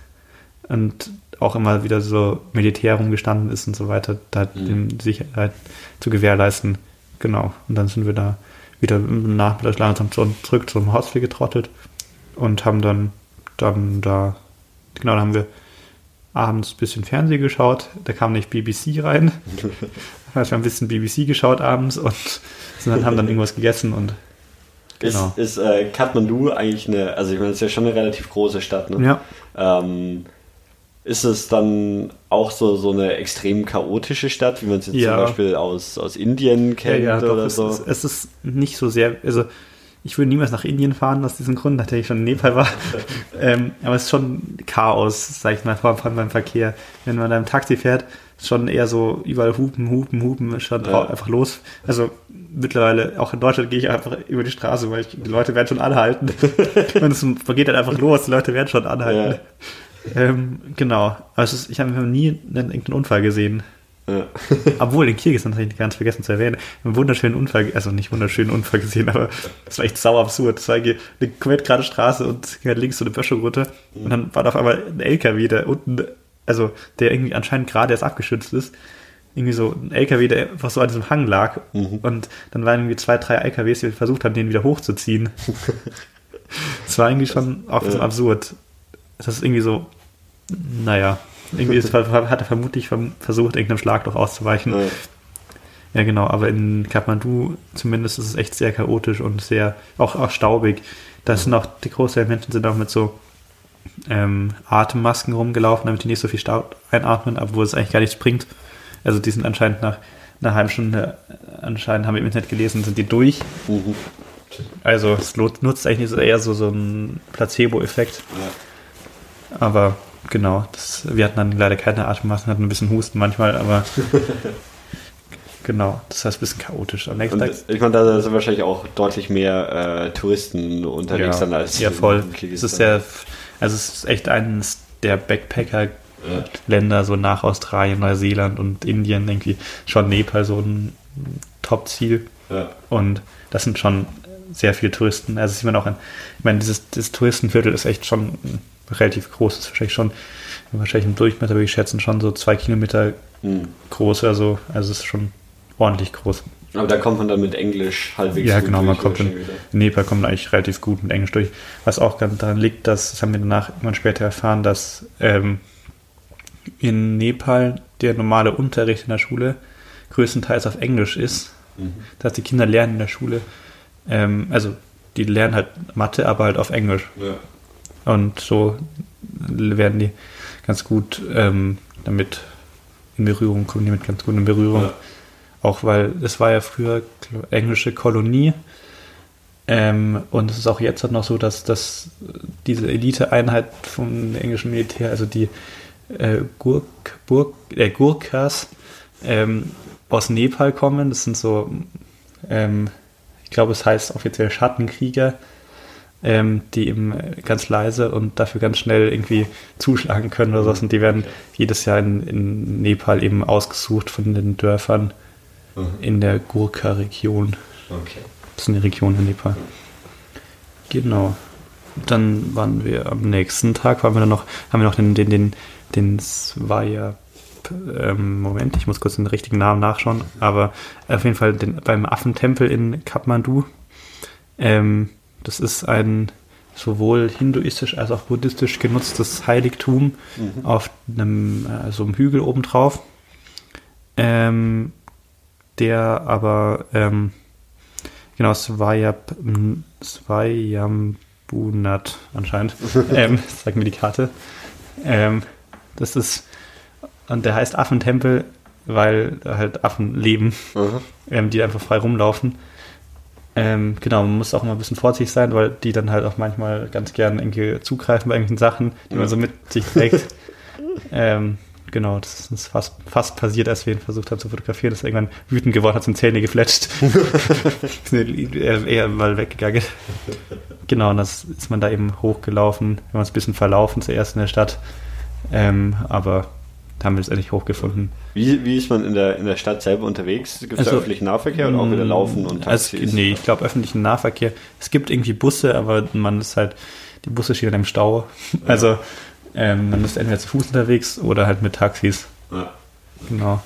und auch immer wieder so Militär rumgestanden ist und so weiter, da mhm. Sicherheit zu gewährleisten. Genau. Und dann sind wir da wieder im Nachmittag langsam zurück zum Hostel getrottet und haben dann, dann da, genau, da haben wir abends ein bisschen Fernsehen geschaut. Da kam nicht BBC rein. also wir haben ein bisschen BBC geschaut abends und dann haben dann irgendwas gegessen und genau. Ist, ist äh, Kathmandu eigentlich eine, also ich meine, es ist ja schon eine relativ große Stadt, ne? Ja. Ähm, ist es dann auch so, so eine extrem chaotische Stadt, wie man es jetzt ja. zum Beispiel aus, aus Indien kennt ja, ja, oder doch, so? Es, es, ist nicht so sehr, also ich würde niemals nach Indien fahren aus diesem Grund, nachdem ich schon in Nepal war. ähm, aber es ist schon Chaos, sag ich mal, vor allem beim Verkehr. Wenn man da im Taxi fährt, ist schon eher so überall hupen, hupen, hupen, ist schon ja. einfach los. Also mittlerweile, auch in Deutschland gehe ich einfach über die Straße, weil ich, die Leute werden schon anhalten. Und es geht dann einfach los, die Leute werden schon anhalten. Ja. Ähm, genau. Also ich habe nie einen, irgendeinen Unfall gesehen. Ja. Obwohl, in Kirgisistan habe ich ganz vergessen zu erwähnen, einen wunderschönen Unfall, also nicht wunderschönen Unfall gesehen, aber das war echt sauer absurd. Das war eine komplett gerade Straße und links so eine Böschelroute und dann war da auf einmal ein LKW, der unten, also der irgendwie anscheinend gerade erst abgeschützt ist, irgendwie so ein LKW, der einfach so an diesem Hang lag mhm. und dann waren irgendwie zwei, drei LKWs, die versucht haben, den wieder hochzuziehen. das war eigentlich schon auch bisschen absurd das ist irgendwie so, naja, irgendwie ist, hat er vermutlich versucht, irgendeinem Schlag doch auszuweichen. Ja. ja. genau, aber in Kathmandu zumindest ist es echt sehr chaotisch und sehr, auch, auch staubig. Da sind auch, die Großteil der Menschen sind auch mit so ähm, Atemmasken rumgelaufen, damit die nicht so viel Staub einatmen, aber wo es eigentlich gar nichts bringt. Also die sind anscheinend nach einer halben Stunde, anscheinend haben wir im Internet gelesen, sind die durch. Mhm. Also es nutzt eigentlich eher so, so einen Placebo-Effekt. Ja. Aber genau, das, wir hatten dann leider keine Atemmasken, hatten ein bisschen Husten manchmal, aber genau, das heißt ein bisschen chaotisch. Am nächsten Tag, ich meine, da sind wahrscheinlich auch deutlich mehr äh, Touristen unterwegs ja, dann als Ja, voll. Es ist sehr, also es ist echt eines der Backpacker Länder, so nach Australien, Neuseeland und Indien, irgendwie schon Nepal so ein Top-Ziel. Ja. Und das sind schon sehr viele Touristen. Also sieht man auch an, ich meine, dieses, dieses Touristenviertel ist echt schon relativ groß. Ist wahrscheinlich schon, wahrscheinlich im Durchmesser würde ich schätzen, schon so zwei Kilometer mhm. groß oder so. Also es ist schon ordentlich groß. Aber da kommt man dann mit Englisch halbwegs Ja, genau, man kommt in, in Nepal kommt man eigentlich relativ gut mit Englisch durch. Was auch ganz daran liegt, dass, das haben wir danach irgendwann später erfahren, dass ähm, in Nepal der normale Unterricht in der Schule größtenteils auf Englisch ist. Mhm. Das heißt, die Kinder lernen in der Schule, ähm, also die lernen halt Mathe, aber halt auf Englisch. Ja. Und so werden die ganz gut ähm, damit in Berührung, kommen die mit ganz gut in Berührung. Ja. Auch weil es war ja früher englische Kolonie. Ähm, und es ist auch jetzt halt noch so, dass, dass diese Eliteeinheit vom englischen Militär, also die äh, Gurk, Burk, äh, Gurkhas ähm, aus Nepal kommen. Das sind so, ähm, ich glaube, es heißt offiziell Schattenkrieger, ähm, die eben ganz leise und dafür ganz schnell irgendwie zuschlagen können oder so. Und die werden jedes Jahr in, in Nepal eben ausgesucht von den Dörfern mhm. in der Gurkha-Region. Okay. Das ist eine Region in Nepal. Genau. Dann waren wir am nächsten Tag, waren wir dann noch, haben wir noch den, den, den den Svaya ähm, Moment, ich muss kurz den richtigen Namen nachschauen, aber auf jeden Fall den, beim Affentempel in Kathmandu. Ähm, das ist ein sowohl hinduistisch als auch buddhistisch genutztes Heiligtum mhm. auf einem äh, so einem Hügel obendrauf, ähm, der aber ähm, genau Svayab, Svayambunat anscheinend, ähm, sagt mir die Karte. Ähm, das ist, und der heißt Affentempel, weil da halt Affen leben, mhm. ähm, die einfach frei rumlaufen. Ähm, genau, man muss auch immer ein bisschen vorsichtig sein, weil die dann halt auch manchmal ganz gern irgendwie zugreifen bei irgendwelchen Sachen, die man so mit sich trägt. ähm, genau, das ist uns fast, fast passiert, als wir ihn versucht haben zu fotografieren, dass er irgendwann wütend geworden hat, sind Zähne gefletscht. er, er mal weggegangen. Genau, und das ist man da eben hochgelaufen, wir haben uns ein bisschen verlaufen zuerst in der Stadt. Ähm, aber da haben wir es endlich hochgefunden. Wie, wie ist man in der, in der Stadt selber unterwegs? Gibt es also, da öffentlichen Nahverkehr oder auch wieder mm, Laufen und Taxis? Also, nee, ich glaube öffentlichen Nahverkehr. Es gibt irgendwie Busse, aber man ist halt, die Busse stehen im Stau. Also ähm, man ist entweder zu Fuß unterwegs oder halt mit Taxis. Ja. Genau.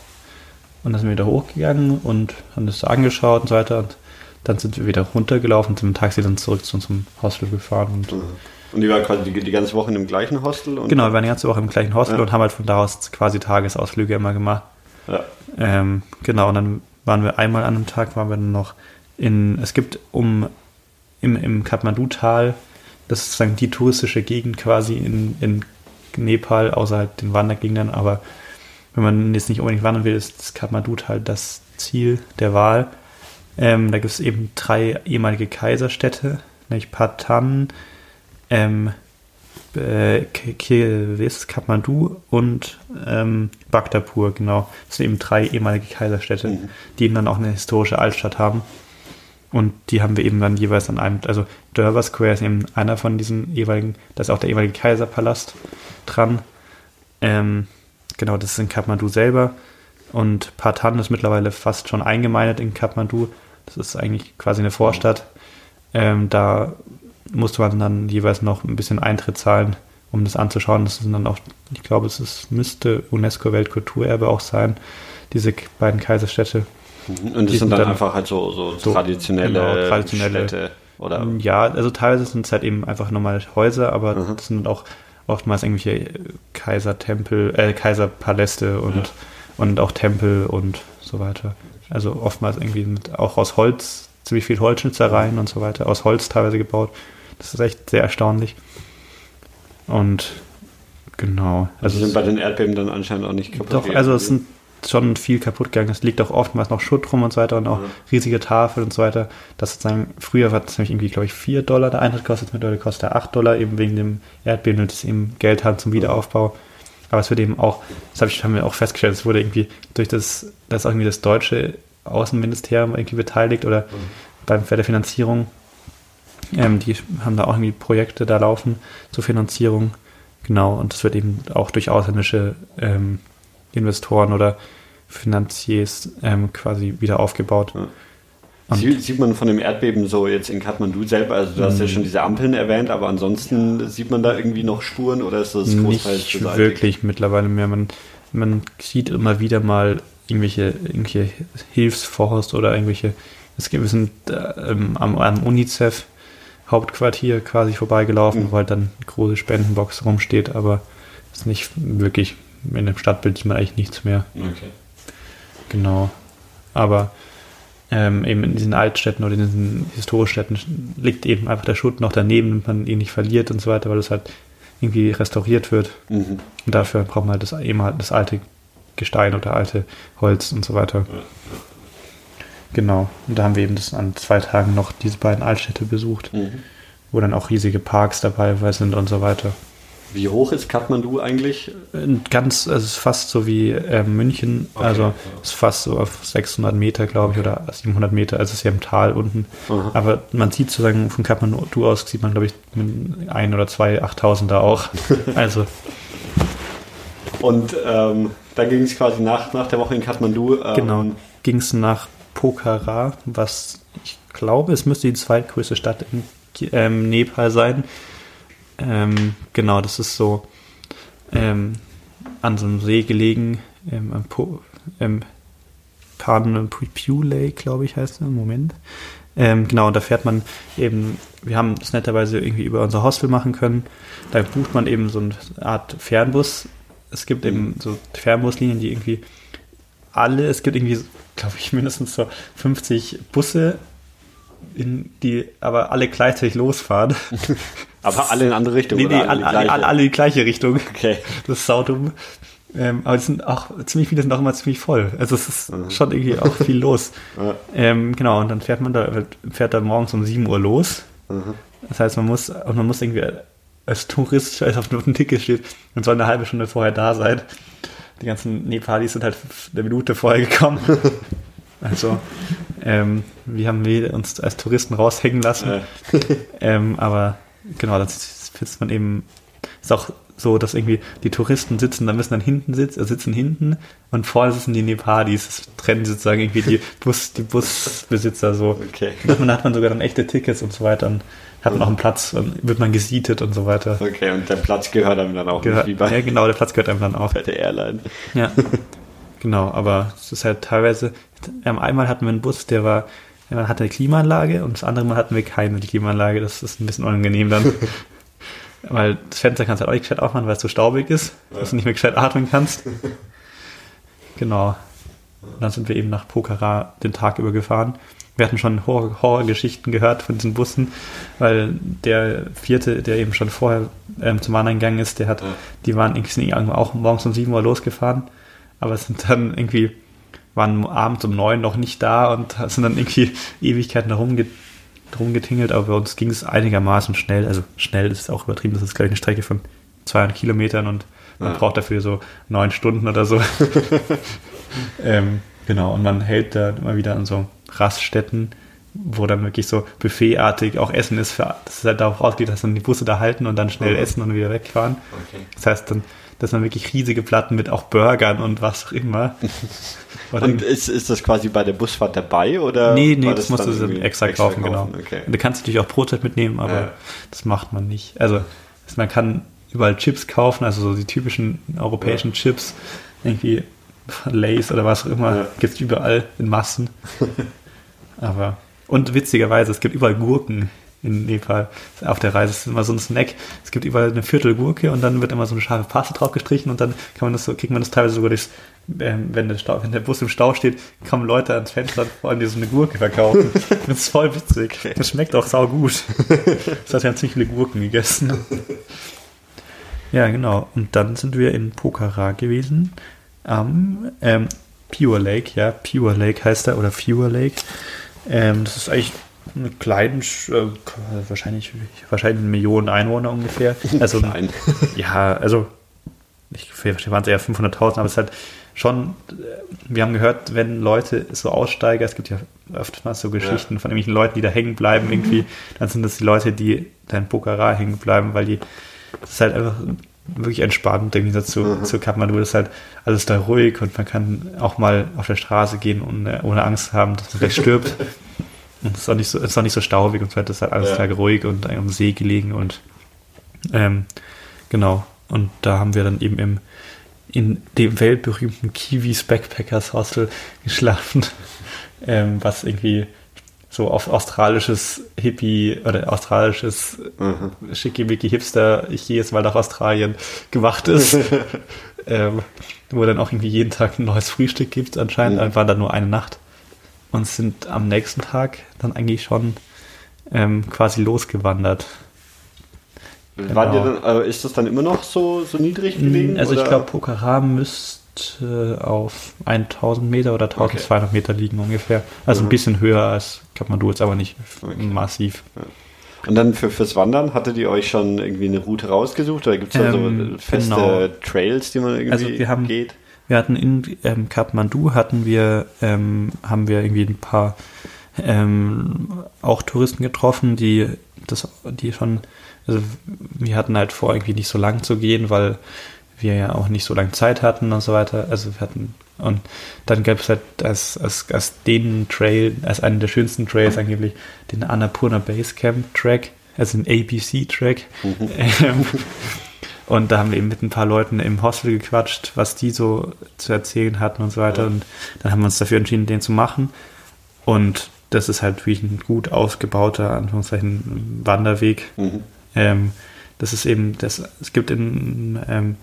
Und dann sind wir wieder hochgegangen und haben das angeschaut und so weiter. Und dann sind wir wieder runtergelaufen und sind mit dem Taxi dann zurück zu unserem Hostel gefahren. Und mhm. Und die waren quasi die, die ganze Woche in dem gleichen Hostel? genau, wir waren die ganze Woche im gleichen Hostel ja. und haben halt von da aus quasi Tagesausflüge immer gemacht. Ja. Ähm, genau, und dann waren wir einmal an einem Tag, waren wir dann noch in, es gibt um, im, im Kathmandu-Tal, das ist sozusagen die touristische Gegend quasi in, in Nepal, außerhalb den Wandergegenden, aber wenn man jetzt nicht unbedingt wandern will, ist das Kathmandu-Tal das Ziel der Wahl. Ähm, da gibt es eben drei ehemalige Kaiserstädte, nämlich Patan, ähm, äh, Kathmandu und ähm, Bhaktapur, genau. Das sind eben drei ehemalige Kaiserstädte, mhm. die eben dann auch eine historische Altstadt haben. Und die haben wir eben dann jeweils an einem, also Durbar Square ist eben einer von diesen jeweiligen, da ist auch der ehemalige Kaiserpalast dran. Ähm, genau, das ist in Kathmandu selber. Und Patan ist mittlerweile fast schon eingemeindet in Kathmandu. Das ist eigentlich quasi eine Vorstadt. Ähm, da musste man dann jeweils noch ein bisschen Eintritt zahlen, um das anzuschauen. Das sind dann auch, ich glaube, es ist, müsste UNESCO-Weltkulturerbe auch sein, diese beiden Kaiserstädte. Mhm. Und das sind dann, dann, einfach halt so, so, so traditionelle, genau, traditionelle Städte, oder? Ja, also teilweise sind es halt eben einfach normale Häuser, aber mhm. das sind auch oftmals irgendwelche Kaisertempel, äh, Kaiserpaläste und, ja. und auch Tempel und so weiter. Also oftmals irgendwie mit, auch aus Holz, ziemlich viel Holzschnitzereien und so weiter, aus Holz teilweise gebaut. Das ist echt sehr erstaunlich. Und genau. Also, also sind bei den Erdbeben dann anscheinend auch nicht kaputt. Doch, also es sind schon viel kaputt gegangen. Es liegt auch oftmals noch Schutt rum und so weiter und auch ja. riesige Tafeln und so weiter. Das sozusagen, früher war es nämlich irgendwie, glaube ich, 4 Dollar der Eintritt kostet, mittlerweile kostet er 8 Dollar, eben wegen dem Erdbeben und das eben Geld hat zum Wiederaufbau. Aber es wird eben auch, das hab ich, haben wir auch festgestellt, es wurde irgendwie durch das, das irgendwie das deutsche Außenministerium irgendwie beteiligt oder mhm. beim, bei der Finanzierung. Ähm, die haben da auch irgendwie Projekte da laufen zur Finanzierung. Genau, und das wird eben auch durch ausländische ähm, Investoren oder Finanziers ähm, quasi wieder aufgebaut. Ja. Sie, sieht man von dem Erdbeben so jetzt in Kathmandu selber, also du hast ja mhm. schon diese Ampeln erwähnt, aber ansonsten sieht man da irgendwie noch Spuren oder ist das großteils Nicht beseitigt? wirklich mittlerweile mehr. Man, man sieht immer wieder mal irgendwelche, irgendwelche Hilfsforst oder irgendwelche, es gibt, wir sind äh, am, am UNICEF Hauptquartier quasi vorbeigelaufen, mhm. halt dann eine große Spendenbox rumsteht, aber es ist nicht wirklich in dem Stadtbild sieht man eigentlich nichts mehr. Okay. Genau. Aber ähm, eben in diesen Altstädten oder in diesen Historistädten liegt eben einfach der Schutt noch daneben, damit man ihn nicht verliert und so weiter, weil es halt irgendwie restauriert wird. Mhm. Und dafür braucht man halt das, eben halt das alte Gestein oder alte Holz und so weiter. Ja, ja. Genau. Und da haben wir eben das an zwei Tagen noch diese beiden Altstädte besucht, mhm. wo dann auch riesige Parks dabei sind und so weiter. Wie hoch ist Kathmandu eigentlich? Ganz, also es ist fast so wie äh, München, okay, also ja. ist fast so auf 600 Meter, glaube ich, oder 700 Meter, also es ist ja im Tal unten. Aha. Aber man sieht sozusagen von Kathmandu aus, sieht man, glaube ich, ein oder zwei 8000er auch. also. Und ähm, dann ging es quasi nach, nach der Woche in Kathmandu. Ähm, genau, ging es nach Pokhara, was ich glaube, es müsste die zweitgrößte Stadt in ähm, Nepal sein. Ähm, genau, das ist so ähm, an so einem See gelegen, ähm, am po, ähm, Pew Lake, glaube ich, heißt der. Moment. Ähm, genau, und da fährt man eben, wir haben das netterweise irgendwie über unser Hostel machen können. Da bucht man eben so eine Art Fernbus. Es gibt eben so Fernbuslinien, die irgendwie alle, es gibt irgendwie, glaube ich, mindestens so 50 Busse, in die aber alle gleichzeitig losfahren. Aber alle in andere Richtung. Nee, nee, alle, alle, alle, alle, in die gleiche Richtung. Okay. Das ist saudumm. Ähm, aber es sind auch ziemlich viele sind auch immer ziemlich voll. Also es ist mhm. schon irgendwie auch viel los. Ja. Ähm, genau, und dann fährt man da, fährt da morgens um 7 Uhr los. Mhm. Das heißt, man muss, und man muss irgendwie als Tourist, als auf einem Ticket steht, man soll eine halbe Stunde vorher da sein. Die ganzen Nepalis sind halt eine Minute vorher gekommen. also, ähm, wir haben uns als Touristen raushängen lassen. Ja. ähm, aber genau, dann sitzt man eben, ist auch so, dass irgendwie die Touristen sitzen, da müssen dann hinten sitzen, äh, sitzen hinten und vorne sitzen die Nepalis. Das trennen sozusagen irgendwie die Bus, die Busbesitzer so. Okay. dann hat man sogar dann echte Tickets und so weiter und hat man auch einen Platz und wird man gesietet und so weiter. Okay, und der Platz gehört einem dann auch Gehör, nicht, wie bei Ja, genau, der Platz gehört einem dann auch. Bei der Airline. Ja. genau, aber es ist halt teilweise, einmal hatten wir einen Bus, der war man hatte eine Klimaanlage und das andere Mal hatten wir keine Klimaanlage. Das ist ein bisschen unangenehm dann. weil das Fenster kannst du halt auch nicht gescheit aufmachen, weil es so staubig ist, ja. dass du nicht mehr gescheit atmen kannst. genau. Und dann sind wir eben nach Pokhara den Tag über gefahren. Wir hatten schon Horrorgeschichten gehört von diesen Bussen, weil der vierte, der eben schon vorher ähm, zum Wandern gegangen ist, der hat, ja. die waren irgendwie auch morgens um 7 Uhr losgefahren, aber sind dann irgendwie waren abends um neun noch nicht da und sind dann irgendwie Ewigkeiten herumge rumgetingelt, aber bei uns ging es einigermaßen schnell. Also schnell ist auch übertrieben, das ist gleich eine Strecke von 200 Kilometern und man ja. braucht dafür so neun Stunden oder so. ähm, genau, und man hält da immer wieder an so Raststätten, wo dann wirklich so buffetartig auch Essen ist, für, das ist halt darauf ausgeht, dass dann die Busse da halten und dann schnell oh. essen und wieder wegfahren. Okay. Das heißt, dann das sind wirklich riesige Platten mit auch Burgern und was auch immer. und ist, ist das quasi bei der Busfahrt dabei oder? Nee, nee, das, das musst du extra, extra kaufen, genau. kaufen, genau. Okay. Du kannst natürlich auch Brotzeit mitnehmen, aber ja. das macht man nicht. Also man kann überall Chips kaufen, also so die typischen europäischen ja. Chips, irgendwie Lays oder was auch immer, ja. gibt es überall in Massen. aber und witzigerweise, es gibt überall Gurken in Nepal. Auf der Reise ist immer so ein Snack. Es gibt überall eine Viertelgurke und dann wird immer so eine scharfe Paste drauf gestrichen und dann kann man das so, kriegt man das teilweise sogar durchs, ähm, wenn, der Stau, wenn der Bus im Stau steht, kommen Leute ans Fenster und wollen dir so eine Gurke verkaufen. das ist voll witzig. Das schmeckt auch sau gut. Das hat ja ziemlich viele Gurken gegessen. Ja, genau. Und dann sind wir in Pokhara gewesen. Am ähm, Pure Lake, ja, Pure Lake heißt er, oder Pure Lake. Ähm, das ist eigentlich eine kleine, äh, wahrscheinlich, wahrscheinlich eine Million Einwohner ungefähr. Also, Klein. ja, also, ich waren es eher 500.000, aber es ist halt schon, äh, wir haben gehört, wenn Leute so Aussteiger, es gibt ja oftmals so Geschichten ja. von irgendwelchen Leuten, die da hängen bleiben irgendwie, dann sind das die Leute, die da in Pokhara hängen bleiben, weil die, das ist halt einfach wirklich entspannt im Gegensatz zu, mhm. zu Kathmandu. Das ist halt alles da ruhig und man kann auch mal auf der Straße gehen und ohne Angst haben, dass man gleich stirbt. und es ist auch nicht so, es ist auch nicht so staubig und so weiter. Es ist halt alles ja. Tage ruhig und am See gelegen und ähm, genau. Und da haben wir dann eben im, in dem weltberühmten Kiwis Backpackers Hostel geschlafen, ähm, was irgendwie so auf australisches Hippie oder australisches mhm. schickimicki Hipster, ich gehe jetzt mal nach Australien, gemacht ist. ähm, wo dann auch irgendwie jeden Tag ein neues Frühstück gibt. Anscheinend mhm. war da nur eine Nacht. Und sind am nächsten Tag dann eigentlich schon ähm, quasi losgewandert. Genau. Dann, also ist das dann immer noch so, so niedrig gelegen? Also oder? ich glaube, Pokhara müsste auf 1000 Meter oder 1200 okay. Meter liegen ungefähr. Also mhm. ein bisschen höher als Kathmandu, jetzt aber nicht okay. massiv. Ja. Und dann für, fürs Wandern, hattet ihr euch schon irgendwie eine Route rausgesucht oder gibt es da ähm, so feste genau. Trails, die man irgendwie also wir haben, geht? Wir hatten in ähm, Kathmandu hatten wir, ähm, haben wir irgendwie ein paar ähm, auch Touristen getroffen, die das, die schon, also wir hatten halt vor, irgendwie nicht so lang zu gehen, weil wir ja auch nicht so lange Zeit hatten und so weiter. Also wir hatten, und dann gab es halt als, als, als den Trail, als einen der schönsten Trails angeblich, den Annapurna Basecamp Track, also den ABC Track. Mhm. Und da haben wir eben mit ein paar Leuten im Hostel gequatscht, was die so zu erzählen hatten und so weiter. Und dann haben wir uns dafür entschieden, den zu machen. Und das ist halt wie ein gut ausgebauter, Anführungszeichen, Wanderweg. Mhm. Ähm, das ist eben, das, es gibt in ähm,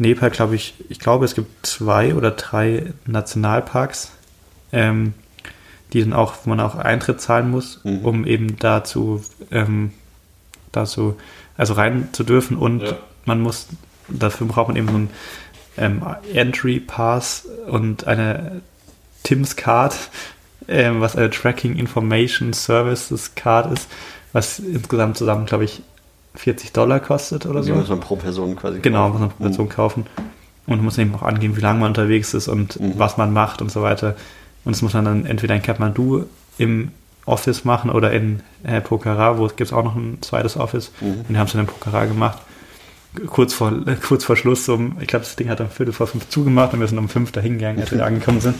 Nepal, glaube ich, ich glaube, es gibt zwei oder drei Nationalparks, ähm, die dann auch, wo man auch Eintritt zahlen muss, mhm. um eben dazu, ähm, dazu, also rein zu dürfen und ja. man muss, dafür braucht man eben so einen ähm, Entry Pass und eine Tim's Card, ähm, was eine Tracking Information Services Card ist, was insgesamt zusammen, glaube ich, 40 Dollar kostet oder so. Die muss man pro Person quasi Genau, muss man pro Person mhm. kaufen. Und man muss eben auch angeben, wie lange man unterwegs ist und mhm. was man macht und so weiter. Und das muss man dann entweder in Kathmandu im Office machen oder in äh, Pokhara, wo es gibt auch noch ein zweites Office. Mhm. Und die haben es dann in Pokhara gemacht. Kurz vor, äh, kurz vor Schluss, um, ich glaube, das Ding hat um Viertel vor fünf zugemacht und wir sind um fünf dahin gegangen, als wir angekommen sind.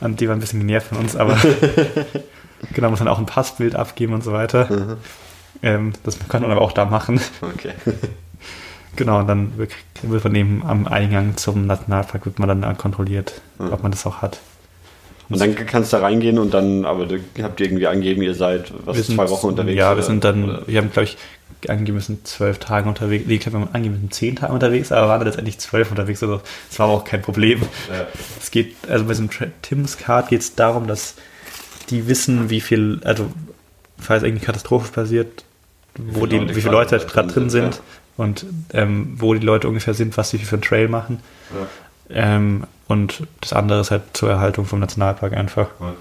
Und die waren ein bisschen genervt von uns, aber genau, muss dann auch ein Passbild abgeben und so weiter. Mhm. Ähm, das kann man aber auch da machen. Okay. genau, und dann wird man eben am Eingang zum Nationalpark wird man dann kontrolliert, mhm. ob man das auch hat. Und dann kannst du da reingehen und dann, aber da habt ihr irgendwie angegeben, ihr seid was sind, zwei Wochen unterwegs. Ja, wir sind dann, oder? wir haben, glaube ich, angegeben, wir sind zwölf Tage unterwegs. Nee, ich glaube, wir haben angegeben, wir sind zehn Tage unterwegs, aber waren letztendlich zwölf unterwegs. Also, das war aber auch kein Problem. Ja. Es geht, also bei so einem Tim's Card geht es darum, dass die wissen, wie viel, also falls irgendwie Katastrophe passiert, wo die, wie viele Leute gerade drin sind ja. und ähm, wo die Leute ungefähr sind, was sie für einen Trail machen. Ja. Ähm, und das andere ist halt zur Erhaltung vom Nationalpark einfach. Ja.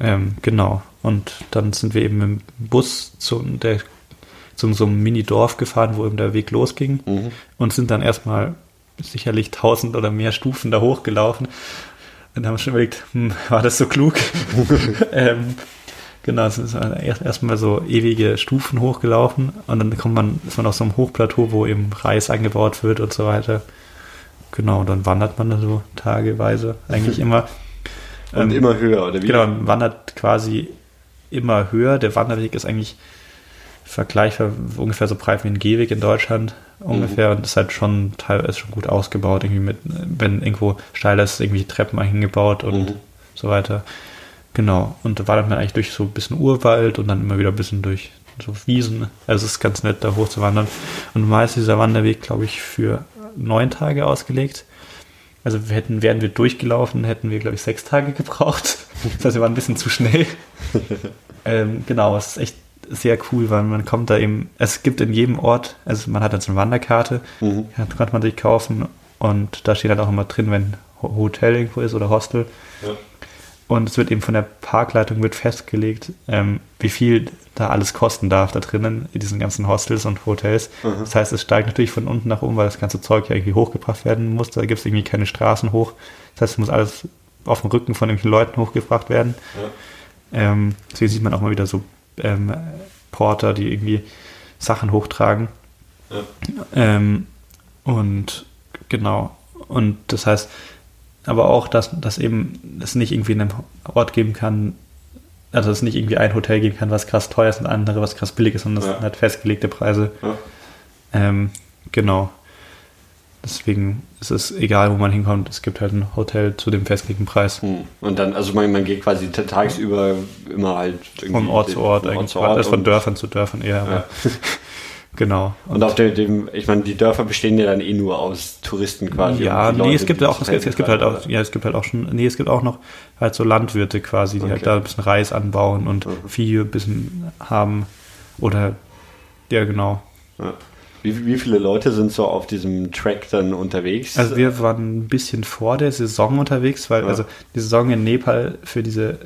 Ähm, genau. Und dann sind wir eben im Bus zu, der, zu so einem Mini-Dorf gefahren, wo eben der Weg losging mhm. und sind dann erstmal sicherlich tausend oder mehr Stufen da hochgelaufen. Und haben wir schon überlegt, hm, war das so klug? ähm, Genau, es ist erst erstmal so ewige Stufen hochgelaufen und dann kommt man, ist man auf so einem Hochplateau, wo eben Reis angebaut wird und so weiter. Genau, dann wandert man da so tageweise eigentlich immer. Und ähm, immer höher, oder wie? Genau, man wandert quasi immer höher. Der Wanderweg ist eigentlich vergleichbar ungefähr so breit wie ein Gehweg in Deutschland ungefähr mhm. und ist halt schon teilweise schon gut ausgebaut, irgendwie mit, wenn irgendwo steiler ist, irgendwie Treppen eingebaut und mhm. so weiter. Genau, und da war dann eigentlich durch so ein bisschen Urwald und dann immer wieder ein bisschen durch so Wiesen. Also es ist ganz nett, da hochzuwandern. Und normal ist dieser Wanderweg, glaube ich, für neun Tage ausgelegt. Also wir hätten, wären wir durchgelaufen, hätten wir, glaube ich, sechs Tage gebraucht. Das heißt, wir waren ein bisschen zu schnell. ähm, genau, es ist echt sehr cool, weil man kommt da eben, es gibt in jedem Ort, also man hat dann so eine Wanderkarte, mhm. konnte man sich kaufen und da steht dann auch immer drin, wenn Hotel irgendwo ist oder Hostel. Ja. Und es wird eben von der Parkleitung wird festgelegt, ähm, wie viel da alles kosten darf da drinnen, in diesen ganzen Hostels und Hotels. Mhm. Das heißt, es steigt natürlich von unten nach oben, weil das ganze Zeug ja irgendwie hochgebracht werden muss. Da gibt es irgendwie keine Straßen hoch. Das heißt, es muss alles auf dem Rücken von irgendwelchen Leuten hochgebracht werden. Ja. Ähm, deswegen sieht man auch mal wieder so ähm, Porter, die irgendwie Sachen hochtragen. Ja. Ähm, und genau. Und das heißt, aber auch, dass, dass eben es nicht irgendwie in einem Ort geben kann, also es nicht irgendwie ein Hotel geben kann, was krass teuer ist und andere, was krass billig ist, sondern es ja. sind halt festgelegte Preise. Ja. Ähm, genau. Deswegen ist es egal, wo man hinkommt, es gibt halt ein Hotel zu dem festgelegten Preis. Hm. Und dann, also man, man geht quasi tagsüber immer halt Von Ort zu Ort, eigentlich. Ort zu Ort also von Dörfern zu Dörfern eher, aber ja. Genau. Und, und auf dem, dem, ich meine, die Dörfer bestehen ja dann eh nur aus Touristen quasi. Ja, nee, Leute, es gibt auch, es, es, gibt halt auch, ja, es gibt halt auch schon, nee, es gibt auch noch halt so Landwirte quasi, die okay. halt da ein bisschen Reis anbauen und mhm. Vieh ein bisschen haben. Oder, ja, genau. Ja. Wie, wie viele Leute sind so auf diesem Track dann unterwegs? Also wir waren ein bisschen vor der Saison unterwegs, weil ja. also die Saison in Nepal für diese,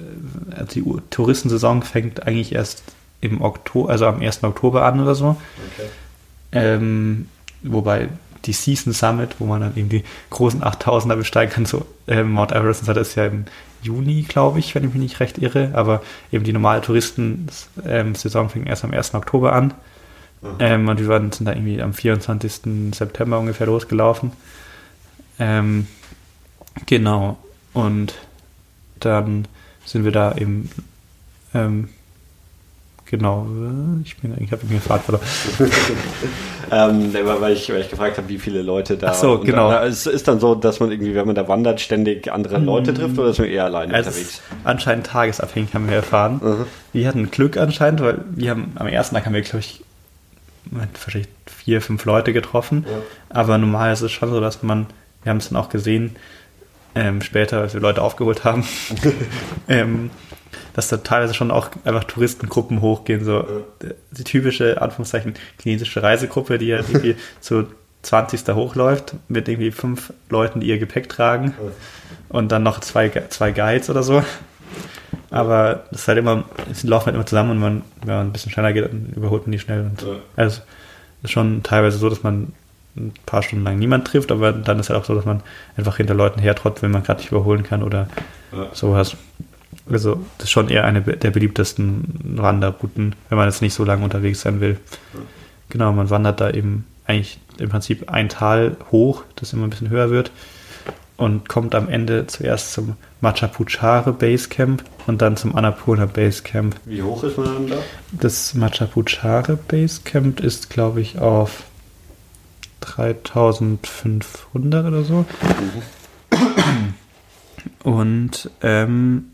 also die Touristensaison fängt eigentlich erst im Oktober, also am 1. Oktober an oder so. Okay. Ähm, wobei die Season Summit, wo man dann eben die großen 8000er besteigen kann, so äh, Mount Everest, das ist ja im Juni, glaube ich, wenn ich mich nicht recht irre, aber eben die normale Touristensaison fing erst am 1. Oktober an. Mhm. Ähm, und wir waren, sind da irgendwie am 24. September ungefähr losgelaufen. Ähm, genau. Und dann sind wir da eben ähm, Genau, ich bin ich habe mir Fahrt verloren. ähm, weil, ich, weil ich gefragt habe, wie viele Leute da. Ach so, genau. Da, es ist dann so, dass man irgendwie, wenn man da wandert, ständig andere mm. Leute trifft oder ist man eher alleine also unterwegs? Anscheinend tagesabhängig haben wir erfahren. Mhm. Wir hatten Glück anscheinend, weil wir haben am ersten Tag haben wir, glaube ich, wahrscheinlich vier, fünf Leute getroffen. Ja. Aber normal ist es schon so, dass man, wir haben es dann auch gesehen, ähm, später, als wir Leute aufgeholt haben, ähm, dass da teilweise schon auch einfach Touristengruppen hochgehen, so die typische, Anführungszeichen, chinesische Reisegruppe, die ja irgendwie zu 20. hochläuft, mit irgendwie fünf Leuten, die ihr Gepäck tragen und dann noch zwei, zwei Guides oder so. Aber das ist halt immer, sie laufen halt immer zusammen und man, wenn man ein bisschen schneller geht, dann überholt man die schnell. Und also ist schon teilweise so, dass man ein paar Stunden lang niemand trifft, aber dann ist halt auch so, dass man einfach hinter Leuten hertrottet, wenn man gerade nicht überholen kann oder ja. sowas. Also das ist schon eher eine der beliebtesten Wanderrouten, wenn man jetzt nicht so lange unterwegs sein will. Genau, man wandert da eben eigentlich im Prinzip ein Tal hoch, das immer ein bisschen höher wird und kommt am Ende zuerst zum Machapuchare Basecamp und dann zum Annapurna Basecamp. Wie hoch ist man dann da? Das Machapuchare Basecamp ist, glaube ich, auf 3500 oder so. Und ähm,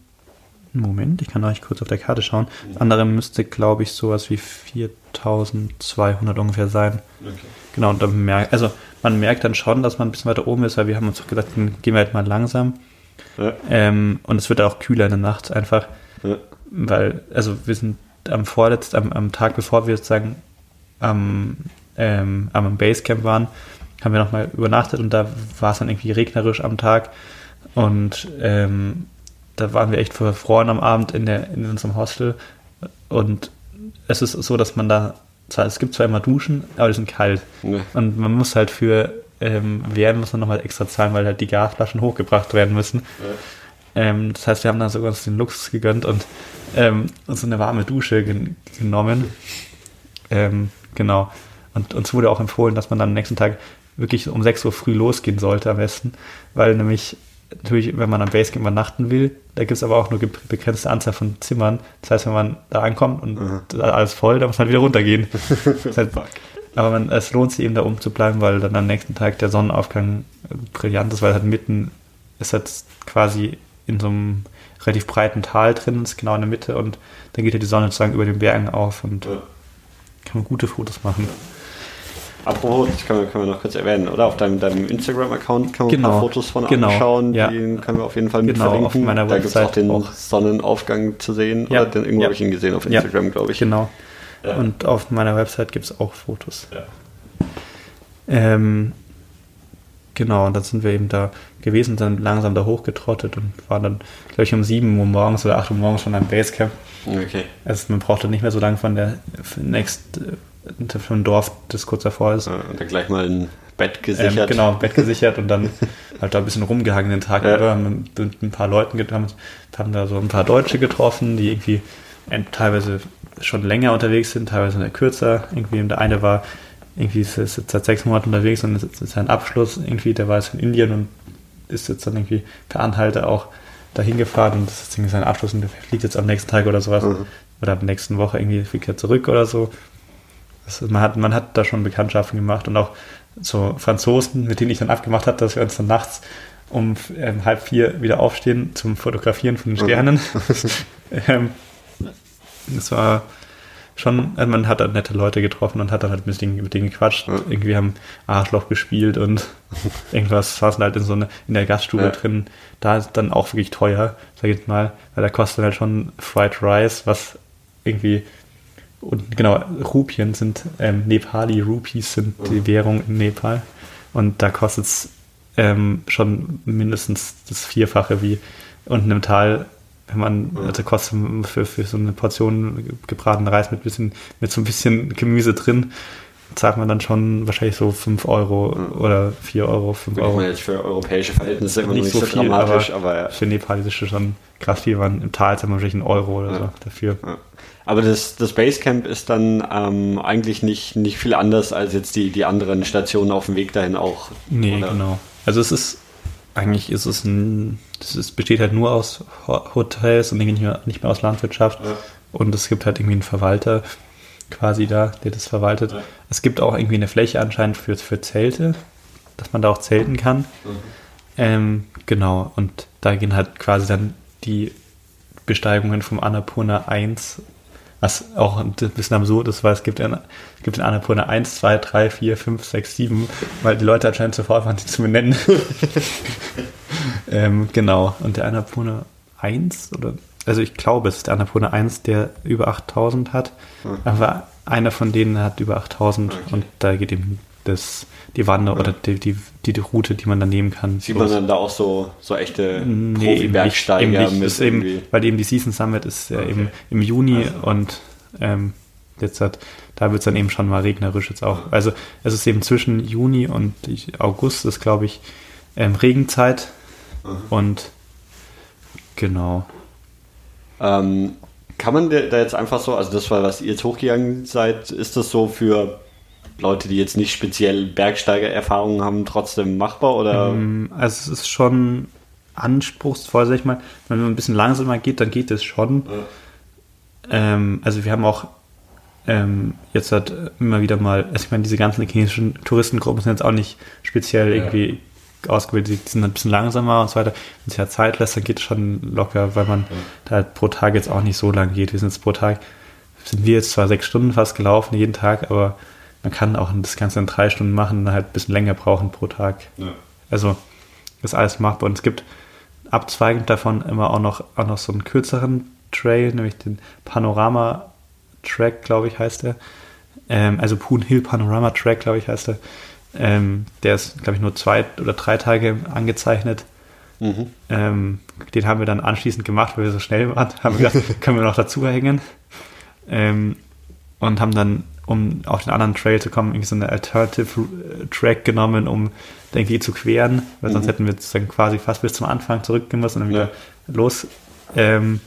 Moment, ich kann euch kurz auf der Karte schauen. Das andere müsste, glaube ich, sowas wie 4200 ungefähr sein. Okay. Genau, und dann merkt, also man merkt dann schon, dass man ein bisschen weiter oben ist, weil wir haben uns auch gedacht, dann gehen wir halt mal langsam. Ja. Ähm, und es wird auch kühler in der Nacht einfach. Ja. Weil, also wir sind am vorletzten, am, am Tag bevor wir sozusagen am, ähm, am Basecamp waren, haben wir nochmal übernachtet und da war es dann irgendwie regnerisch am Tag. Und ähm, da waren wir echt verfroren am Abend in, der, in unserem Hostel. Und es ist so, dass man da, zwar, es gibt zwar immer Duschen, aber die sind kalt. Nee. Und man muss halt für ähm, Wärme muss man nochmal extra zahlen, weil halt die Gasflaschen hochgebracht werden müssen. Ja. Ähm, das heißt, wir haben dann sogar uns den Luxus gegönnt und ähm, uns eine warme Dusche gen genommen. Ähm, genau. Und uns wurde auch empfohlen, dass man dann am nächsten Tag wirklich um 6 Uhr früh losgehen sollte am besten, weil nämlich natürlich, wenn man am Basecamp übernachten will, da gibt es aber auch nur begrenzte Anzahl von Zimmern. Das heißt, wenn man da ankommt und mhm. alles voll, dann muss man wieder runtergehen. aber man, es lohnt sich eben da oben zu bleiben, weil dann am nächsten Tag der Sonnenaufgang brillant ist, weil halt mitten ist halt quasi in so einem relativ breiten Tal drin, ist genau in der Mitte und dann geht ja die Sonne sozusagen über den Bergen auf und ja. kann man gute Fotos machen. Apropos, das können wir, können wir noch kurz erwähnen, oder? Auf deinem, deinem Instagram-Account kann man genau. ein paar Fotos von genau. anschauen. Ja. Die können wir auf jeden Fall mit genau, verlinken. Auf meiner da gibt es auch den auch. Sonnenaufgang zu sehen. Ja. Oder den, irgendwo ja. habe ich ihn gesehen auf Instagram, glaube ich. Genau. Und auf meiner Website gibt es auch Fotos. Ähm, genau, und dann sind wir eben da gewesen, dann langsam da hochgetrottet und waren dann, glaube ich, um 7 Uhr morgens oder 8 Uhr morgens schon am Basecamp. Okay. Also man brauchte nicht mehr so lange von der next von Dorf, das kurz davor ist. Ja, und dann gleich mal ein Bett gesichert. Ähm, genau, Bett gesichert und dann halt da ein bisschen rumgehangen den Tag Ja. über, mit, mit ein paar Leuten getan, haben da so ein paar Deutsche getroffen, die irgendwie ent- teilweise schon länger unterwegs sind, teilweise kürzer. Irgendwie der eine war irgendwie ist ist jetzt seit sechs Monaten unterwegs und ist ist sein Abschluss irgendwie, der war jetzt in Indien und ist jetzt dann irgendwie per Anhalter auch dahin gefahren und das ist irgendwie sein Abschluss und der fliegt jetzt am nächsten Tag oder sowas Mhm. oder der nächsten Woche irgendwie fliegt er zurück oder so. Ist, man, hat, man hat da schon Bekanntschaften gemacht und auch so Franzosen, mit denen ich dann abgemacht habe, dass wir uns dann nachts um ähm, halb vier wieder aufstehen zum Fotografieren von den Sternen. ähm, das war schon, also man hat dann nette Leute getroffen und hat dann halt mit denen, mit denen gequatscht. Ja. Irgendwie haben Arschloch gespielt und irgendwas saßen halt in so eine, in der Gaststube Ja. drin. Da ist dann auch wirklich teuer, sag ich jetzt mal, weil da kostet halt schon Fried Rice, was irgendwie und genau, Rupien sind, ähm, Nepali Rupees sind die Währung in Nepal. Und da kostet es ähm, schon mindestens das Vierfache wie unten im Tal, wenn man, also kostet für, für so eine Portion gebratenen Reis mit, bisschen, mit so ein bisschen Gemüse drin, zahlt man dann schon wahrscheinlich so 5 Euro oder 4 Euro, 5 Gut, ich Euro. meine, jetzt für europäische Verhältnisse immer Nicht so so, viel, dramatisch, aber- aber, ja. Für Nepal ist es schon krass viel, man im Tal zahlt man wahrscheinlich einen Euro oder Ja. so dafür. Ja. Aber das, das Basecamp ist dann ähm, eigentlich nicht, nicht viel anders als jetzt die, die anderen Stationen auf dem Weg dahin auch. Nee, oder? genau. Also es ist, eigentlich ist es ein, ist, besteht halt nur aus Ho- Hotels und nicht mehr, nicht mehr aus Landwirtschaft. Ja. Und es gibt halt irgendwie einen Verwalter quasi da, der das verwaltet. Ja. Es gibt auch irgendwie eine Fläche anscheinend für, für Zelte, dass man da auch zelten kann. Ähm, genau, und da gehen halt quasi dann die Besteigungen vom Annapurna 1, was auch ein bisschen absurd ist, weil es gibt, in, es gibt in Annapurna 1, 2, 3, 4, 5, 6, 7, weil die Leute anscheinend sofort waren, die zu benennen. ähm, genau, und der Annapurna 1, oder, also ich glaube, es ist der Annapurna 1, der über 8000 hat, Mhm. aber einer von denen hat über 8000 Okay. und da geht eben das, die Wander Ja. oder die, die, die, Route, die man dann nehmen kann. Sieht man dann da auch so, so echte Nee, Profi-Bergsteiger mit eben, weil eben die Season Summit ist ja Okay. eben im Juni Also. und ähm, jetzt hat, da wird es dann eben schon mal regnerisch jetzt auch. Also es ist eben zwischen Juni und August ist, glaube ich, ähm, Regenzeit Mhm. und genau. Ähm, kann man da jetzt einfach so, also das war, was ihr jetzt hochgegangen seid, ist das so für Leute, die jetzt nicht speziell Bergsteiger-Erfahrungen haben, trotzdem machbar oder? Ähm, also es ist schon anspruchsvoll, sag ich mal. Wenn man ein bisschen langsamer geht, dann geht es schon. Ähm, also wir haben auch ähm, jetzt halt immer wieder mal, also ich meine, diese ganzen chinesischen Touristengruppen sind jetzt auch nicht speziell Ja. irgendwie ausgebildet, die sind ein bisschen langsamer und so weiter. Wenn es ja Zeit lässt, dann geht es schon locker, weil man da halt pro Tag jetzt auch nicht so lang geht. Wir sind jetzt pro Tag, sind wir jetzt zwar sechs Stunden fast gelaufen jeden Tag, aber man kann auch das Ganze in drei Stunden machen, halt ein bisschen länger brauchen pro Tag. Ja. Also ist alles machbar. Und es gibt abzweigend davon immer auch noch, auch noch so einen kürzeren Trail, nämlich den Panorama Track, glaube ich, heißt der. Ähm, also Poon Hill Panorama Track, glaube ich, heißt der. Ähm, der ist, glaube ich, nur zwei oder drei Tage angezeichnet. Mhm. Ähm, den haben wir dann anschließend gemacht, weil wir so schnell waren. Haben wir gedacht, können wir noch dazu hängen. Ähm, und haben dann, um auf den anderen Trail zu kommen, irgendwie so eine Alternative Track genommen, um den irgendwie zu queren, weil sonst Mhm. hätten wir sozusagen quasi fast bis zum Anfang zurückgemusst und dann wieder Ja. los. Ähm,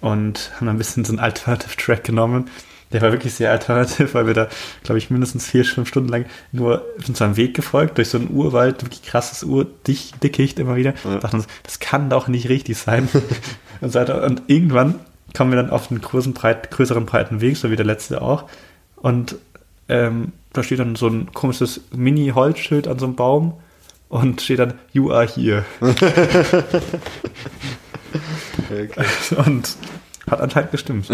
und haben dann ein bisschen so einen Alternative Track genommen. Der war wirklich sehr alternativ, weil wir da, glaube ich, mindestens vier, fünf Stunden lang nur einem Weg gefolgt, durch so einen Urwald, wirklich krasses Urdickicht immer wieder. Ja. Dachten uns, das kann doch nicht richtig sein. und, so weiter. und irgendwann kommen wir dann auf einen großen, breit, größeren, breiten Weg, so wie der letzte auch. Und ähm, da steht dann so ein komisches Mini-Holzschild an so einem Baum. und steht dann, you are here. okay. Und hat anscheinend gestimmt.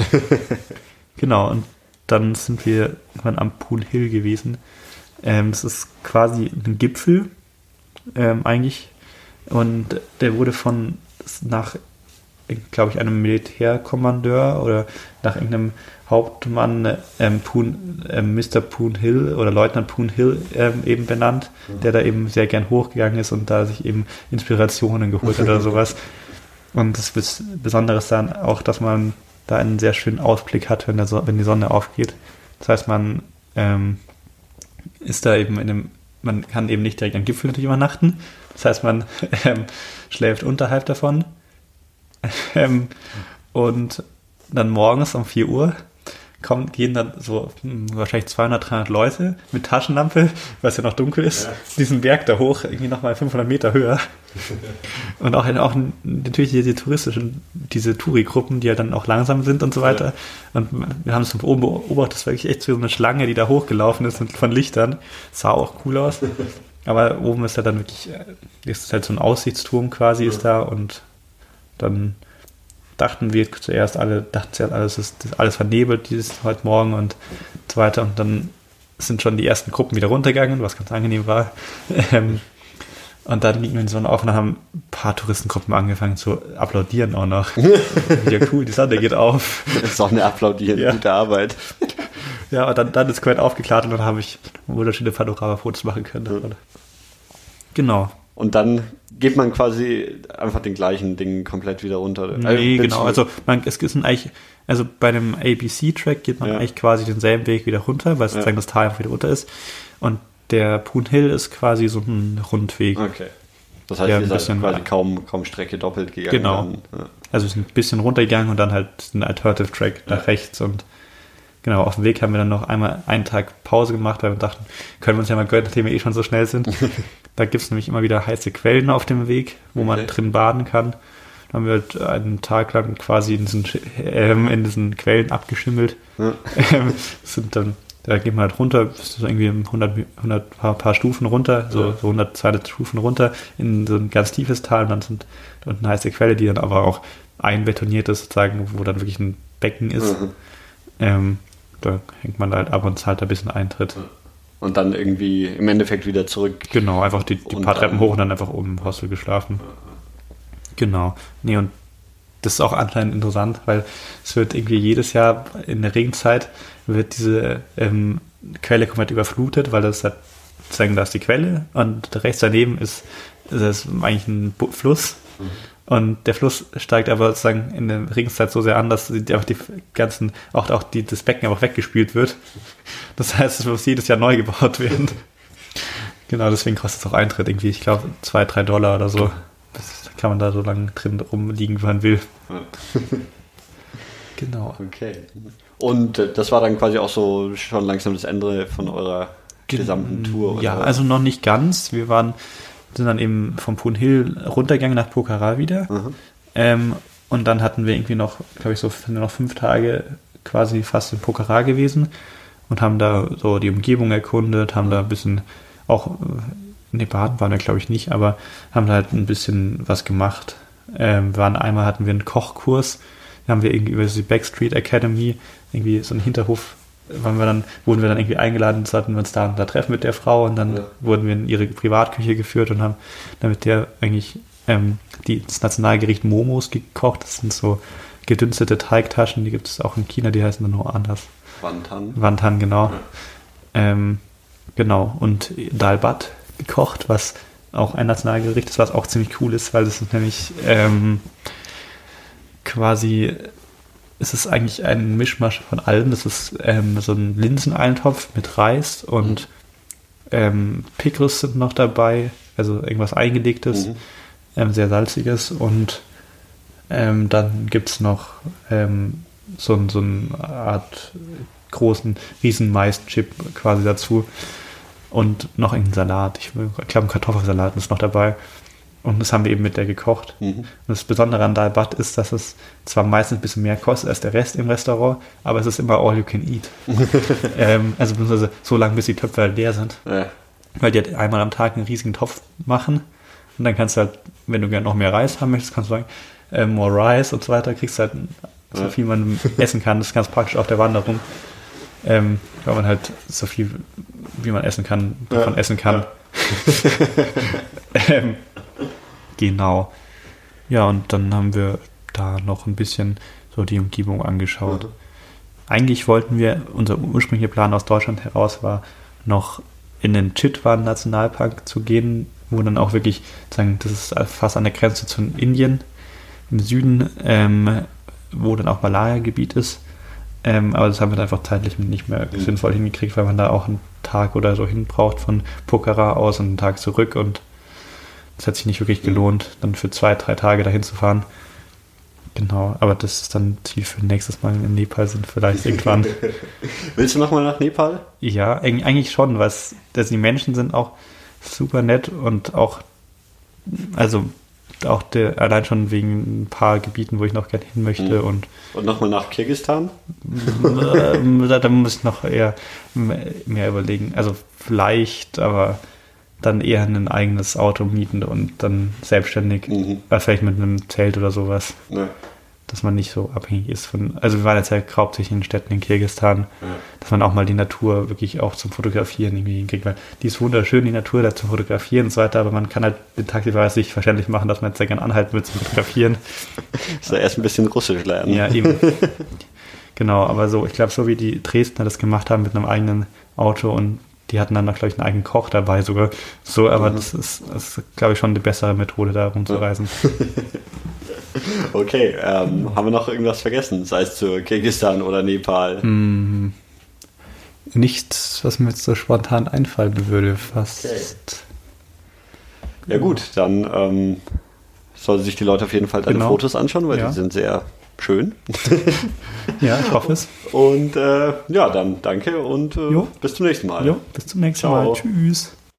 Genau, und dann sind wir irgendwann am Pool Hill gewesen. Ähm, das ist quasi ein Gipfel, ähm, eigentlich. Und der wurde von nach, glaube ich, einem Militärkommandeur oder nach irgendeinem Hauptmann ähm, Poon, ähm, Mr. Poon Hill oder Leutnant Poon Hill ähm, eben benannt, mhm. der da eben sehr gern hochgegangen ist und da sich eben Inspirationen geholt hat oder sowas. Und das Besondere ist dann auch, dass man da einen sehr schönen Ausblick hat, wenn, so wenn die Sonne aufgeht. Das heißt, man ähm, ist da eben in einem, man kann eben nicht direkt am Gipfel natürlich übernachten. Das heißt, man ähm, schläft unterhalb davon. Ähm, und dann morgens um 4 Uhr kommen, gehen dann so hm, wahrscheinlich 200, 300 Leute mit Taschenlampe, weil es ja noch dunkel ist, ja. diesen Berg da hoch, irgendwie nochmal 500 Meter höher. und auch, auch natürlich diese touristischen, diese Touri-Gruppen, die ja dann auch langsam sind und so weiter. Ja. Und wir haben es von oben beobachtet, das war wirklich echt so eine Schlange, die da hochgelaufen ist von Lichtern. Sah auch cool aus. Aber oben ist ja dann wirklich, äh, ist halt so ein Aussichtsturm quasi ja. ist da und dann dachten wir zuerst alle, dachten zuerst alles ist alles vernebelt dieses heute Morgen und so weiter. Und dann sind schon die ersten Gruppen wieder runtergegangen, was ganz angenehm war. Ähm, und dann liegen wir in die Sonne auf und dann haben ein paar Touristengruppen angefangen zu applaudieren auch noch. ja, cool, die Sonne geht auf. Sonne applaudieren, ja. gute Arbeit. Ja, und dann, dann ist Quent aufgeklärt und dann habe ich wunderschöne Panorama-Fotos machen können. Ja. Genau. Und dann geht man quasi einfach den gleichen Ding komplett wieder runter. Nee, äh, genau. Also man, es ist eigentlich, also bei dem ABC-Track geht man ja. eigentlich quasi denselben Weg wieder runter, weil sozusagen ja. das Tal einfach wieder runter ist. Und der Poon Hill ist quasi so ein Rundweg. Okay. Das heißt, ihr seid quasi kaum, kaum Strecke doppelt gegangen. Genau. ja. Also sind ein bisschen runtergegangen und dann halt ein Alternative Track nach rechts und genau, auf dem Weg haben wir dann noch einmal einen Tag Pause gemacht, weil wir dachten, können wir uns ja mal gönnen, nachdem wir eh schon so schnell sind. da gibt es nämlich immer wieder heiße Quellen auf dem Weg, wo okay. man drin baden kann. Da haben wir halt einen Tag lang quasi in diesen, ähm, in diesen Quellen abgeschimmelt. Ja. Ähm, sind dann, da geht man halt runter, so irgendwie 100, 100 paar, paar Stufen runter, so, ja. so 100, 200 Stufen runter in so ein ganz tiefes Tal und dann sind unten eine heiße Quelle, die dann aber auch einbetoniert ist, sozusagen, wo dann wirklich ein Becken ist. Mhm. Ähm, da hängt man halt ab und zahlt ein bisschen Eintritt. Und dann irgendwie im Endeffekt wieder zurück. Genau, einfach die, die paar Treppen hoch und dann einfach oben im Hostel geschlafen. Genau. Nee, und das ist auch anscheinend interessant, weil es wird irgendwie jedes Jahr in der Regenzeit wird diese ähm, Quelle komplett überflutet, weil das halt sozusagen da ist die Quelle und rechts daneben ist, ist das eigentlich ein Fluss. Mhm. Und der Fluss steigt aber sozusagen in der Regenzeit so sehr an, dass einfach die ganzen, auch, auch die, das Becken einfach weggespült wird. Das heißt, es muss jedes Jahr neu gebaut werden. genau, deswegen kostet es auch Eintritt irgendwie, ich glaube, zwei, drei Dollar oder so. Das kann man da so lange drin rumliegen, wie man will. genau. Okay. Und äh, das war dann quasi auch so schon langsam das Ende von eurer gesamten Tour? Oder? Ja, also noch nicht ganz. Wir waren sind dann eben vom Poon Hill runtergegangen nach Pokhara wieder. Mhm. Ähm, und dann hatten wir irgendwie noch, glaube ich, so noch fünf Tage quasi fast in Pokhara gewesen und haben da so die Umgebung erkundet, haben da ein bisschen auch, ne, baden waren wir glaube ich nicht, aber haben da halt ein bisschen was gemacht. Ähm, waren einmal hatten wir einen Kochkurs, da haben wir irgendwie über die Backstreet Academy, irgendwie so einen Hinterhof waren wir dann, wurden wir dann irgendwie eingeladen, sollten wir uns da, da treffen mit der Frau und dann ja. wurden wir in ihre Privatküche geführt und haben dann mit der eigentlich ähm, die, das Nationalgericht Momos gekocht. Das sind so gedünstete Teigtaschen, die gibt es auch in China, die heißen dann nur anders. Wantan. Wantan, genau. Ja. Ähm, genau. Und Dalbat gekocht, was auch ein Nationalgericht ist, was auch ziemlich cool ist, weil das ist nämlich ähm, quasi ist es eigentlich ein Mischmasch von allem. Das ist ähm, so ein Linseneintopf mit Reis und ähm, Pickles sind noch dabei, also irgendwas eingelegtes, mhm. ähm, sehr salziges und ähm, dann gibt es noch ähm, so, so eine Art großen Riesen-Mais-Chip quasi dazu und noch einen Salat. Ich, ich glaube, ein Kartoffelsalat ist noch dabei. Und das haben wir eben mit der gekocht. Mhm. Das Besondere an Dalbat ist, dass es zwar meistens ein bisschen mehr kostet als der Rest im Restaurant, aber es ist immer all you can eat. ähm, also so lange, bis die Töpfe halt leer sind. Ja. weil die halt einmal am Tag einen riesigen Topf machen und dann kannst du halt, wenn du gerne noch mehr Reis haben möchtest, kannst du sagen, äh, more Rice und so weiter, kriegst halt so ja. viel man essen kann. Das ist ganz praktisch auf der Wanderung, ähm, weil man halt so viel, wie man essen kann, davon ja. essen kann. Ähm, genau. Ja, und dann haben wir da noch ein bisschen so die Umgebung angeschaut. Mhm. Eigentlich wollten wir, unser ursprünglicher Plan aus Deutschland heraus war, noch in den Chitwan Nationalpark zu gehen, wo dann auch wirklich, sagen, das ist fast an der Grenze zu Indien im Süden, ähm, wo dann auch Malaria-Gebiet ist. Ähm, aber das haben wir dann einfach zeitlich nicht mehr mhm. sinnvoll hingekriegt, weil man da auch einen Tag oder so hin braucht von Pokhara aus und einen Tag zurück und das hat sich nicht wirklich gelohnt, dann für zwei, drei Tage dahin zu fahren. Genau, aber das ist dann Ziel für nächstes Mal in Nepal sind, vielleicht irgendwann. Willst du nochmal nach Nepal? Ja, eigentlich schon, weil es, die Menschen sind auch super nett und auch, also auch der, allein schon wegen ein paar Gebieten, wo ich noch gerne hin möchte. Mhm. Und, und nochmal nach Kirgistan? da, da muss ich noch eher mehr überlegen. Also vielleicht, aber dann eher ein eigenes Auto mieten und dann selbstständig, mhm. vielleicht mit einem Zelt oder sowas. Ja dass man nicht so abhängig ist von, also wir waren jetzt ja hauptsächlich in Städten in Kirgistan, ja. dass man auch mal die Natur wirklich auch zum Fotografieren irgendwie hinkriegt, weil die ist wunderschön, die Natur da zum Fotografieren und so weiter, aber man kann halt den Taxifahrer sich verständlich machen, dass man jetzt sehr gerne anhalten will zum Fotografieren. ist ja erst ein bisschen Russisch lernen. Ja, eben. genau, aber so, ich glaube, so wie die Dresdner das gemacht haben mit einem eigenen Auto und die hatten dann noch, glaube ich, einen eigenen Koch dabei sogar. So, aber mhm. das ist, das ist glaube ich, schon die bessere Methode, da rumzureisen. Okay, ähm, haben wir noch irgendwas vergessen, sei es zu Kirgisistan oder Nepal? Mm, nichts, was mir jetzt so spontan einfallen würde, fast. Okay. Ja gut, dann ähm, sollten sich die Leute auf jeden Fall deine genau. Fotos anschauen, weil ja. die sind sehr schön. ja, ich hoffe es. Und äh, ja, dann danke und äh, bis zum nächsten Mal. Jo, bis zum nächsten Ciao. Mal. Tschüss.